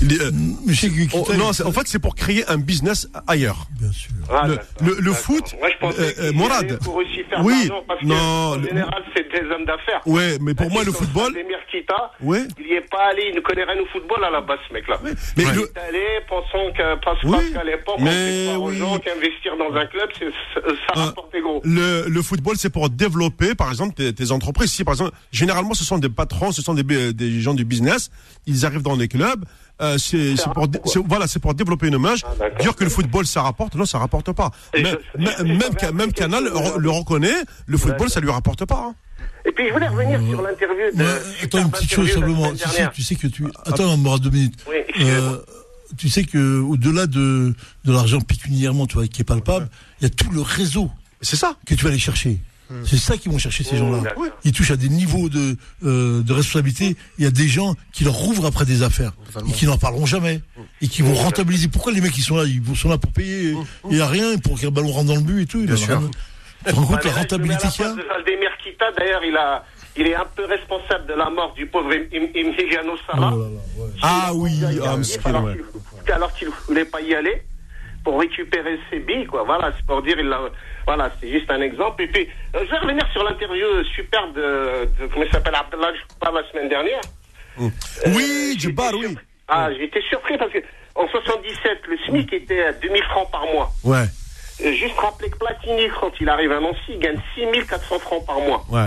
Euh, Monsieur oh, non, en fait, c'est pour créer un business ailleurs. bien sûr. Ah, le, le, foot, Moi, je pensais euh, euh, Morad. allait pour aussi faire Oui, d'argent, parce que, non, en général, c'est des hommes d'affaires. Ouais, mais pour moi, le football, Kita, Ouais. il n'y est pas allé, il ne connaît rien au football à la base, ce mec-là. mais Il le, est allé, pensant que, parce Oui, qu'à l'époque, on croire aux oui. gens qu'investir dans un club, c'est, ça Ah. rapportait gros. le, le football, c'est pour développer, par exemple, tes, tes entreprises. Si, par exemple, généralement, ce sont des patrons, ce sont des, bi- des gens du business. Ils arrivent dans les clubs. Euh, c'est c'est pour, voilà, c'est pour développer une image. Ah. Dire que le football, ça rapporte, non, ça rapporte pas. Même, je- même, je- même, je- Ca- même je- Canal le reconnaît. Le football, ça lui rapporte pas. hein. Et puis, je voulais revenir sur l'interview de. Ouais, attends une petite chose simplement. Tu sais, semaine tu sais que tu. Attends, on aura deux minutes. Oui. Euh, tu sais que au-delà de, de l'argent pécuniairement, tu vois, qui est palpable, il y a tout le réseau C'est ça. que tu vas aller chercher. C'est ça qu'ils vont chercher ces Mmh, gens-là. Ils touchent à des niveaux de, euh, de responsabilité. Il y a des gens qui leur rouvrent après des affaires et qui n'en parleront jamais et qui vont rentabiliser. Pourquoi les mecs qui sont là, ils sont là pour payer Il n'y a rien pour qu'un ballon rentre dans le but et tout? Il Bien a sûr. Tu te rends compte Ouais, la rentabilité qu'il y a? Kita, d'ailleurs, il, a, il est un peu responsable de la mort du pauvre Im- Im- Emiliano Sala. Oh ouais. Ah oui, a ah, alors qu'il- ne voulait pas y aller pour récupérer ses billes, quoi. Voilà, c'est pour dire, il l'a- voilà, c'est juste un exemple. Et puis, euh, je vais revenir sur l'interview superbe de, de comment il s'appelle, Abdallah Jabbar la semaine dernière. Oui, Euh, oui. surpris. Ah, j'étais surpris parce que en 77, le SMIC était à 2000 francs par mois. Ouais, Euh, Juste rappeler que Platini, quand il arrive à Nancy, il gagne 6400 francs par mois. ouais.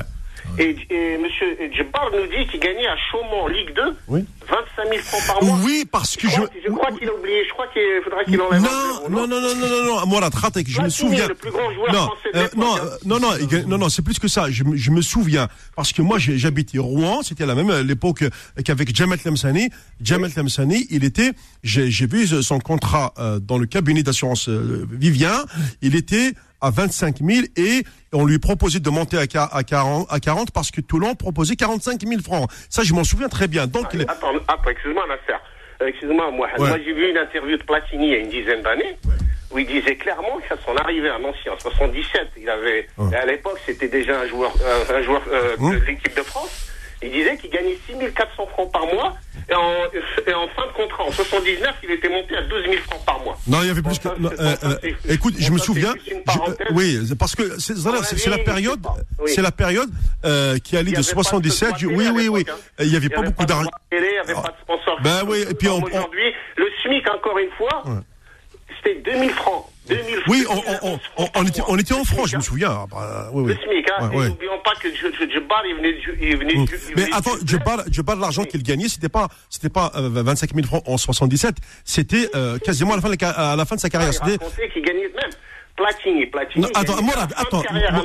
Et, et monsieur Djebbar nous dit qu'il gagnait à Chaumont, Ligue 2, Oui. 25 000 francs par mois. Oui, parce que Je je. crois, je crois qu'il a oublié, je crois qu'il faudra qu'il enlève Non, non, non, non, non, non, non, Mourad, Khatek, je me souviens. le plus grand joueur non, français de euh, l'époque, non, hein. non, non, non, non, c'est plus que ça. Je, me- je me souviens parce que moi, j'habitais Rouen. C'était à la même euh, l'époque euh, qu'avec Jamal Lemsani. Jamal Lemsani, il était, j'ai vu son contrat euh, dans le cabinet d'assurance Vivien. Il était à 25 000 et on lui proposait de monter à, qua- à 40, à 40 parce que Toulon proposait 45 000 francs. Ça, je m'en souviens très bien. Donc, est- Attends, attends, excuse-moi, Nasser. Excuse-moi, moi, Ouais. moi j'ai vu une interview de Platini il y a une dizaine d'années où il disait clairement qu'à son arrivée à Nancy en 77, il avait, Ouais. à l'époque c'était déjà un joueur, euh, un joueur euh, de l'équipe de France. Il disait qu'il gagnait 6400 francs par mois et en, et en fin de contrat, en 79, il était monté à 12 000 francs par mois. Non, il y avait plus que. euh, euh, écoute, je me souviens. je- oui, parce que c'est la période. Oui. c'est la période euh, qui allait de avait pas de 77. télé oui, oui, oui. hein. Il avait pas n'y avait beaucoup pas de d'argent. de il n'y avait pas de sponsor. Ben oui, et puis aujourd'hui, le SMIC, encore une fois, c'était 2000 francs. 2000 Oui, francs, on, on, 2011 on, francs on était, était en SMIC, je me souviens. Ah, bah, oui, oui. Le SMIC, hein. Ouais, ouais. n'oublions pas que Je- Je- Jebbar, il venait du. Il venait Mm. du- il Mais venait attends, parle, je parle de l'argent qu'il gagnait, c'était pas, c'était pas euh, 25 000 francs en 77, c'était euh, quasiment à la fin de, la à la fin de sa carrière. Il C'était racontait qu'il gagnait même. Platini, Platini. Non, attends, Morad, attends,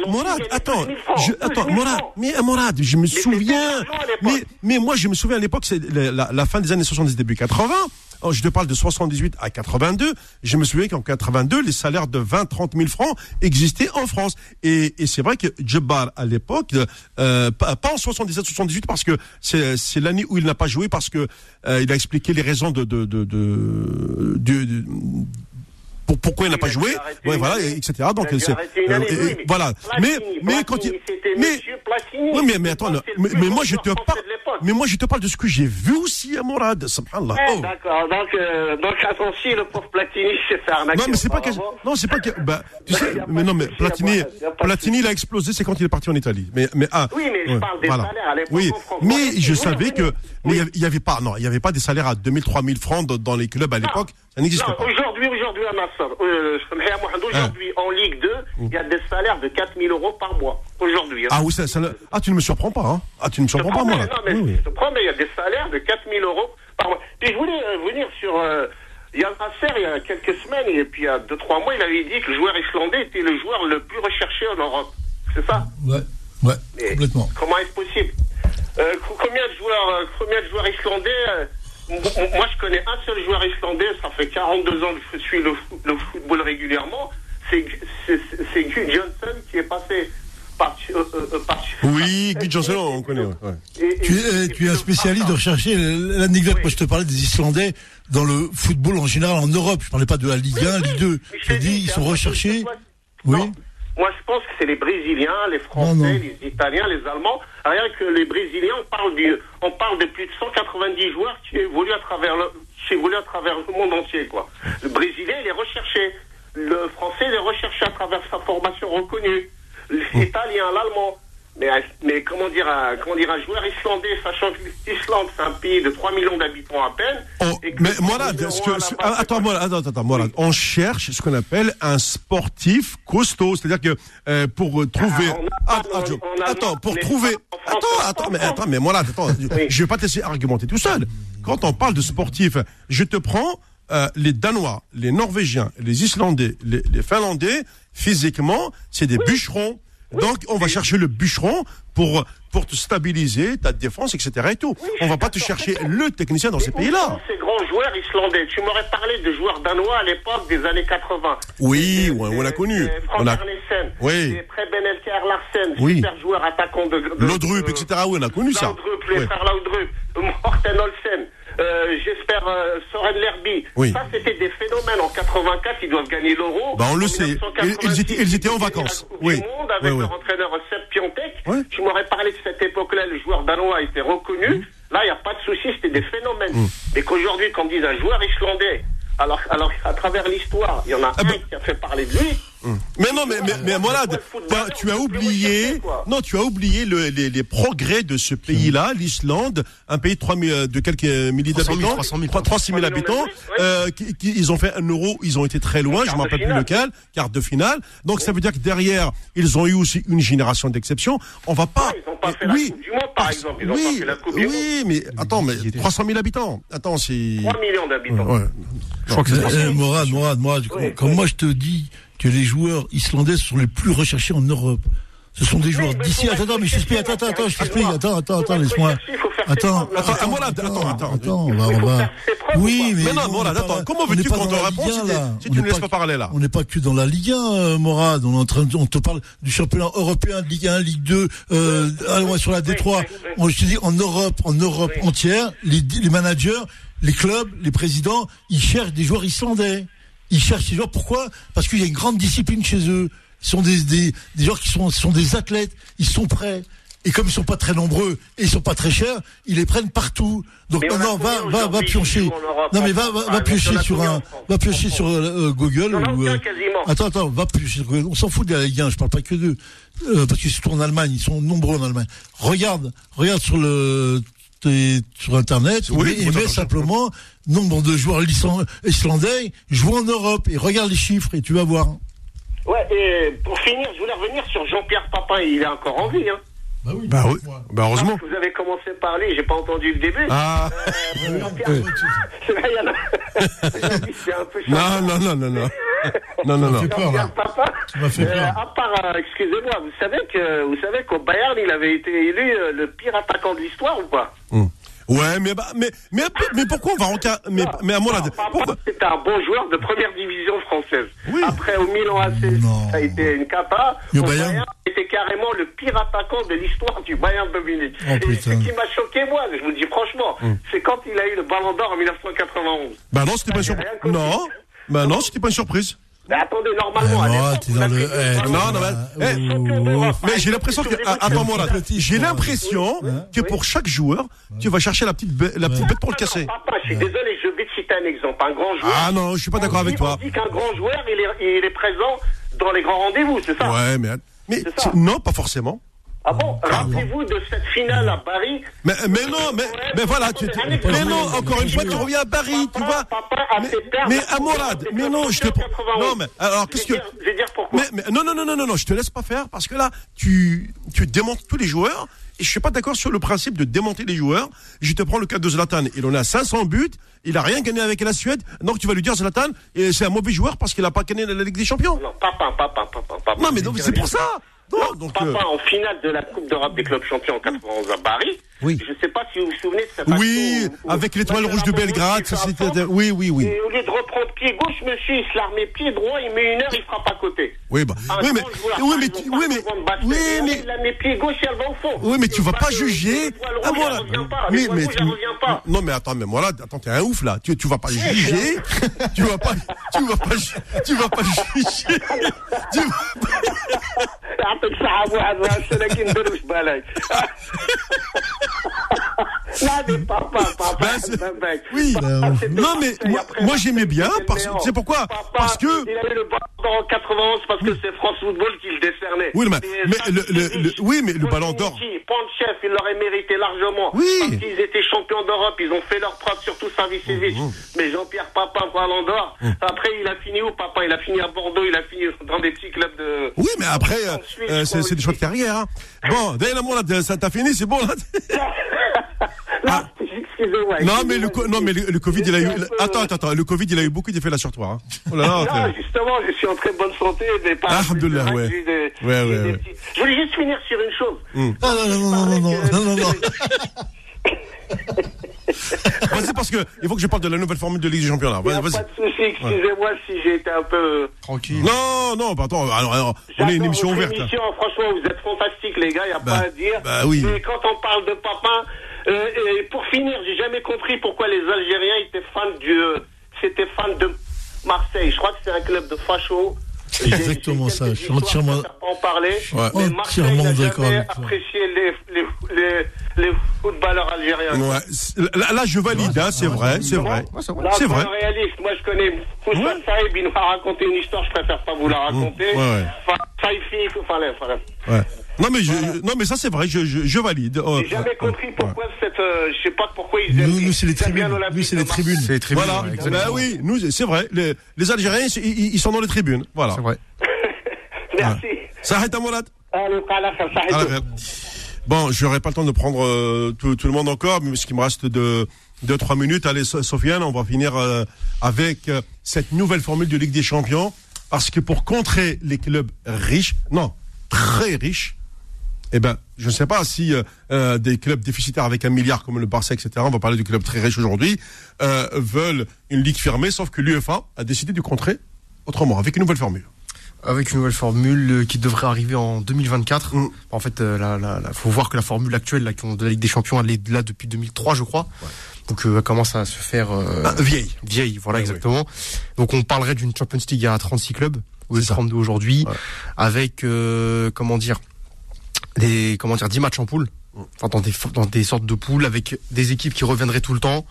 Morad, attends, 12 000 francs, je, 12 attends, 000 Morad, mais Morad, je me souviens, mais, mais moi je me souviens à l'époque, c'est la, la- la fin des années 70, début 80. Oh, je te parle de 78 à 82. Je me souviens qu'en 82, les salaires de 20, 30 000 francs existaient en France. Et, et c'est vrai que Jebbar, à l'époque, euh, pas, en 77, 78, parce que c'est, l'année où il n'a pas joué, parce que euh, il a expliqué les raisons de, de, de, de- du- du- pour, pourquoi il n'a pas joué, ouais, voilà, et- etc. Donc c'est euh, voilà. Mais mais quand il, mais oui, mais mais attends, C'est mais, mais moi je te parle, mais moi je te parle de ce que j'ai vu aussi à Morad, subhanallah. Eh, Oh. D'accord, donc, euh, donc attention, le pauvre Platini s'est fait arnaquer. Non mais c'est pas que non c'est pas que bah tu sais mais non mais Platini Platini il a explosé c'est quand il est parti en Italie mais mais ah Oui, mais je parle des salaires à l'époque oui mais je savais que. Mais il y Oui. avait- il y avait pas non il y avait pas des salaires à 2000 3000 francs dans, dans les clubs à l'époque ça n'existait Non, pas aujourd'hui, aujourd'hui, à euh, Mohamed, aujourd'hui, en Ligue 2, il y a des salaires de 4000 euros par mois. Aujourd'hui. hein. ah oui ça, ah tu ne me surprends pas hein ah tu ne me surprends pas moi là non, mais Oui, je te promets, il y a des salaires de 4000 euros par mois. Puis je voulais euh, venir sur. Euh, Yann Nasser, il y a quelques semaines, et puis il y a 2-3 mois, il avait dit que le joueur islandais était le joueur le plus recherché en Europe. C'est ça? Ouais, ouais, Mais complètement. Comment est-ce possible? Euh, co- Combien de joueurs, euh, combien de joueurs islandais euh, Moi, je connais un seul joueur islandais. Ça fait 42 ans que je suis le, fo- le football régulièrement. C'est Gu- c'est- c'est- c'est Gu Johnson qui est passé par. euh, euh, par oui Guy Johnson on connaît ouais. Et- et- Tu es, et- tu es un spécialiste de rechercher l'anecdote. Oui. Moi, je te parlais des Islandais dans le football en général en Europe. Je parlais pas de la Ligue 1, Ligue 2. Mais Je dis, ils sont recherchés. Oui. Non. Moi, je pense que c'est les Brésiliens, les Français, Non, non. les Italiens, les Allemands. Rien que les Brésiliens, on parle, du, on parle de plus de 190 joueurs qui évoluent à travers le, chez vous travers le monde entier, quoi. Le Brésilien, il est recherché. Le Français, il est recherché à travers sa formation reconnue. L'Italien, l'Allemand. Mais, mais comment dire, un, comment dire, un joueur islandais, sachant que l'Islande, c'est un pays de 3 millions d'habitants à peine. Oh, et que mais c'est attends, attends, attends, voilà. On cherche ce qu'on appelle un sportif costaud, c'est-à-dire que euh, pour trouver, Ah, on a Ah, pas attends, attends, pour trouver, France, attends, on attends, mais attends, mais voilà, attends, je vais pas te laisser argumenter tout seul. Quand on parle de sportifs, je te prends euh, les Danois, les Norvégiens, les Islandais, les, les Finlandais, physiquement, c'est des bûcherons. Donc, on va chercher le bûcheron pour pour te stabiliser ta défense, etc. Et tout. on va pas te chercher le technicien dans ces pays-là. Ces grands joueurs islandais. Tu m'aurais parlé de joueurs danois à l'époque des années 80. Oui, Des- ouais, on l'a connu. Frank On a- Arnesen, Oui. Preben Larsen, Oui. super joueur attaquant de. de Laudrup, etc. Oui, on a connu ça. Laudrup, les frères Laudrup, Morten Olsen, euh, j'espère euh, Soren Lerby. Oui. Ça, c'était des phénomènes. En 84, ils doivent gagner l'euro. Bah, on le sait. 1986, Ils- étaient- ils étaient en vacances. Oui. Monde avec Oui, oui. leur entraîneur Sepp Piontek. Oui. M'aurais parlé de cette époque-là, le joueur danois était reconnu. Là, il n'y a pas de souci, c'était des phénomènes. Mm. Mais qu'aujourd'hui, quand on dise un joueur islandais, alors, alors à travers l'histoire, il y en a Ah un ben- qui a fait parler de lui. Mais non, mais, mais, mais football, t'as- tu as oublié, non, tu as oublié le- les, les progrès de ce pays-là, l'Islande, un pays de 3 000, de quelques milliers 300 000, d'habitants, 300 000, 300 000 habitants, Oui. euh, qui, qui- ils ont fait un euro, ils ont été très loin, je me de rappelle plus finale. lequel, quart de finale. Donc ça veut dire que derrière, ils ont eu aussi une génération d'exception. On va pas. Ouais, ils ont pas fait la Coupe du Monde, par exemple. Ils ont oui, pas fait la Coupe du oui, mais attends, mais 300 000 habitants. Attends, c'est. 3 millions d'habitants. Ouais. Je crois que c'est 300 000. Morad, Morad, Morad, Oui, comme oui. moi je te dis que les joueurs islandais sont les plus recherchés en Europe. Ce sont des joueurs d'ici. Attends, attends, mais je t'explique. Attends, attends, attends, je t'explique. Attends, attends, attends, laisse-moi. Attends, attends, Attends, Morad, attends, attends, attends. attends, on va, on va. Oui, mais. Mais non, pas attends, comment veux-tu qu'on te réponde si 1, tu- là. si On tu ne laisses pas parler, là? On n'est pas que dans la Ligue 1, euh, Morad. On est en train de, on te parle du championnat européen, de Ligue 1, Ligue 2, euh, sur la Détroit. oui, oui. Moi, je te dis, en Europe, en Europe entière, les, les managers, les clubs, les présidents, ils cherchent des joueurs islandais. Ils cherchent ces joueurs. Pourquoi? Parce qu'il y a une grande discipline chez eux. Ils sont des, des, des joueurs qui sont, sont des athlètes. Ils sont prêts. Et comme ils sont pas très nombreux et ils sont pas très chers, ils les prennent partout. Donc Mais on maintenant, va, va, va piocher. Non mais va, va, piocher sur un, va piocher sur euh, Google a ou. aucun euh. Attends, attends, va piocher sur Google. On s'en fout de la Ligue 1, je parle pas que d'eux, euh, parce qu'ils sont en Allemagne, ils sont nombreux en Allemagne. Regarde, regarde sur le sur internet, Oui, met attends, simplement nombre de joueurs islandais jouent en Europe et regarde les chiffres et tu vas voir. Ouais, et pour finir, je voulais revenir sur Jean-Pierre Papin. Il est encore en vie, hein. Bah oui. Bah oui, bah heureusement. Vous avez commencé à parler, j'ai pas entendu le début. Ah, Euh, peu non, non, non, non, non. Non, non, non. peur, Tu m'as fait euh, peur. à part, euh, excusez-moi, vous savez que vous savez qu'au Bayern, il avait été élu euh, le pire attaquant de l'histoire ou pas? Hum. Ouais, mais, bah, mais, mais, mais pourquoi on va en cas, mais, mais à Papin, pourquoi, C'était un bon joueur de première division française. Oui. Après, au Milan AC, Non. ça a été une cata. Le Au Bayern Bayern, c'était carrément le pire attaquant de l'histoire du Bayern de Munich. Oh, Et ce qui m'a choqué, moi, je vous le dis franchement, c'est quand il a eu le ballon d'or en 1991. bah non, c'était pas une surprise. Non, bah non, c'était pas une surprise. Mais attendez, normalement, Eh, eh, non, non, mais- eh. Mais j'ai l'impression que, ah, attends, moi, là, j'ai l'impression que pour chaque joueur, tu vas chercher la petite, la petite bête pour le casser. Papa, je suis désolé, je vais te citer un exemple. Un grand joueur. Ah non, je suis pas d'accord avec toi. On dit qu'un grand joueur, il est, il est présent dans les grands rendez-vous, c'est ça? Ouais, mais, mais, non, pas forcément. Ah bon Rappelez-vous de cette finale à Paris. Mais, mais non, mais, mais voilà, tu, tu- mais non, encore une fois, tu reviens à Paris, tu vois. Papa a Mais, mais à Morad, mais non, je te, non, mais, alors, qu'est-ce que, Je vais dire- je vais dire pourquoi. mais, non, non, non, non, non, non, je te laisse pas faire parce que là, tu, tu démontes tous les joueurs et je suis pas d'accord sur le principe de démonter les joueurs. Je te prends le cas de Zlatan. Il en a 500 buts. Il a rien gagné avec la Suède. Donc tu vas lui dire Zlatan, c'est un mauvais joueur parce qu'il a pas gagné la Ligue des Champions. Non, papa, papa, papa, papa. Non, mais c'est pour ça. Non, donc, Papa, euh, en finale de la Coupe d'Europe des clubs champions en 91 à Paris. Je ne sais pas si vous vous souvenez de ça. Oui, avec l'étoile rouge de Belgrade. Oui, oui, oui. Au lieu de reprendre pied gauche, monsieur, il se pied droit, il met une heure, il frappe à côté. Oui, bah, mais, mais, tu, la. Oui, mais tu vas pas juger. Ah, voilà. Mais, mais, non, mais attends, mais attends, t'es un ouf, là. Tu, tu vas pas juger. Tu vas pas, tu vas vas pas juger. Vas pas. Ah, نعطيك سحاب واحد راس لكن دير بالك. Là, mais papa, papa, Ben, c'est- oui. papa, non, mais moi- j'aimais bien parce- sais pourquoi? Papa, Parce que- Il a eu le ballon d'or en 91 parce que c'est France Football qui le décernait. Oui, mais- Et mais ça, le- le- c'est oui, mais le ballon d'or- Panchev, il l'aurait mérité largement. Oui. Parce qu'ils étaient champions d'Europe, ils ont fait leur preuve, surtout Savicevic. Mmh, Mais Jean-Pierre Papin, ballon d'or. Après, il a fini où, Papa Il a fini à Bordeaux, il a fini dans des petits clubs de. Oui, mais après, euh, euh, c'est c'est des choix de carrière. Hein. Bon, d'ailleurs, là, ça t'a fini, c'est bon. Là. Là, excusez-moi. Non, mais le, non, mais le, le Covid, il a eu. Peu- Attends, attends, attends. Le Covid, il a eu beaucoup d'effets là sur toi. Hein. Oh là là, Non, justement, je suis en très bonne santé, mais pas. Ah, Alhamdoulilah, ouais. Des- Ouais, ouais, des ouais. petits- Je voulais juste finir sur une chose. Ah, non, non, non, non, non, non, non, non. Vas-y, parce que il faut que je parle de la nouvelle formule de Ligue des Champions. là. Vas-y, pas de souci, excusez-moi si j'ai été un peu. Tranquille. Non, non, bah, attends, alors, alors, on est une émission ouverte. émission, franchement, vous êtes fantastiques, les gars, il n'y a Bah, pas à dire. bah oui. Mais quand on parle de Papin, euh, et pour finir, j'ai jamais compris pourquoi les Algériens étaient fans du. C'était fans de Marseille. Je crois que c'est un club de facho. C'est exactement ça, je suis entièrement- en parler. Ouais. Mais Marseille Entièrement n'a d'accord jamais avec toi. apprécié les, les, les, les footballeurs algériens. Ouais, là, là, je valide, hein, c'est vrai, c'est vrai. C'est vrai. Là, C'est vrai. réaliste. Moi, je connais Foussman. Saïb, il nous a raconté une histoire, je préfère pas vous la raconter. Ouais, ouais. Enfin, Saïfi, enfin, enfin, Ouais. Non, mais je, non, mais ça, c'est vrai, je, je, je valide. Oh, J'ai jamais compris ouais. pourquoi cette, euh, je sais pas pourquoi ils aiment. Nous, nous, c'est les tribunes. l'Olympique Nous, c'est les tribunes. C'est les tribunes. Voilà, ouais, bah exactement. oui, nous, c'est vrai. Les, les Algériens, ils, sont dans les tribunes. Voilà. C'est vrai. Merci. Ça arrête à Mourad. Bon, je n'aurai pas le temps de prendre euh, tout, tout le monde encore, mais ce qui me reste de 2-3 minutes. Allez, So- Sofiane, on va finir euh, avec euh, cette nouvelle formule de Ligue des Champions. Parce que pour contrer les clubs riches, non, très riches, eh ben, je ne sais pas si euh, euh, des clubs déficitaires avec un milliard comme le Barça, etc., on va parler du club très riche aujourd'hui, euh, veulent une ligue fermée, sauf que l'UEFA a décidé de contrer autrement, avec une nouvelle formule. Avec une nouvelle formule qui devrait arriver en 2024. Mm. En fait, la- faut voir que la formule actuelle là, de la Ligue des Champions, elle est là depuis 2003, je crois. Donc, euh, elle commence à se faire Ah, vieille. vieille. Voilà, Ouais, exactement. Donc, on parlerait d'une Champions League à 36 clubs, ou C'est ça. 32 aujourd'hui, Ouais. avec comment dire, des comment dire, 10 matchs en poule. Mm. Enfin, dans des, dans des sortes de poules avec des équipes qui reviendraient tout le temps,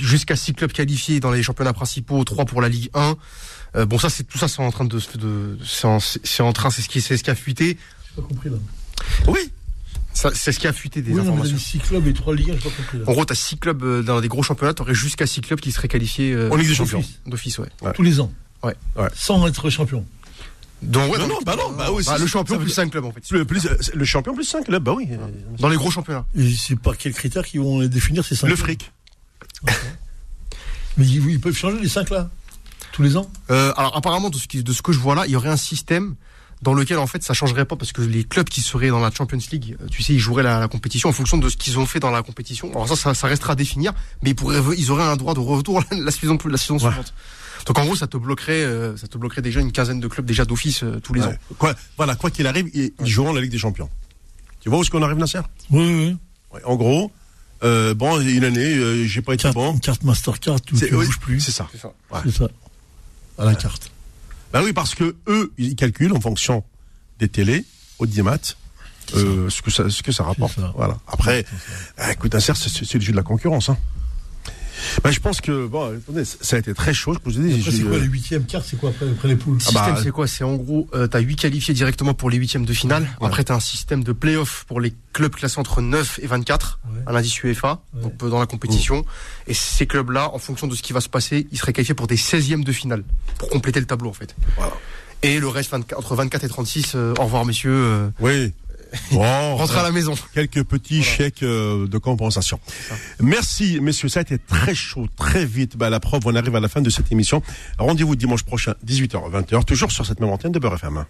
jusqu'à 6 clubs qualifiés dans les championnats principaux, 3 pour la Ligue 1. Euh, bon, ça, c'est tout ça, c'est en train de, se- de c'est en, c'est en train, c'est ce qui, c'est ce qui a fuité. J'ai pas compris là. Oui, Ça, c'est ce qui a fuité des Oui, informations. dit 6 clubs et 3 Ligue 1, j'ai pas compris là. En gros, t'as 6 clubs euh, dans des gros championnats, t'aurais jusqu'à 6 clubs qui seraient qualifiés euh, En Ligue des Champions. d'office, ouais. Ouais. Tous les ans. Ouais. Ouais. Sans être champion. Donc, ouais, non, le- bah non, bah oui, bah, le champion plus dire- 5 clubs en fait. le, plus, le champion plus 5 clubs, bah oui. Dans les gros championnats. Et c'est par quels critères qu'ils vont les définir ces 5 Le fric. Mais ils, ils peuvent changer les 5 là Tous les ans? Euh, alors apparemment de ce, qui- de ce que je vois là, il y aurait un système dans lequel en fait ça changerait pas parce que les clubs qui seraient dans la Champions League, euh, tu sais, ils joueraient la, la compétition en fonction de ce qu'ils ont fait dans la compétition. Alors ça, ça, ça restera à définir, mais ils pourraient, ils auraient un droit de retour la saison la saison suivante. Donc en gros, ça te bloquerait, euh, ça te bloquerait déjà une quinzaine de clubs déjà d'office euh, tous les ans. Quoi, voilà, quoi qu'il arrive, ils, ils joueront la Ligue des Champions. Tu vois où est-ce qu'on arrive, Nasser? Oui, oui. Ouais, En gros, euh, bon, une année, euh, j'ai pas été Carte, bon. Une carte Mastercard, tu oui, bouges plus. c'est ça. C'est ça. C'est ça. À la carte. Bah oui, parce que eux, ils calculent en fonction des télés, audimat, euh, ce que ça, ce que ça rapporte. ça. Voilà. Après, ah, écoute, Nasser, c'est c'est le jeu de la concurrence. Hein. Bah, je pense que bon, attendez, ça a été très chaud. Je vous ai dit, c'est quoi euh, les huitièmes cartes C'est quoi après, après les poules? Le Ah bah, système, c'est quoi? C'est en gros, euh, t'as 8 qualifiés directement pour les huitièmes de finale. Ouais. Après, t'as un système de play-off pour les clubs classés entre 9 et 24, Ouais. un indice UEFA, Ouais. donc euh, dans la compétition. Et ces clubs-là, en fonction de ce qui va se passer, ils seraient qualifiés pour des 16e de finale, pour compléter le tableau en fait. Voilà. Et le reste, 24 entre 24 et 36, euh, au revoir messieurs, euh, Oui. Bon, rentrez à la maison. quelques petits chèques euh, de compensation. Merci, messieurs. Ça a été très chaud, très vite. Bah, la preuve, on arrive à la fin de cette émission. Rendez-vous dimanche prochain, 18h, 20h, toujours sur cette même antenne de Beurre FM.